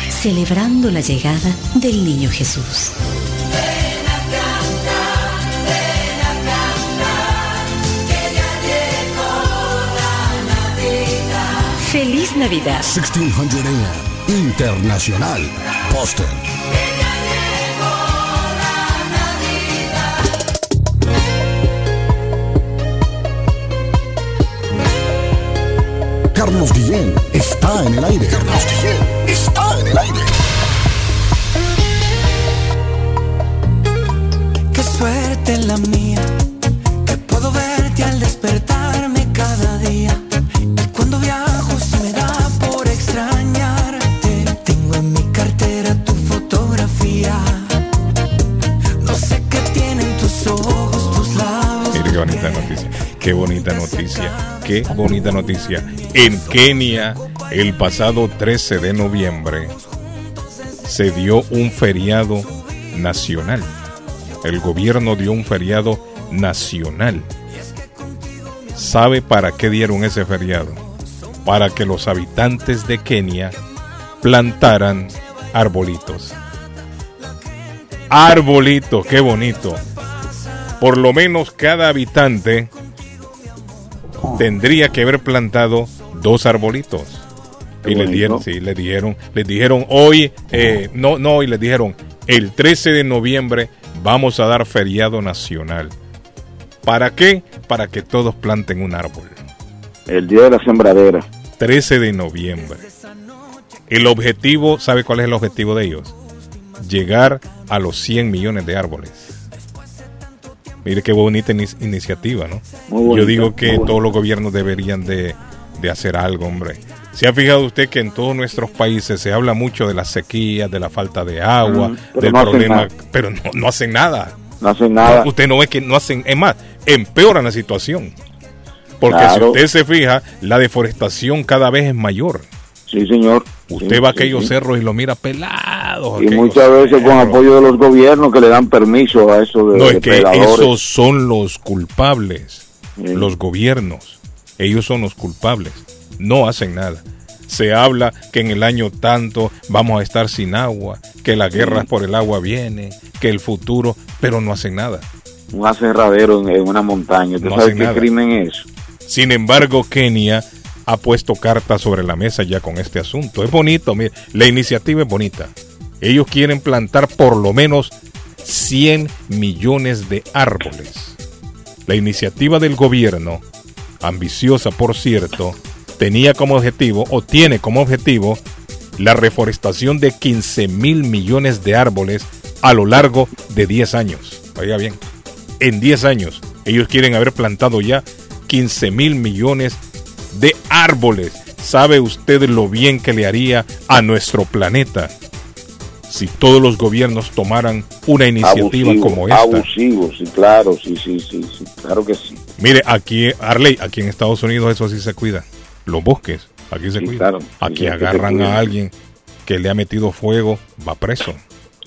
Celebrando la llegada del niño Jesús. Feliz Navidad. 1600 AM. Internacional. Boston. Carlos Guillén está en el aire. Carlos Guillén está en el aire. Qué suerte la mía, que puedo verte al despertarme cada día. Y cuando viajo bonita noticia. Qué bonita noticia. Qué bonita noticia. En Kenia, el pasado 13 de noviembre, se dio un feriado nacional. El gobierno dio un feriado nacional. ¿Sabe para qué dieron ese feriado? Para que los habitantes de Kenia plantaran arbolitos. Arbolitos, qué bonito. Por lo menos cada habitante tendría que haber plantado dos arbolitos. Qué y le bonito. dieron, sí, le dijeron, les dijeron hoy, eh, no, no, hoy les dijeron, el 13 de noviembre vamos a dar feriado nacional. ¿Para qué? Para que todos planten un árbol. El día de la sembradera. 13 de noviembre. El objetivo, ¿sabe cuál es el objetivo de ellos? Llegar a los 100 millones de árboles. Mire qué bonita ini- iniciativa, ¿no? Muy bonita, Yo digo que todos los gobiernos deberían de, de hacer algo, hombre. ¿Se ha fijado usted que en todos nuestros países se habla mucho de la sequía, de la falta de agua, Mm, del no problema, pero no, no hacen nada? No hacen nada. Usted no ve que no hacen, es más, empeoran la situación. Porque Claro. si usted se fija, la deforestación cada vez es mayor. Sí, señor. Usted Sí, va a aquellos sí. cerros y lo mira pelado. Y muchas veces con apoyo de los gobiernos que le dan permiso a eso de, No, es que esos son los culpables. Los gobiernos. Ellos son los culpables. No hacen nada. Se habla que en el año tanto vamos a estar sin agua, que la guerra Sí. por el agua viene, que el futuro, pero no hacen nada. Un aserradero en, una montaña. ¿Usted No sabe hacen qué nada. crimen es? Sin embargo, Kenia ha puesto cartas sobre la mesa ya con este asunto. Es bonito, mire, la iniciativa es bonita. Ellos quieren plantar por lo menos 100 millones de árboles. La iniciativa del gobierno, ambiciosa por cierto, tenía como objetivo o tiene como objetivo la reforestación de 15 mil millones de árboles a lo largo de 10 años. Oiga bien, en 10 años ellos quieren haber plantado ya 15 mil millones de árboles. ¿Sabe usted lo bien que le haría a nuestro planeta si todos los gobiernos tomaran una iniciativa Abusivo, como esta? Abusivo, sí, claro, sí, sí, sí, sí, claro que sí. Mire, aquí, Arley, aquí en Estados Unidos eso sí se cuida. Los bosques, aquí se Sí, cuida. claro, sí, aquí agarran a alguien que le ha metido fuego, va preso.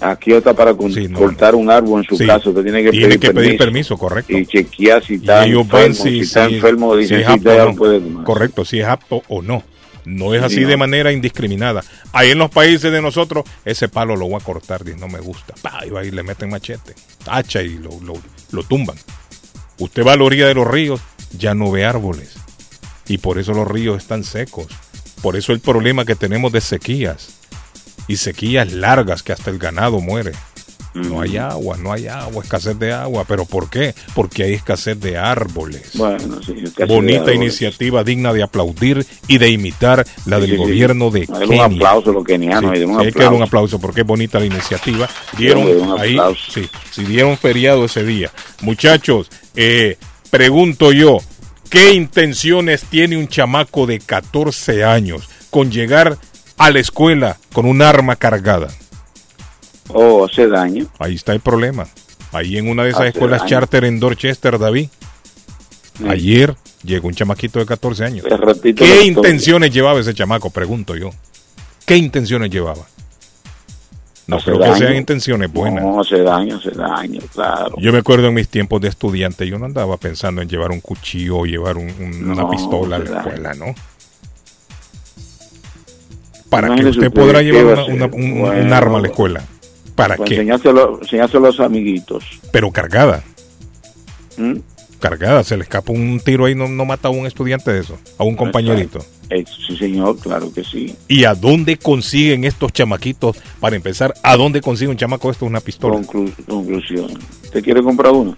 Aquí está para con- cortar un árbol en su Sí. casa, usted tiene que, Tiene pedir, que pedir permiso correcto. y chequear si está enfermo, si, está enfermo, si es si apto no. puede. Correcto, si es apto o no. No es así Sí, de manera indiscriminada. Ahí en los países de nosotros, ese palo lo voy a cortar, dice, no me gusta. Pa, y va y le meten machete, hacha y lo, lo, lo tumban. Usted va a la orilla de los ríos, ya no ve árboles. Y por eso los ríos están secos. Por eso el problema que tenemos de sequías. Y sequías largas que hasta el ganado muere. No hay agua, no hay agua, escasez de agua. ¿Pero por qué? Porque hay escasez de árboles. Bueno, sí, escasez de Bonita árboles. iniciativa digna de aplaudir y de imitar la del Sí, sí, sí. gobierno de un Kenia. aplauso a los kenianos, Sí, hay un hay que dar un aplauso. aplauso porque es bonita la iniciativa. Dieron un ahí, aplauso. sí, sí, dieron feriado ese día. Muchachos, eh, pregunto yo, ¿qué intenciones tiene un chamaco de 14 años con llegar a la escuela con un arma cargada? Oh, hace daño. Ahí está el problema. Ahí en una de esas Hace escuelas daño. charter en Dorchester, David. Ayer llegó un chamaquito de 14 años. ¿Qué intenciones llevaba ese chamaco? Pregunto yo. ¿Qué intenciones llevaba? No Hace creo que sean intenciones buenas. No, hace daño, hace daño, claro. Yo me acuerdo en mis tiempos de estudiante, yo no andaba pensando en llevar un cuchillo o llevar un- un- una pistola a la daño. escuela, ¿no? ¿Para Imagínese usted podrá ¿qué llevar una- un, arma a la escuela? ¿Para Pues qué? enseñárselo, enseñárselo a los amiguitos. Pero cargada. ¿Mm? Cargada, se le escapa un tiro ahí, no, no mata a un estudiante de eso, a un compañerito. Eh, sí, señor, claro que sí. ¿Y a dónde consiguen estos chamaquitos? Para empezar, ¿a dónde consigue un chamaco esto una pistola? Conclu- conclusión. ¿Usted quiere comprar uno?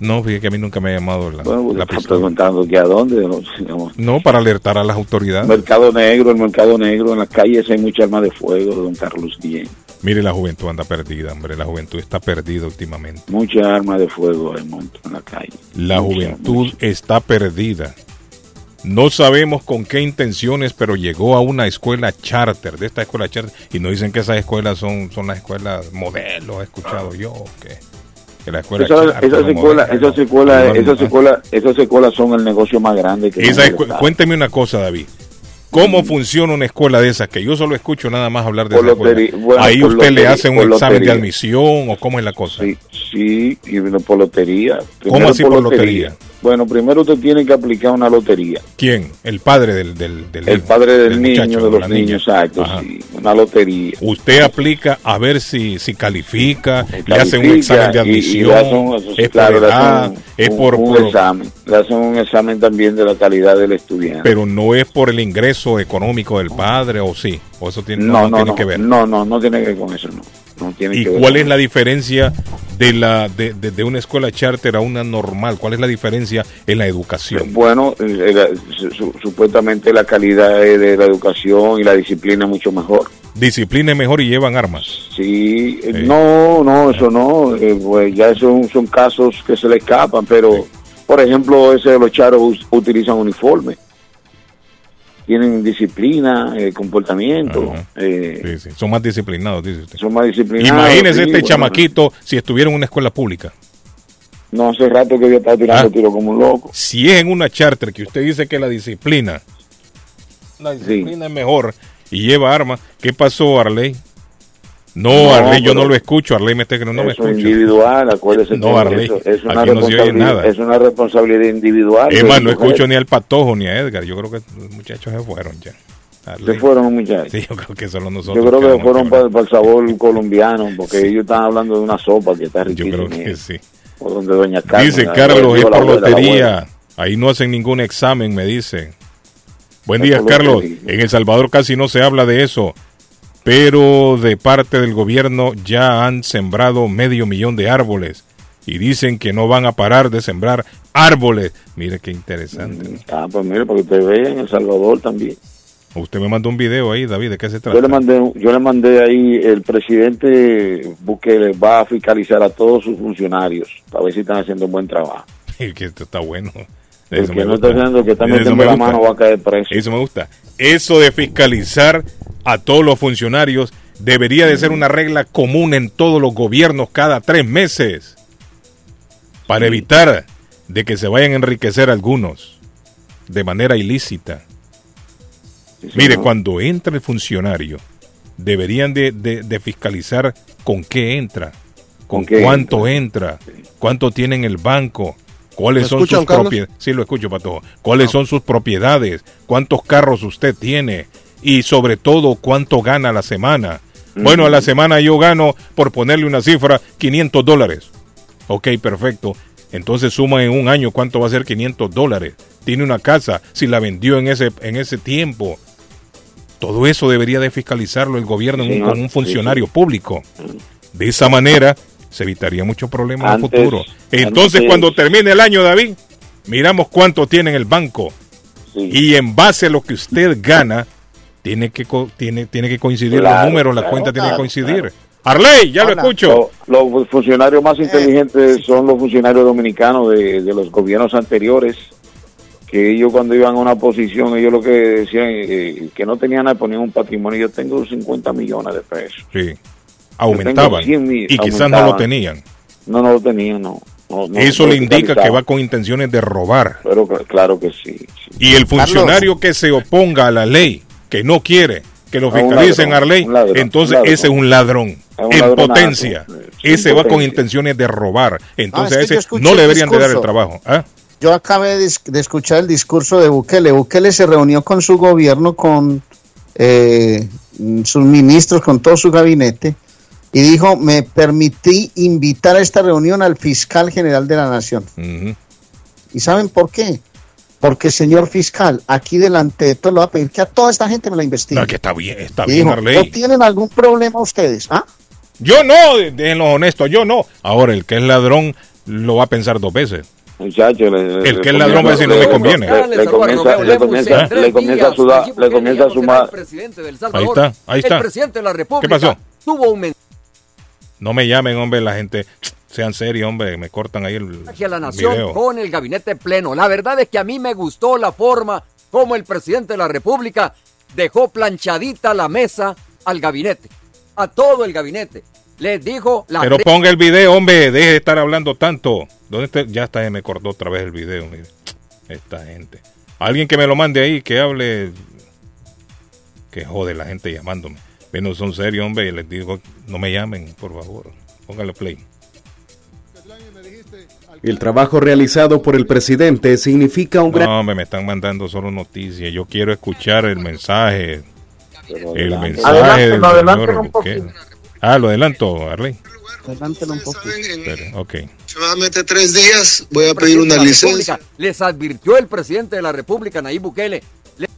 No, fíjate que a mí nunca me ha llamado la, Bueno, la está pistola. preguntando que a dónde. No, para alertar a las autoridades. Mercado negro, el mercado negro, en las calles hay mucha arma de fuego, don Carlos Guillén. Mire, la juventud anda perdida, hombre. La juventud está perdida últimamente. Mucha arma de fuego hay en la calle. La Mucha, juventud está perdida. No sabemos con qué intenciones, pero llegó a una escuela charter, de esta escuela charter, y nos dicen que esas escuelas son, son las escuelas modelos, he escuchado yo, que, que la escuela Esas escuelas, modelos. esas escuelas, Igual, esas escuelas, esas escuelas son el negocio más grande que Esa cuénteme una cosa, David. ¿Cómo funciona una escuela de esas? Que yo solo escucho nada más hablar de esa bueno, Ahí usted le hace un examen de admisión o cómo es la cosa. Sí, sí, y por lotería. ¿Cómo así por lotería? Bueno, primero usted tiene que aplicar una lotería. ¿Quién? El padre del, del, del El padre del, niño, muchacho, de los niños, exacto, sí, una lotería. Usted aplica a ver si, si califica, le hace un Califica examen de admisión, es por edad, es por, un examen. Le hacen un examen también de la calidad del estudiante. pero no es por el ingreso económico del padre o sí, o eso tiene, no, no, no no, tiene no, que ver. no, no, no tiene que ver con eso, no. No tiene ¿Y que ver cuál con es la diferencia de la de, de- de una escuela charter a una normal? ¿Cuál es la diferencia en la educación? Bueno, la- su- su- supuestamente la calidad de la educación y la disciplina es mucho mejor. Disciplina es mejor y llevan armas. Sí, eh, no, no, eso no, eh, pues ya son, son casos que se le escapan, pero por ejemplo, ese de los charos utilizan uniforme, tienen disciplina, eh, comportamiento, eh, Sí, sí, Son más disciplinados, dice usted. son más disciplinados. Imagínese sí, este bueno, chamaquito si estuviera en una escuela pública. No hace rato que yo estaba tirando Ah. tiro como un loco. Si es en una charter que usted dice que la disciplina, la disciplina es mejor y lleva armas, ¿qué pasó, Arley? No, Arley, yo no lo escucho. Arley me está que no, me es escucha. individual, acuérdese No, Arley, eso es una, aquí no se oye responsabilidad, nada. es una responsabilidad individual. Es de más, no escucho ni al Patojo ni a Edgar. Yo creo que los muchachos se fueron ya. Arley. Se fueron los muchachos. Sí, yo creo que solo nosotros. Yo creo que fueron aquí para, el sabor colombiano, porque ellos están hablando de una sopa que está Yo riquísima. creo que sí. Por donde doña Carmen. Dice Carlos, es por lotería. Ahí no hacen ningún examen, me dice. Buen día, Carlos. En El Salvador casi no se habla de eso, pero de parte del gobierno ya han sembrado medio millón de árboles y dicen que no van a parar de sembrar árboles. Mire qué interesante. Ah, pues mire, para que usted vea en El Salvador también. Usted me mandó un video ahí, David, ¿de qué se trata? Yo le mandé, yo le mandé ahí, el presidente Bukele va a fiscalizar a todos sus funcionarios para ver si están haciendo un buen trabajo. que esto está bueno. Eso que me no gusta. está que está Eso metiendo me la mano va a caer preso. Eso me gusta. Eso de fiscalizar a todos los funcionarios debería de ser una regla común en todos los gobiernos cada tres meses para evitar de que se vayan a enriquecer algunos de manera ilícita. Mire, señor. cuando entra el funcionario deberían de, de- de fiscalizar con qué entra, con, ¿Con qué cuánto entra, cuánto tiene en el banco, cuáles ¿Me son escuchan, sus propiedades. Sí, lo escucho, Pato. ¿Cuáles son sus propiedades? ¿Cuántos carros usted tiene? Y sobre todo, ¿cuánto gana a la semana? Bueno, a la semana yo gano, por ponerle una cifra, 500 dólares. Ok, perfecto. Entonces suma en un año cuánto va a ser 500 dólares. Tiene una casa, si la vendió en ese, en ese tiempo. Todo eso debería de fiscalizarlo el gobierno en un- con un sí, funcionario público. De esa manera se evitaría muchos problemas en el futuro. Entonces antes- cuando termine el año, David, miramos cuánto tiene en el banco. Y en base a lo que usted gana, tiene que, co- tiene, tiene que coincidir los Claro, números, la claro, cuenta tiene que claro, coincidir. Arley, ya lo escucho. Lo- Los funcionarios más inteligentes son los funcionarios dominicanos de, de los gobiernos anteriores, que ellos cuando iban a una posición, ellos lo que decían, eh, que no tenían nada, ponían un patrimonio. Yo tengo 50 millones de pesos. Sí. Aumentaban. Yo tengo 100 mil, Y quizás no lo tenían. No, no lo tenían, no. No, no, Eso no le indica que va con intenciones de robar. Pero claro que sí. sí. Y el funcionario que se oponga a la ley, que no quiere que lo fiscalicen a la ley, entonces ladrón. ese es un ladrón. Es un en potencia. sí, ese va con intenciones de robar. Entonces es a que ese no le deberían de dar el trabajo. ¿ah? Yo acabé de, de escuchar el discurso de Bukele. Bukele se reunió con su gobierno, con eh, sus ministros, con todo su gabinete, y dijo, me permití invitar a esta reunión al fiscal general de la nación. ¿Y saben por qué? Porque, señor fiscal, aquí delante de todo le va a pedir que a toda esta gente me la investigue. No, que está bien, está y bien, dijo. ¿no tienen algún problema ustedes? ¿Ah? Yo no, de- déjenlo honesto, yo no. Ahora, el que es ladrón lo va a pensar dos veces. Muchacho, le- El le que es ladrón va a decir, no me conviene. Le, le comienza, le comienza, le comienza a sudar, le comienza a sumar. Ahí está, ahí está. El presidente de la República ¿Qué pasó? tuvo un No me llamen, hombre, la gente. Sean serios, hombre, me cortan ahí el a la nación video. con el gabinete pleno. La verdad es que a mí me gustó la forma como el presidente de la República dejó planchadita la mesa al gabinete, a todo el gabinete. Les dijo la Pero ponga el video, hombre, deje de estar hablando tanto. ¿Dónde está? Ya está, me cortó otra vez el video, mire. Esta gente. Alguien que me lo mande ahí, que hable. Que jode la gente llamándome. Pero son serios, hombre, y les digo, no me llamen, por favor. Póngale play. El trabajo realizado por el presidente significa un gran... No, hombre, me están mandando solo noticias. Yo quiero escuchar el mensaje. El mensaje del señor un poquito. Bukele. Ah, lo adelanto, Arley. Adelántelo un poquito. Espere, Ok. Aproximadamente tres días voy a pedir una licencia. Les advirtió el presidente de la República, Nayib Bukele, le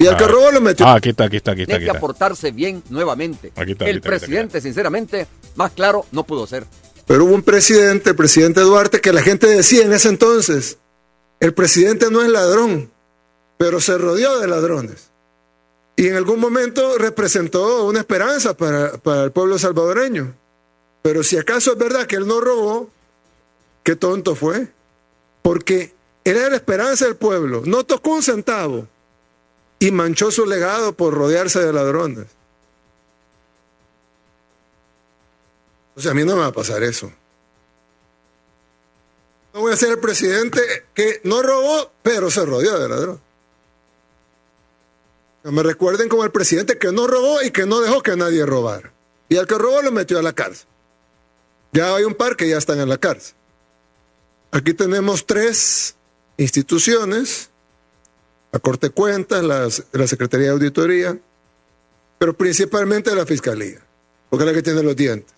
Y al que robó lo metió. Ah, aquí está, aquí está, aquí está. tiene que aportarse bien nuevamente. Aquí está, el aquí está, aquí está, presidente, sinceramente, más claro no pudo ser. Pero hubo un presidente, el presidente Duarte, que la gente decía en ese entonces, el presidente no es ladrón, pero se rodeó de ladrones. Y en algún momento representó una esperanza para, para el pueblo salvadoreño. Pero si acaso es verdad que él no robó, qué tonto fue. Porque él era la esperanza del pueblo, no tocó un centavo y manchó su legado por rodearse de ladrones. O sea, a mí no me va a pasar eso. No voy a ser el presidente que no robó, pero se rodeó de ladrón. Que me recuerden como el presidente que no robó y que no dejó que nadie robara. Y al que robó lo metió a la cárcel. Ya hay un par que ya están en la cárcel. Aquí tenemos tres instituciones, la Corte de Cuentas, las- la Secretaría de Auditoría, pero principalmente la Fiscalía, porque es la que tiene los dientes.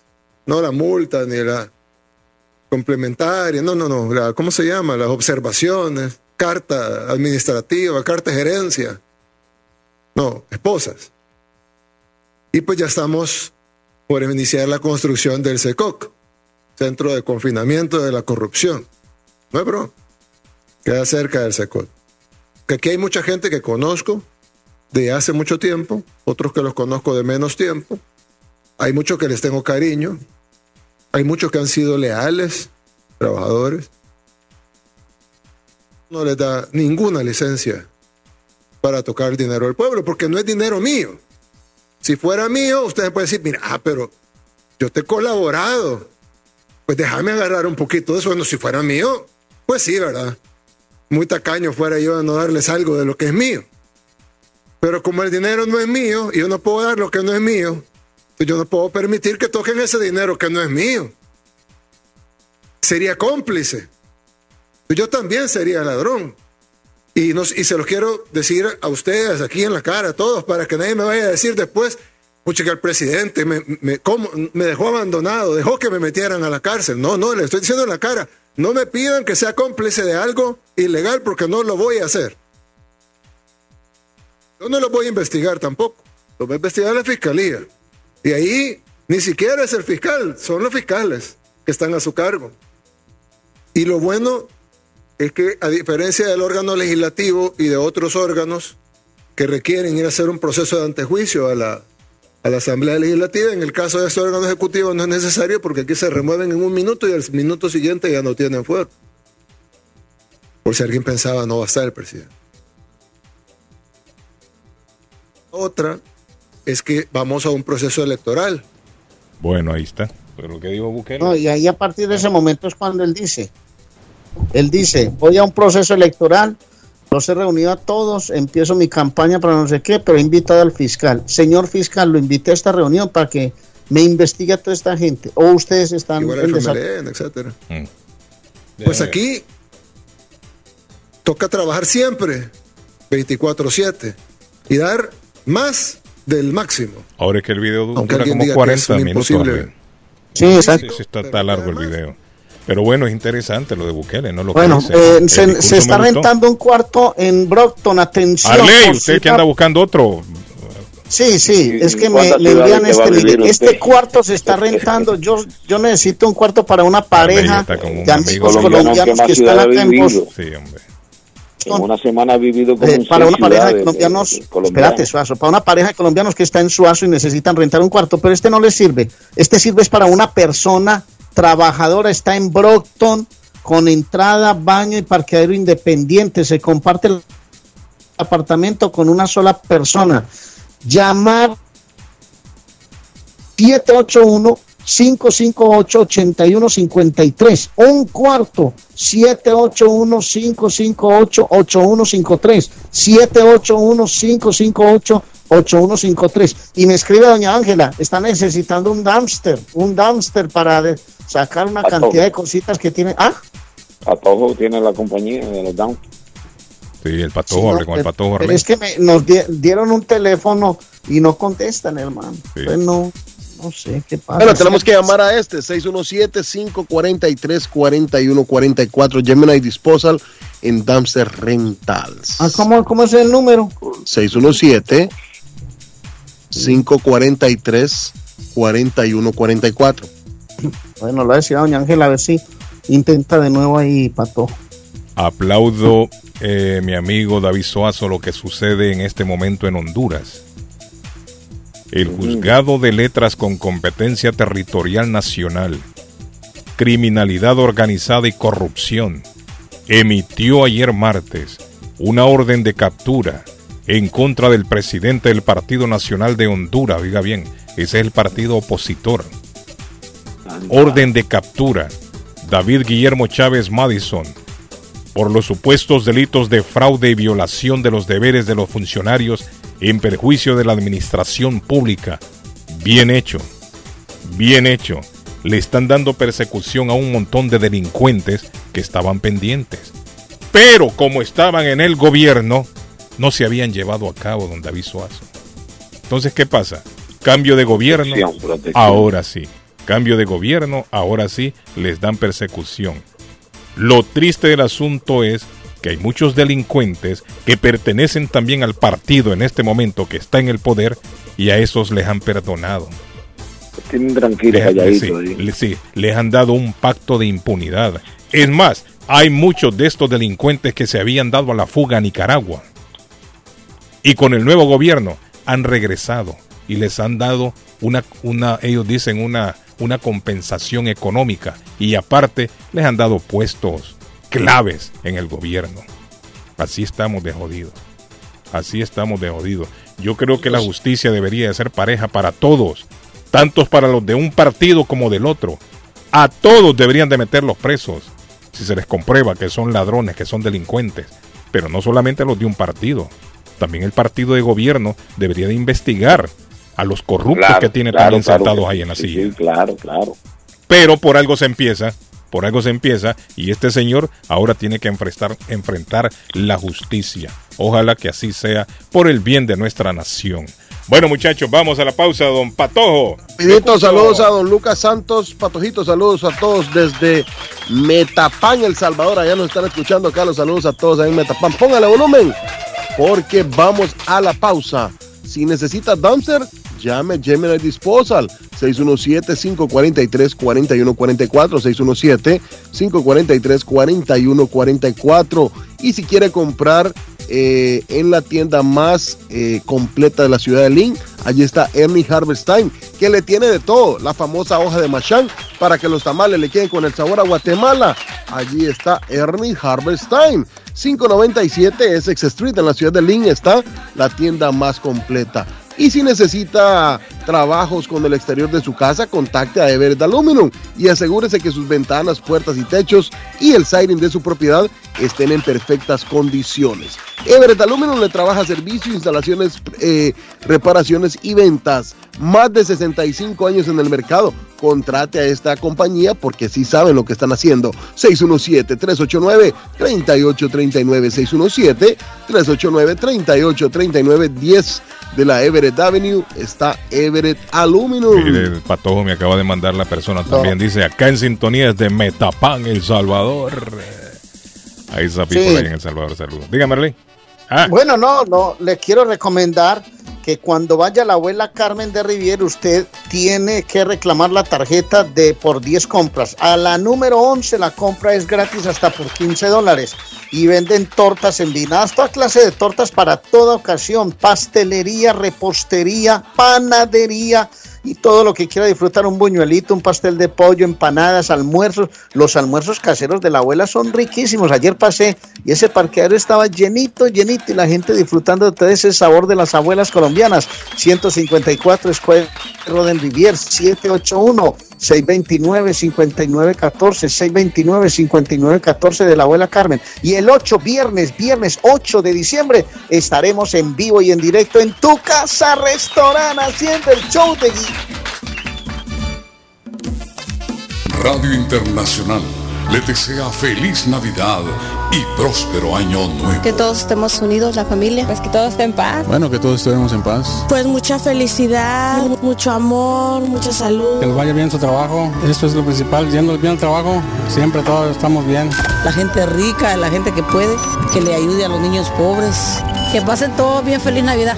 No la multa ni la complementaria, no, no, no, la- ¿cómo se llama? Las observaciones, carta administrativa, carta de gerencia. No, esposas. Y pues ya estamos por iniciar la construcción del SECOC, Centro de Confinamiento de la Corrupción. No es bro. Queda cerca del SECOC. Aquí hay mucha gente que conozco de hace mucho tiempo, otros que los conozco de menos tiempo. Hay muchos que les tengo cariño. Hay muchos que han sido leales, trabajadores. No les da ninguna licencia para tocar el dinero del pueblo, porque no es dinero mío. Si fuera mío, ustedes pueden decir, mira, ah, pero yo te he colaborado. Pues déjame agarrar un poquito de eso. Bueno, si fuera mío, pues sí, ¿verdad? Muy tacaño fuera yo de no darles algo de lo que es mío. Pero como el dinero no es mío yo no puedo dar lo que no es mío, pues yo no puedo permitir que toquen ese dinero que no es mío. Sería cómplice. Pues yo también sería ladrón. Y, nos, y se los quiero decir a ustedes aquí en la cara, a todos, para que nadie me vaya a decir después, pucha, que el presidente me, me, me dejó abandonado, dejó que me metieran a la cárcel. No, no, le estoy diciendo en la cara, no me pidan que sea cómplice de algo ilegal porque no lo voy a hacer. Yo no lo voy a investigar tampoco, lo va a investigar la fiscalía. Y ahí ni siquiera es el fiscal, son los fiscales que están a su cargo. Y lo bueno es que a diferencia del órgano legislativo y de otros órganos que requieren ir a hacer un proceso de antejuicio a la, a la Asamblea Legislativa, en el caso de este órgano ejecutivo no es necesario porque aquí se remueven en un minuto y al minuto siguiente ya no tienen fuerza. Por si alguien pensaba no va a estar el presidente. Otra es que vamos a un proceso electoral. Bueno, ahí está. Pero lo que dijo Bukele. No, y ahí a partir de ese momento es cuando él dice, él dice, voy a un proceso electoral, los he reunido a todos, empiezo mi campaña para no sé qué, pero he invitado al fiscal. Señor fiscal, lo invité a esta reunión para que me investigue a toda esta gente. O ustedes están Igual en FMLN, etcétera. Mm. Pues aquí toca trabajar siempre 24/7 y dar más del máximo. Ahora es que el video dura como diga que 40 es un minutos. Sí, exacto. Sí, sí, está, está largo el video. Pero bueno, es interesante lo de Bukele, ¿no? Lo que Bueno, dice. eh, se, está rentando un cuarto en Brockton, atención. Arley, usted que anda buscando otro. Sí, sí, es que me, envían este? Este cuarto se está rentando. Yo yo necesito un cuarto para una pareja un de amigo amigos colombiano colombianos que están acá en. Boston. Sí, hombre. En una semana ha vivido como Eh, para una pareja de colombianos, eh, colombianos. espérate, Suazo, para una pareja de colombianos que está en Suazo y necesitan rentar un cuarto, pero este no les sirve. Este sirve es para una persona trabajadora, está en Brockton, con entrada, baño y parqueadero independiente. Se comparte el apartamento con una sola persona. Llamar 781 558-8153. Un cuarto, 781-558-8153. 781-558-8153. Y me escribe doña Ángela, está necesitando un dumpster, un dumpster para de- sacar una A todo. cantidad de cositas que tiene. Ah, Patojo tiene la compañía de los Down. Sí, el sí, patojo, no, hable con el patojo pero es que me- nos di- dieron un teléfono y no contestan, hermano. Entonces no, no sé qué pasa. Bueno, tenemos que llamar a este, 617-543-4144, Gemini Disposal en Dumpster Rentals. Ah, ¿cómo, ¿Cómo es el número? 617-543-4144. Bueno, lo decía doña Ángela, a ver si intenta de nuevo ahí, Pato. Aplaudo, eh, mi amigo David Soazo, lo que sucede en este momento en Honduras. El juzgado de letras con competencia territorial nacional, criminalidad organizada y corrupción, emitió ayer martes una orden de captura en contra del presidente del Partido Nacional de Honduras, oiga bien, ese es el partido opositor. Orden de captura, David Guillermo Chávez Madison, por los supuestos delitos de fraude y violación de los deberes de los funcionarios en perjuicio de la administración pública. Bien hecho, bien hecho. Le están dando persecución a un montón de delincuentes que estaban pendientes. Pero como estaban en el gobierno, no se habían llevado a cabo, don David Suazo. Entonces, ¿qué pasa? Cambio de gobierno, ahora sí. Cambio de gobierno, ahora sí, les dan persecución. Lo triste del asunto es que hay muchos delincuentes que pertenecen también al partido en este momento que está en el poder y a esos les han perdonado. Tienen tranquilo, Les- calladito. sí, sí, les han dado un pacto de impunidad. Es más, hay muchos de estos delincuentes que se habían dado a la fuga a Nicaragua. Y con el nuevo gobierno han regresado y les han dado una, una ellos dicen, una, una compensación económica. Y aparte les han dado puestos claves en el gobierno. Así estamos de jodidos. Así estamos de jodidos. Yo creo que la justicia debería de ser pareja para todos, tantos para los de un partido como del otro. A todos deberían de meterlos presos si se les comprueba que son ladrones, que son delincuentes, pero no solamente a los de un partido, también el partido de gobierno debería de investigar a los corruptos Claro, que tiene claro, también claro sentados que ahí en la sí, silla. sí, claro, claro. Pero por algo se empieza, por algo se empieza, y este señor ahora tiene que enfrentar, enfrentar la justicia. Ojalá que así sea por el bien de nuestra nación. Bueno, muchachos, vamos a la pausa, don Patojo. Rapidito, saludos a don Lucas Santos, Patojito, saludos a todos desde Metapán, El Salvador. Allá nos están escuchando acá, los saludos a todos ahí en Metapán. Póngale volumen, porque vamos a la pausa. Si necesita dumpster, llame Gemini Disposal 617-543-4144 617-543-4144 y si quiere comprar eh, en la tienda más eh, completa de la ciudad de Lynn, allí está Ernie Harvest Time, que le tiene de todo, la famosa hoja de machán para que los tamales le queden con el sabor a Guatemala. Allí está Ernie Harvest Time. 597 Essex Street en la ciudad de Lynn está la tienda más completa. Y si necesita trabajos con el exterior de su casa, contacte a Everett Aluminum y asegúrese que sus ventanas, puertas y techos y el siding de su propiedad estén en perfectas condiciones. Everett Aluminum le trabaja servicio, instalaciones, eh, reparaciones y ventas. Más de 65 años en el mercado. Contrate a esta compañía porque sí saben lo que están haciendo. 617-389-3839. 617-389-3839. 10 de la Everett Avenue está Everett Aluminum. Mire, el Patojo me acaba de mandar la persona también. Dice, acá en sintonía es de Metapán, El Salvador. Ahí está Sí. ahí en El Salvador, saludos. Dígame, Arley. Ah, Bueno, no, no, le quiero recomendar que cuando vaya la abuela Carmen de Riviera, usted tiene que reclamar la tarjeta de por 10 compras. A la número 11 la compra es gratis hasta por 15 dólares. Y venden tortas envinadas, toda clase de tortas para toda ocasión, pastelería, repostería, panadería y todo lo que quiera disfrutar, un buñuelito, un pastel de pollo, empanadas, almuerzos. Los almuerzos caseros de la abuela son riquísimos. Ayer pasé y ese parqueadero estaba llenito, llenito y la gente disfrutando de ese sabor de las abuelas colombianas. 154 Square Roden Rivier, 781 629-5914, 629-5914 de la abuela Carmen. Y el 8, viernes, viernes 8 de diciembre, estaremos en vivo y en directo en tu casa restaurante haciendo el show de Gui- Radio Internacional le desea feliz Navidad y próspero año nuevo. Que todos estemos unidos, la familia. Pues que todo esté en paz. Bueno, que todos estemos en paz. Pues mucha felicidad, mu- mucho amor, mucha salud. Que les vaya bien su trabajo. Esto es lo principal. Yendo bien al trabajo, siempre todos estamos bien. La gente rica, la gente que puede, que le ayude a los niños pobres. Que pasen todos bien feliz Navidad.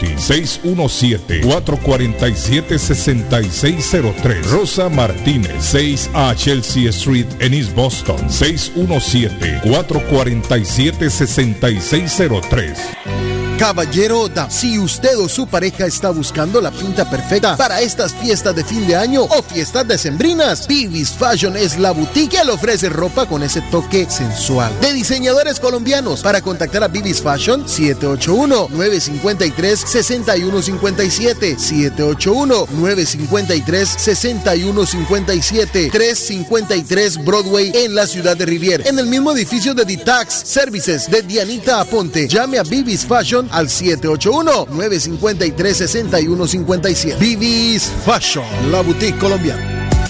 617-447-6603. Rosa Martínez, 6 a Chelsea Street en East Boston, 617-447-6603. Caballero da, si usted o su pareja está buscando la pinta perfecta para estas fiestas de fin de año o fiestas decembrinas, Vivis Fashion es la boutique que le ofrece ropa con ese toque sensual. De diseñadores colombianos, para contactar a Vivis Fashion, 781-953-6157, 781-953-6157, 353 Broadway en la ciudad de Rivier, en el mismo edificio de Ditax Services de Dianita Aponte. Llame a Vivis Fashion al 781-953-6157. Vivis Fashion, la boutique colombiana.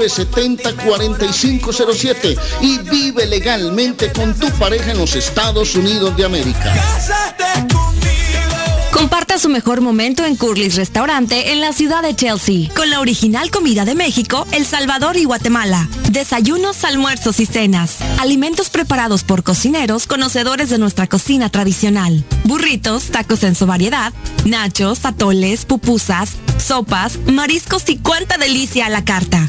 617-970-4507 y vive legalmente con tu pareja en los Estados Unidos de América. Comparta su mejor momento en Curly's Restaurante en la ciudad de Chelsea, con la original comida de México, El Salvador y Guatemala. Desayunos, almuerzos y cenas. Alimentos preparados por cocineros conocedores de nuestra cocina tradicional. Burritos, tacos en su variedad, nachos, atoles, pupusas, sopas, mariscos y cuánta delicia a la carta.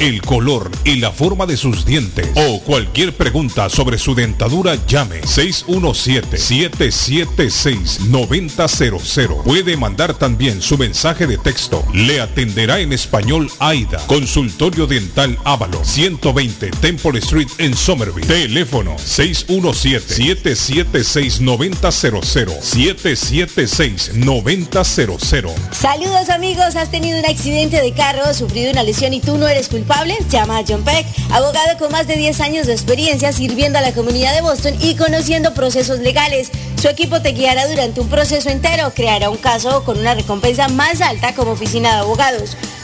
el color y la forma de sus dientes o cualquier pregunta sobre su dentadura llame 617-776-9000. Puede mandar también su mensaje de texto. Le atenderá en español AIDA. Consultorio Dental Ávalo 120 Temple Street en Somerville. Teléfono 617-776-9000. 776-9000. Saludos amigos, ¿has tenido un accidente de carro, sufrido una lesión y tú no eres culpable? Llama a John Peck, abogado con más de 10 años de experiencia sirviendo a la comunidad de Boston y conociendo procesos legales. Su equipo te guiará durante un proceso entero, creará un caso con una recompensa más alta como oficina de abogados.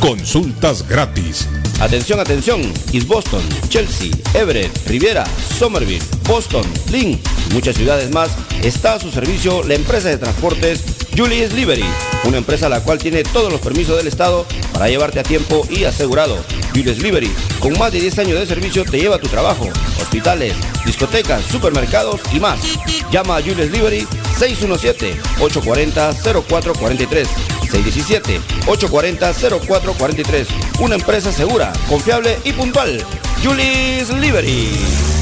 Consultas gratis. Atención, atención. East Boston, Chelsea, Everett, Riviera, Somerville, Boston, Lynn y muchas ciudades más está a su servicio la empresa de transportes Julius Livery, una empresa la cual tiene todos los permisos del Estado para llevarte a tiempo y asegurado. Julius Livery, con más de 10 años de servicio, te lleva a tu trabajo, hospitales, discotecas, supermercados y más. Llama a Julius Livery 617-840-0443. 617-840-0443. Una empresa segura, confiable y puntual. Julius Livery.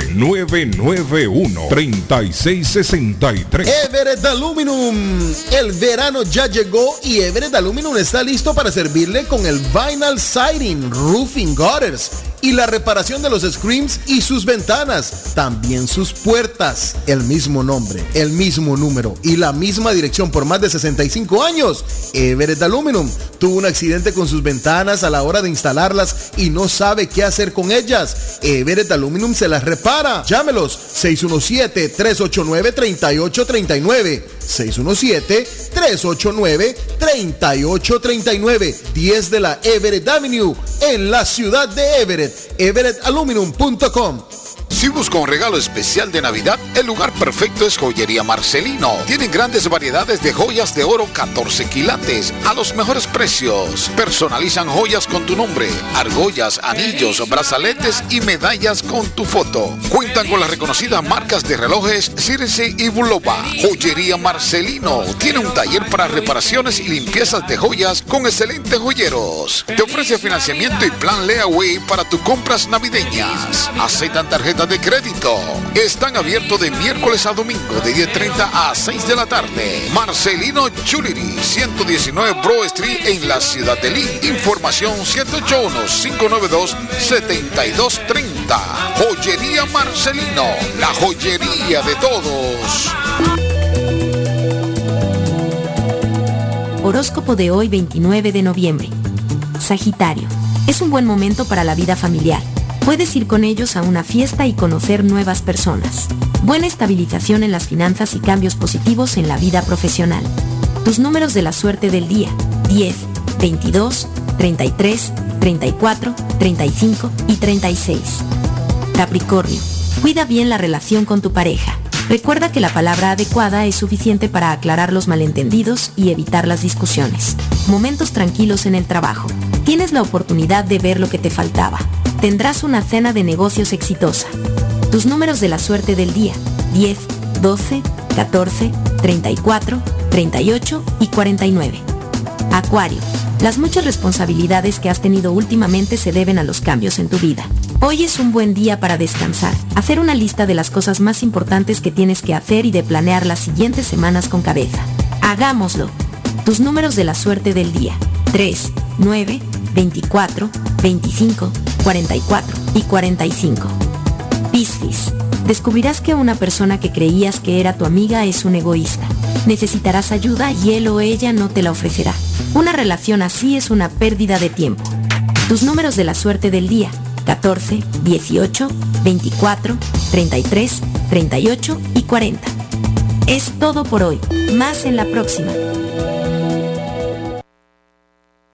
857-991-3663. Everett Aluminum. El verano ya llegó y Everett Aluminum está listo para servirle con el vinyl siding, roofing gutters y la reparación de los screens y sus ventanas, también sus puertas. El mismo nombre, el mismo número y la misma dirección por más de 65 años. Everett Aluminum tuvo un accidente con sus ventanas a la hora de instalarlas y no sabe qué hacer con ellas. Everett Aluminum se las repara. Llámelos 617-389-3839. 617-389-3839. 10 de la Everett Avenue en la ciudad de Everett. EverettAluminum.com Si busca un regalo especial de Navidad, el lugar perfecto es Joyería Marcelino. Tienen grandes variedades de joyas de oro 14 quilates a los mejores precios. Personalizan joyas con tu nombre, argollas, anillos, brazaletes y medallas con tu foto. Cuentan con las reconocidas marcas de relojes Circe y Bulova. Joyería Marcelino tiene un taller para reparaciones y limpiezas de joyas con excelentes joyeros. Te ofrece financiamiento y plan Leaway para tus compras navideñas. Aceptan tarjetas de crédito. Están abiertos de miércoles a domingo de 10.30 a 6 de la tarde. Marcelino Chuliri, 119 Bro Street en la ciudad de Lee. Información 781-592-7230. Joyería Marcelino, la joyería de todos. Horóscopo de hoy 29 de noviembre. Sagitario. Es un buen momento para la vida familiar. Puedes ir con ellos a una fiesta y conocer nuevas personas. Buena estabilización en las finanzas y cambios positivos en la vida profesional. Tus números de la suerte del día. 10, 22, 33, 34, 35 y 36. Capricornio. Cuida bien la relación con tu pareja. Recuerda que la palabra adecuada es suficiente para aclarar los malentendidos y evitar las discusiones. Momentos tranquilos en el trabajo. Tienes la oportunidad de ver lo que te faltaba. Tendrás una cena de negocios exitosa. Tus números de la suerte del día. 10, 12, 14, 34, 38 y 49. Acuario. Las muchas responsabilidades que has tenido últimamente se deben a los cambios en tu vida. Hoy es un buen día para descansar, hacer una lista de las cosas más importantes que tienes que hacer y de planear las siguientes semanas con cabeza. Hagámoslo. Tus números de la suerte del día. 3, 9, 24, 25, 44 y 45. Piscis. Descubrirás que una persona que creías que era tu amiga es un egoísta. Necesitarás ayuda y él o ella no te la ofrecerá. Una relación así es una pérdida de tiempo. Tus números de la suerte del día. 14, 18, 24, 33, 38 y 40. Es todo por hoy. Más en la próxima.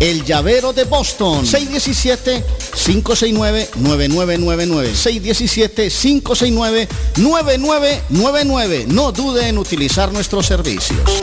El llavero de Boston. 617-569-9999. 617-569-9999. No dude en utilizar nuestros servicios.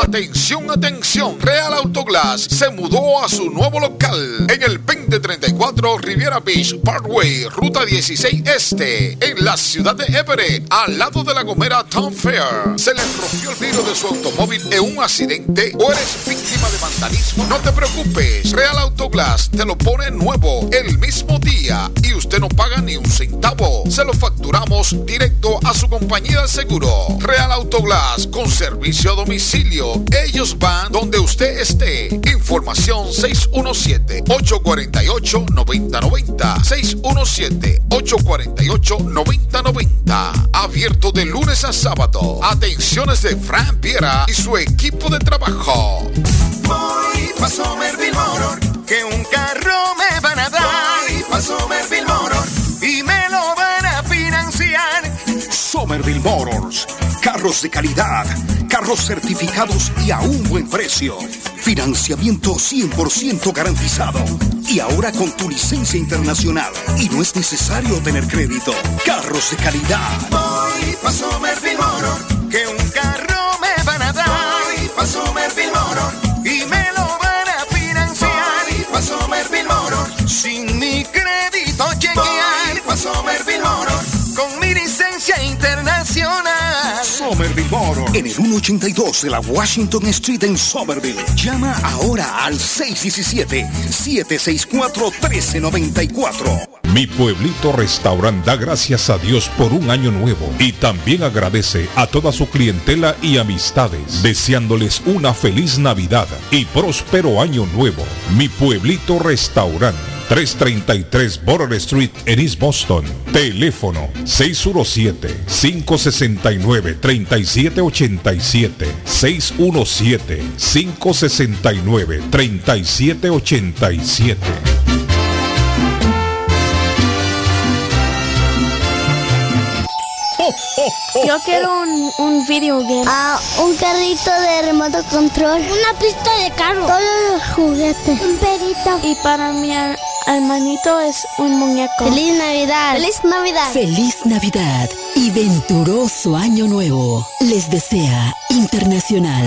Atención, atención. Real Autoglass se mudó a su nuevo local en el 2034 Riviera Beach Parkway, Ruta 16 Este, en la ciudad de Everett, al lado de la Gomera Town Fair. ¿Se le rompió el vidrio de su automóvil en un accidente o eres víctima de vandalismo? No te preocupes. Real Autoglass te lo pone nuevo el mismo día y usted no paga ni un centavo. Se lo facturamos directo a su compañía de seguro. Real Autoglass con servicio a domicilio. Ellos van donde usted esté. Información 617-848-9090. 617-848-9090. Abierto de lunes a sábado. Atenciones de Fran Piera y su equipo de trabajo. Voy pa' Somerville Motor, que un carro me van a dar. Voy pa' Somerville Motor, y me lo van a financiar. Somerville Motors. Carros de calidad, carros certificados y a un buen precio. Financiamiento 100% garantizado. Y ahora con tu licencia internacional. Y no es necesario tener crédito. Carros de calidad. Voy pa' Somerville Motor, que un carro me van a dar. Voy pa' Somerville Motor, y me lo van a financiar. Voy pa' Somerville Motor, sin mi crédito chequear. Voy pa' Somerville Motor, con mi licencia internacional. Somerville. En el 182 de la Washington Street en Somerville. Llama ahora al 617-764-1394. Mi pueblito restaurant da gracias a Dios por un año nuevo y también agradece a toda su clientela y amistades, deseándoles una feliz Navidad y próspero año nuevo. Mi pueblito restaurant. 333 Border Street en East Boston. Teléfono 617-569-3787. 617-569-3787. Yo quiero un, un video game. Ah, un carrito de remoto control. Una pista de carro. Todos los juguetes. Un perito. Y para mi her- hermanito es un muñeco. Feliz Navidad. Feliz Navidad. Feliz Navidad y venturoso Año Nuevo. Les desea Internacional.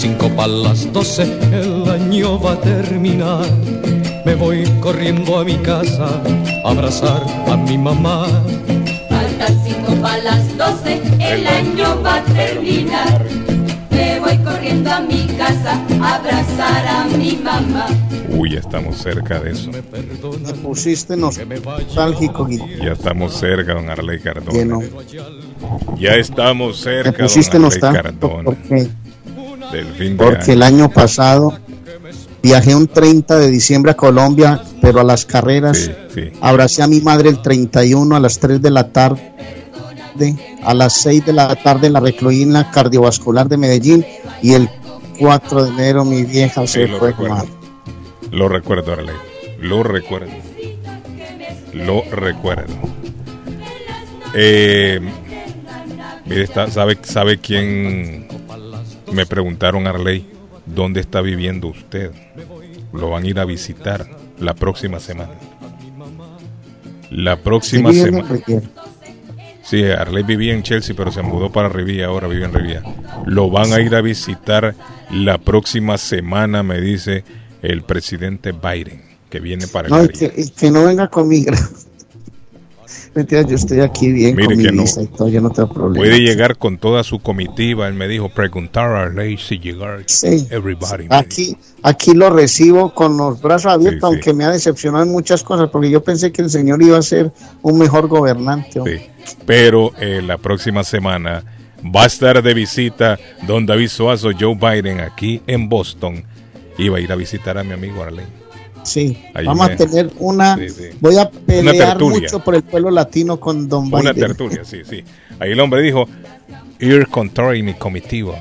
Cinco para las doce, el año va a terminar. Me voy corriendo a mi casa a abrazar a mi mamá. Faltan cinco para las doce, el año va a terminar. Me voy corriendo a mi casa a abrazar a mi mamá. Uy, ya estamos cerca de eso. Me pusiste nostálgico, Guillermo. Ya estamos cerca, don Arley Cardona. Lleno. Ya estamos cerca, Me pusiste don Arley Cardona. porque, Del fin de porque el año. pasado viajé un 30 de diciembre a Colombia, pero a las carreras. sí. Abracé a mi madre el 31 a las 3 de la tarde. A las 6 de la tarde la recluí en la cardiovascular de Medellín y el 4 de enero mi vieja se fue. recuerdo. madre. Lo recuerdo, Arley. Lo recuerdo. Lo recuerdo. Eh, mire, está, ¿sabe, ¿sabe quién? Me preguntaron, Arley, ¿dónde está viviendo usted? Lo van a ir a visitar la próxima semana. La próxima semana. Sí, Arley vivía en Chelsea, pero se mudó para Rivia, ahora vive en Rivia. Lo van a ir a visitar la próxima semana, me dice el presidente Biden, que viene para el No, que no venga conmigo. Mentira, yo estoy aquí bien Mire con mi que no. visa y todo, yo no tengo problema. Puede llegar con toda su comitiva. Él me dijo, preguntar a Arley si llegar. Sí. Everybody. Aquí, aquí lo recibo con los brazos abiertos, aunque me ha decepcionado en muchas cosas, porque yo pensé que el señor iba a ser un mejor gobernante. Pero eh, la próxima semana va a estar de visita don David Suazo, Joe Biden, aquí en Boston. Va a ir a visitar a mi amigo Arley. Sí, Ahí vamos me- a tener una. Sí, sí. Voy a pelear mucho por el pueblo latino con Don Una Biden. tertulia, sí, sí. Ahí el hombre dijo, ir con y mi comitiva,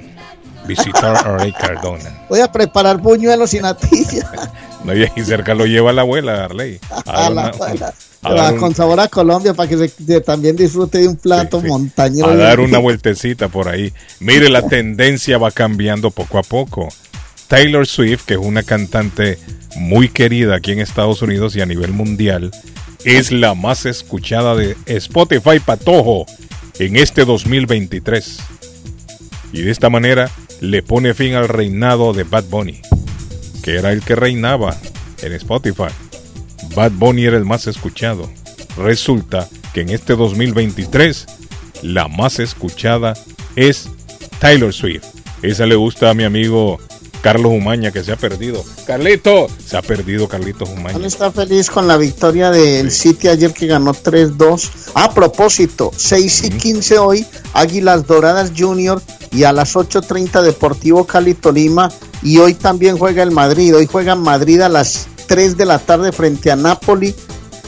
visitar a Arley Cardona. Voy a preparar buñuelos y natilla. No, y ahí cerca lo lleva la abuela Arley. A a la- una- a la- a dar un- con sabor a Colombia para que se, también disfrute de un plato montañero. a dar una vueltecita por ahí. Mire, la tendencia va cambiando poco a poco. Taylor Swift, que es una cantante muy querida aquí en Estados Unidos y a nivel mundial, es la más escuchada de Spotify Patojo en este 2023. Y de esta manera le pone fin al reinado de Bad Bunny, que era el que reinaba en Spotify. Bad Bunny era el más escuchado. Resulta que en este 2023 la más escuchada es Taylor Swift. Esa le gusta a mi amigo Carlos Umaña que se ha perdido. Carlito, se ha perdido Carlitos Él Umaña. está feliz con la victoria del City ayer que ganó 3-2. A propósito, 6 y 15 hoy, Águilas Doradas Junior y a las 8.30 Deportivo Cali Tolima. Y hoy también juega el Madrid. Hoy juega Madrid a las 3 de la tarde frente a Napoli.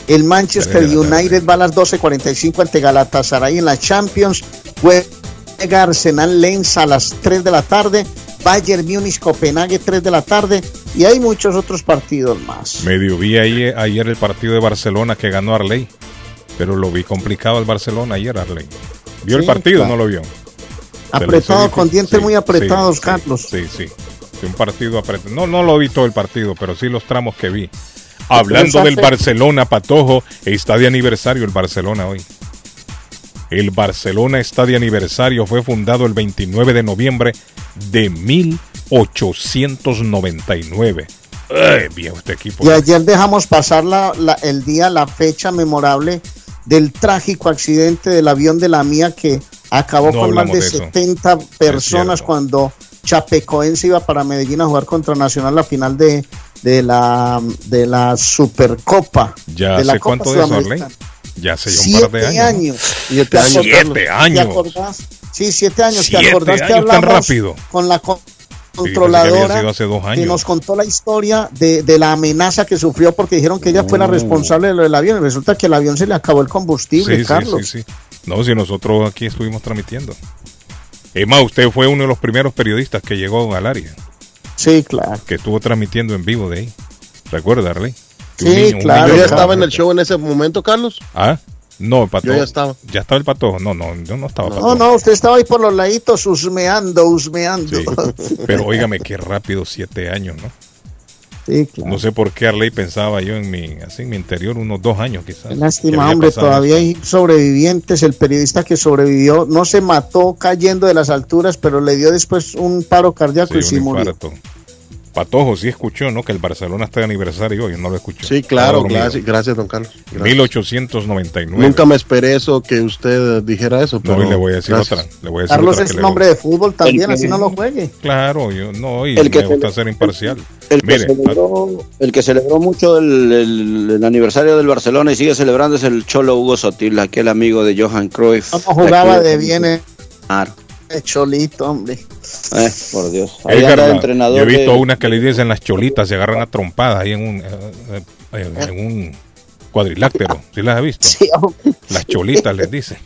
El Manchester. United va a las 12.45 ante Galatasaray en la Champions. Juega Arsenal Lens a las 3 de la tarde. Bayern Múnich Copenhague 3 de la tarde. Y hay muchos otros partidos más. Medio vi ahí, ayer el partido de Barcelona que ganó Arley. Pero lo vi complicado el Barcelona ayer, Arley. ¿Vio el partido? claro. No lo vio. Apretado, con dientes Sí, muy apretados, sí, Carlos. Sí, sí. Un partido apretado. No, no lo vi todo el partido, pero sí los tramos que vi. Hablando del? Barcelona, Patojo, está de aniversario el Barcelona hoy. El Barcelona está de aniversario, fue fundado el 29 de noviembre de 1899. Ay, viejo este equipo. Y ayer dejamos pasar la, la- el día, la fecha memorable del trágico accidente del avión de la mía que acabó No con más de, de eso. 70 personas cuando Chapecoense iba para Medellín a jugar contra Nacional la final de, de la de la Supercopa. ¿Ya de la hace Copa cuánto de eso. Ya hace ya un par de Siete años. años. Siete ¿Te años. acordás- Siete ¿Te años. acordás? Sí, siete años. Siete ¿Te acordás que tan hablamos rápido. con la controladora sido hace dos que nos contó la historia de, de la amenaza que sufrió porque dijeron que ella fue la responsable de lo del avión y resulta que el avión se le acabó el combustible, Sí, sí, Carlos. sí, sí. No, si nosotros aquí estuvimos transmitiendo. Es más, usted fue uno de los primeros periodistas que llegó al área, Sí, claro. que estuvo transmitiendo en vivo de ahí. ¿Recuerda, Arley? Sí, un niño- un claro. niño Yo ya estaba- en el show en ese momento, Carlos. ¿Ah? No, el patojo. Yo ya estaba. ¿Ya estaba el patojo? No, no, yo no estaba No, patojo. no, usted estaba ahí por los laditos husmeando, husmeando. Sí. Pero óigame, qué rápido, siete años, ¿no? Sí, claro. No sé por qué Arley pensaba yo en mi, así en mi interior, unos dos años quizás. Lástima, hombre, pasado todavía hay sobrevivientes. El periodista que sobrevivió no se mató cayendo de las alturas, pero le dio después un paro cardíaco y Sí, sí un murió. Patojo sí escuchó, ¿no? Que el Barcelona está de aniversario hoy, no lo escuchó. Sí, claro, gracias, gracias, don Carlos. Gracias. 1899. Nunca me esperé eso, que usted dijera eso. Pero No, y le voy a decir gracias. otra. Le voy a decir Carlos otra es que hombre de fútbol también, El que- así no lo juegue. Claro, yo no, y El que me gusta ser imparcial. El que, Mire, celebró, el que celebró mucho el, el- el aniversario del Barcelona y sigue celebrando es el Cholo Hugo Sotil, aquel amigo de Johan Cruyff. No jugaba de bien eh, Claro. Cholito, hombre. Eh, por Dios. Ahí Edgar, anda de entrenador. yo he visto de- unas que le dicen las cholitas, se agarran a trompadas ahí en un, eh, eh, en un cuadrilátero. ¿Sí las has visto? Las cholitas les dicen.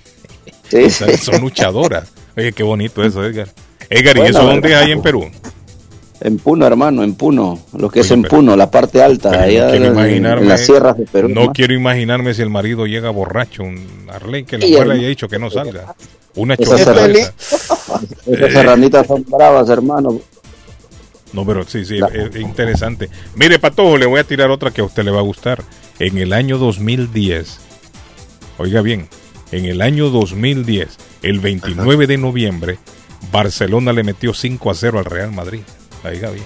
Sí. O sea, son luchadoras. Oye, qué bonito eso, Edgar. Edgar, ¿y eso dónde hay en Perú? En Puno, hermano, en Puno. Lo que es en pero- Puno, la parte alta, allá no quiero en, imaginarme, en las sierras de Perú. no ¿no? quiero imaginarme si el marido llega borracho, un Arley que la hermano. haya dicho que no salga. Una Esas chorrada. Esas Eh, serranitas son bravas, hermano. No, pero sí, sí, es, es interesante. Mire, Patojo, le voy a tirar otra que a usted le va a gustar. En el año 2010, oiga bien, en el año 2010, el 29 de noviembre, Barcelona le metió 5 a 0 al Real Madrid. Oiga bien.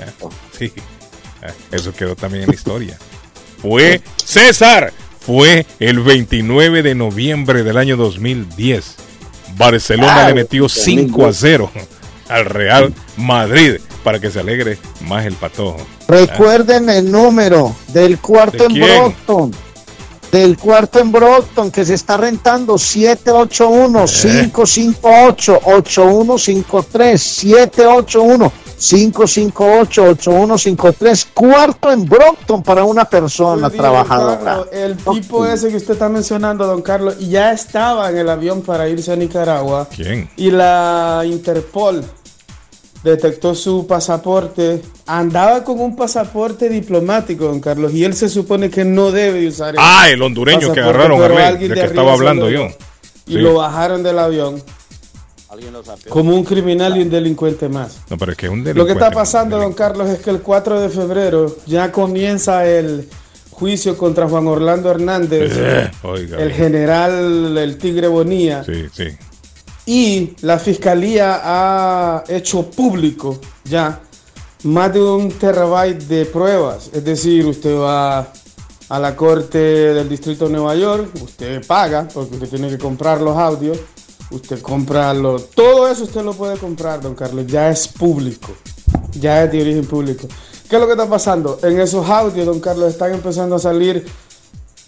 Ah, Sí, Ah, eso quedó también en la historia. Fue César, fue el 29 de noviembre del año 2010. Barcelona le metió 5 a 0 al Real Madrid para que se alegre más el patojo. Recuerden el número del cuarto ¿De en? Brockton. Del cuarto en Brockton que se está rentando 781-558-8153. 781-558-8153. Cuarto en Brockton para una persona trabajadora. Carlos, el tipo ese que usted está mencionando, don Carlos, ya estaba en el avión para irse a Nicaragua. ¿Quién? Y la Interpol detectó su pasaporte. Andaba con un pasaporte diplomático, don Carlos, y él se supone que no debe usar Ah, el hondureño que agarraron, alguien de que estaba hablando lo- yo. Y Sí. lo bajaron del avión. Como un criminal y un delincuente más. No, pero es que es un Lo que delincuente. está pasando, don Carlos, es que el 4 de febrero ya comienza el juicio contra Juan Orlando Hernández, Eh, oiga, el general el Tigre Bonilla, Sí, sí. y la fiscalía ha hecho público ya más de un terabyte de pruebas. Es decir, usted va a la corte del distrito de Nueva York, usted paga porque usted tiene que comprar los audios, usted compra los... Todo eso usted lo puede comprar, don Carlos, ya es público, ya es de origen público. ¿Qué es lo que está pasando? En esos audios, don Carlos, están empezando a salir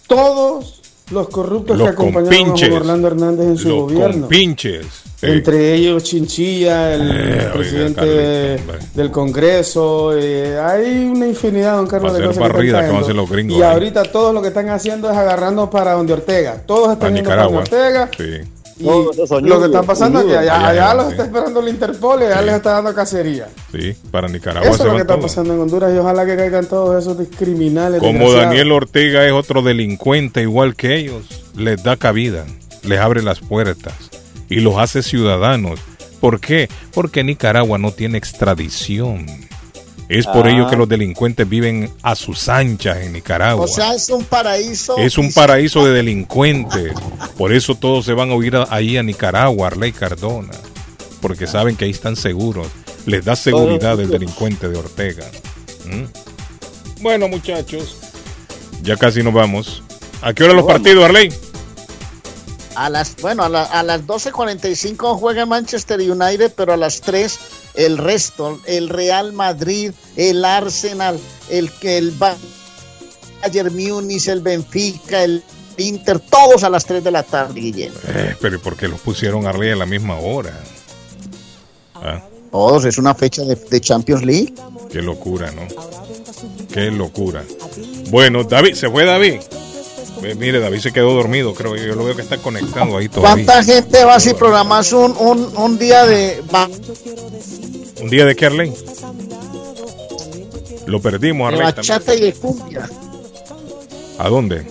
todos los corruptos Los que acompañaron a. Juan Orlando Hernández en su Los gobierno. compinches. Sí. Entre ellos Chinchilla, el Eh, oiga, presidente del Congreso. eh, hay una infinidad, don Carlos, de cosas barrida están que hacer los gringos Y ahorita todos lo que están haciendo es agarrando para donde Ortega. Todos están yendo para. Ortega. Sí. Y lo que está pasando es que allá, Allá, los sí. está esperando el Interpol y allá les está dando cacería. Sí, para Nicaragua Eso es lo que está todos. pasando en Honduras y ojalá que caigan todos esos criminales. Como. Daniel Ortega es otro delincuente igual que ellos, les da cabida, les abre las puertas y los hace ciudadanos. ¿Por qué? Porque Nicaragua no tiene extradición. Es por Ah. ello que los delincuentes viven a sus anchas en Nicaragua. O sea, es un paraíso. Es un paraíso de delincuentes. Por eso todos se van a huir a- ahí a Nicaragua, Arley Cardona. Porque saben que ahí están seguros. Les da seguridad el delincuente de Ortega. ¿Mm? Bueno, muchachos. Ya casi nos vamos. ¿A qué hora los partidos, Arley? A las, bueno, a, la- a las 12.45 juega Manchester United, pero a las 3 el resto, el Real Madrid, el Arsenal, el, el Bayern Múnich, el Benfica, el Inter, todos a las 3 de la tarde, Guillermo. Eh, pero ¿por qué los pusieron Arley a la misma hora? Ah, Todos, es una fecha de, de Champions League. qué locura, ¿no? Qué locura. Bueno, David, ¿se fue David? Mire, David se quedó dormido, creo. Yo lo veo que está conectado ahí todavía. ¿Cuánta gente va si programas un, un, un día de... ¿Un día de qué, Arley? Lo perdimos, de Arley. también. bachata y de cumbia ¿A dónde?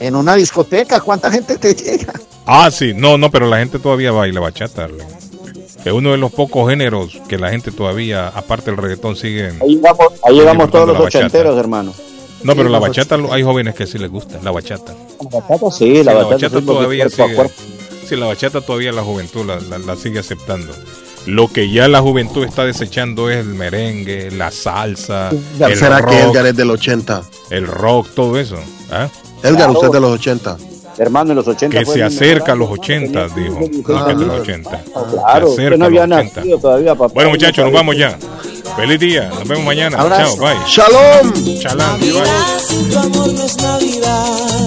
en una discoteca? ¿Cuánta gente te llega? Ah, sí. No, no, pero la gente todavía baila bachata, Arley. Es uno de los pocos géneros que la gente todavía, aparte del reggaetón, sigue. Ahí llegamos, ahí llegamos todos los ochenteros, hermano. No, pero la bachata hay jóvenes que sí les gusta, la bachata. La bachata sí, la bachata, sí, porque todavía cuerpo a sigue. Sí, la bachata todavía la juventud la, la- la sigue aceptando. Lo que ya la juventud está desechando es el merengue, la salsa, el ¿Será rock, que Edgar es del 80? el rock, todo eso. ¿ah? Edgar, usted es de los 80. Hermano, en los 80 Que fue se acerca a los año, 80, tenía dijo. 15, Creo que de los 16 80. Claro, acerca no a había los 80. nacido todavía, papá. Bueno, muchachos, nos vamos ya. Feliz día. Nos vemos mañana. Abrazo. Chao, bye. ¡Shalom! Shalom. bye. Tu amor no es Navidad.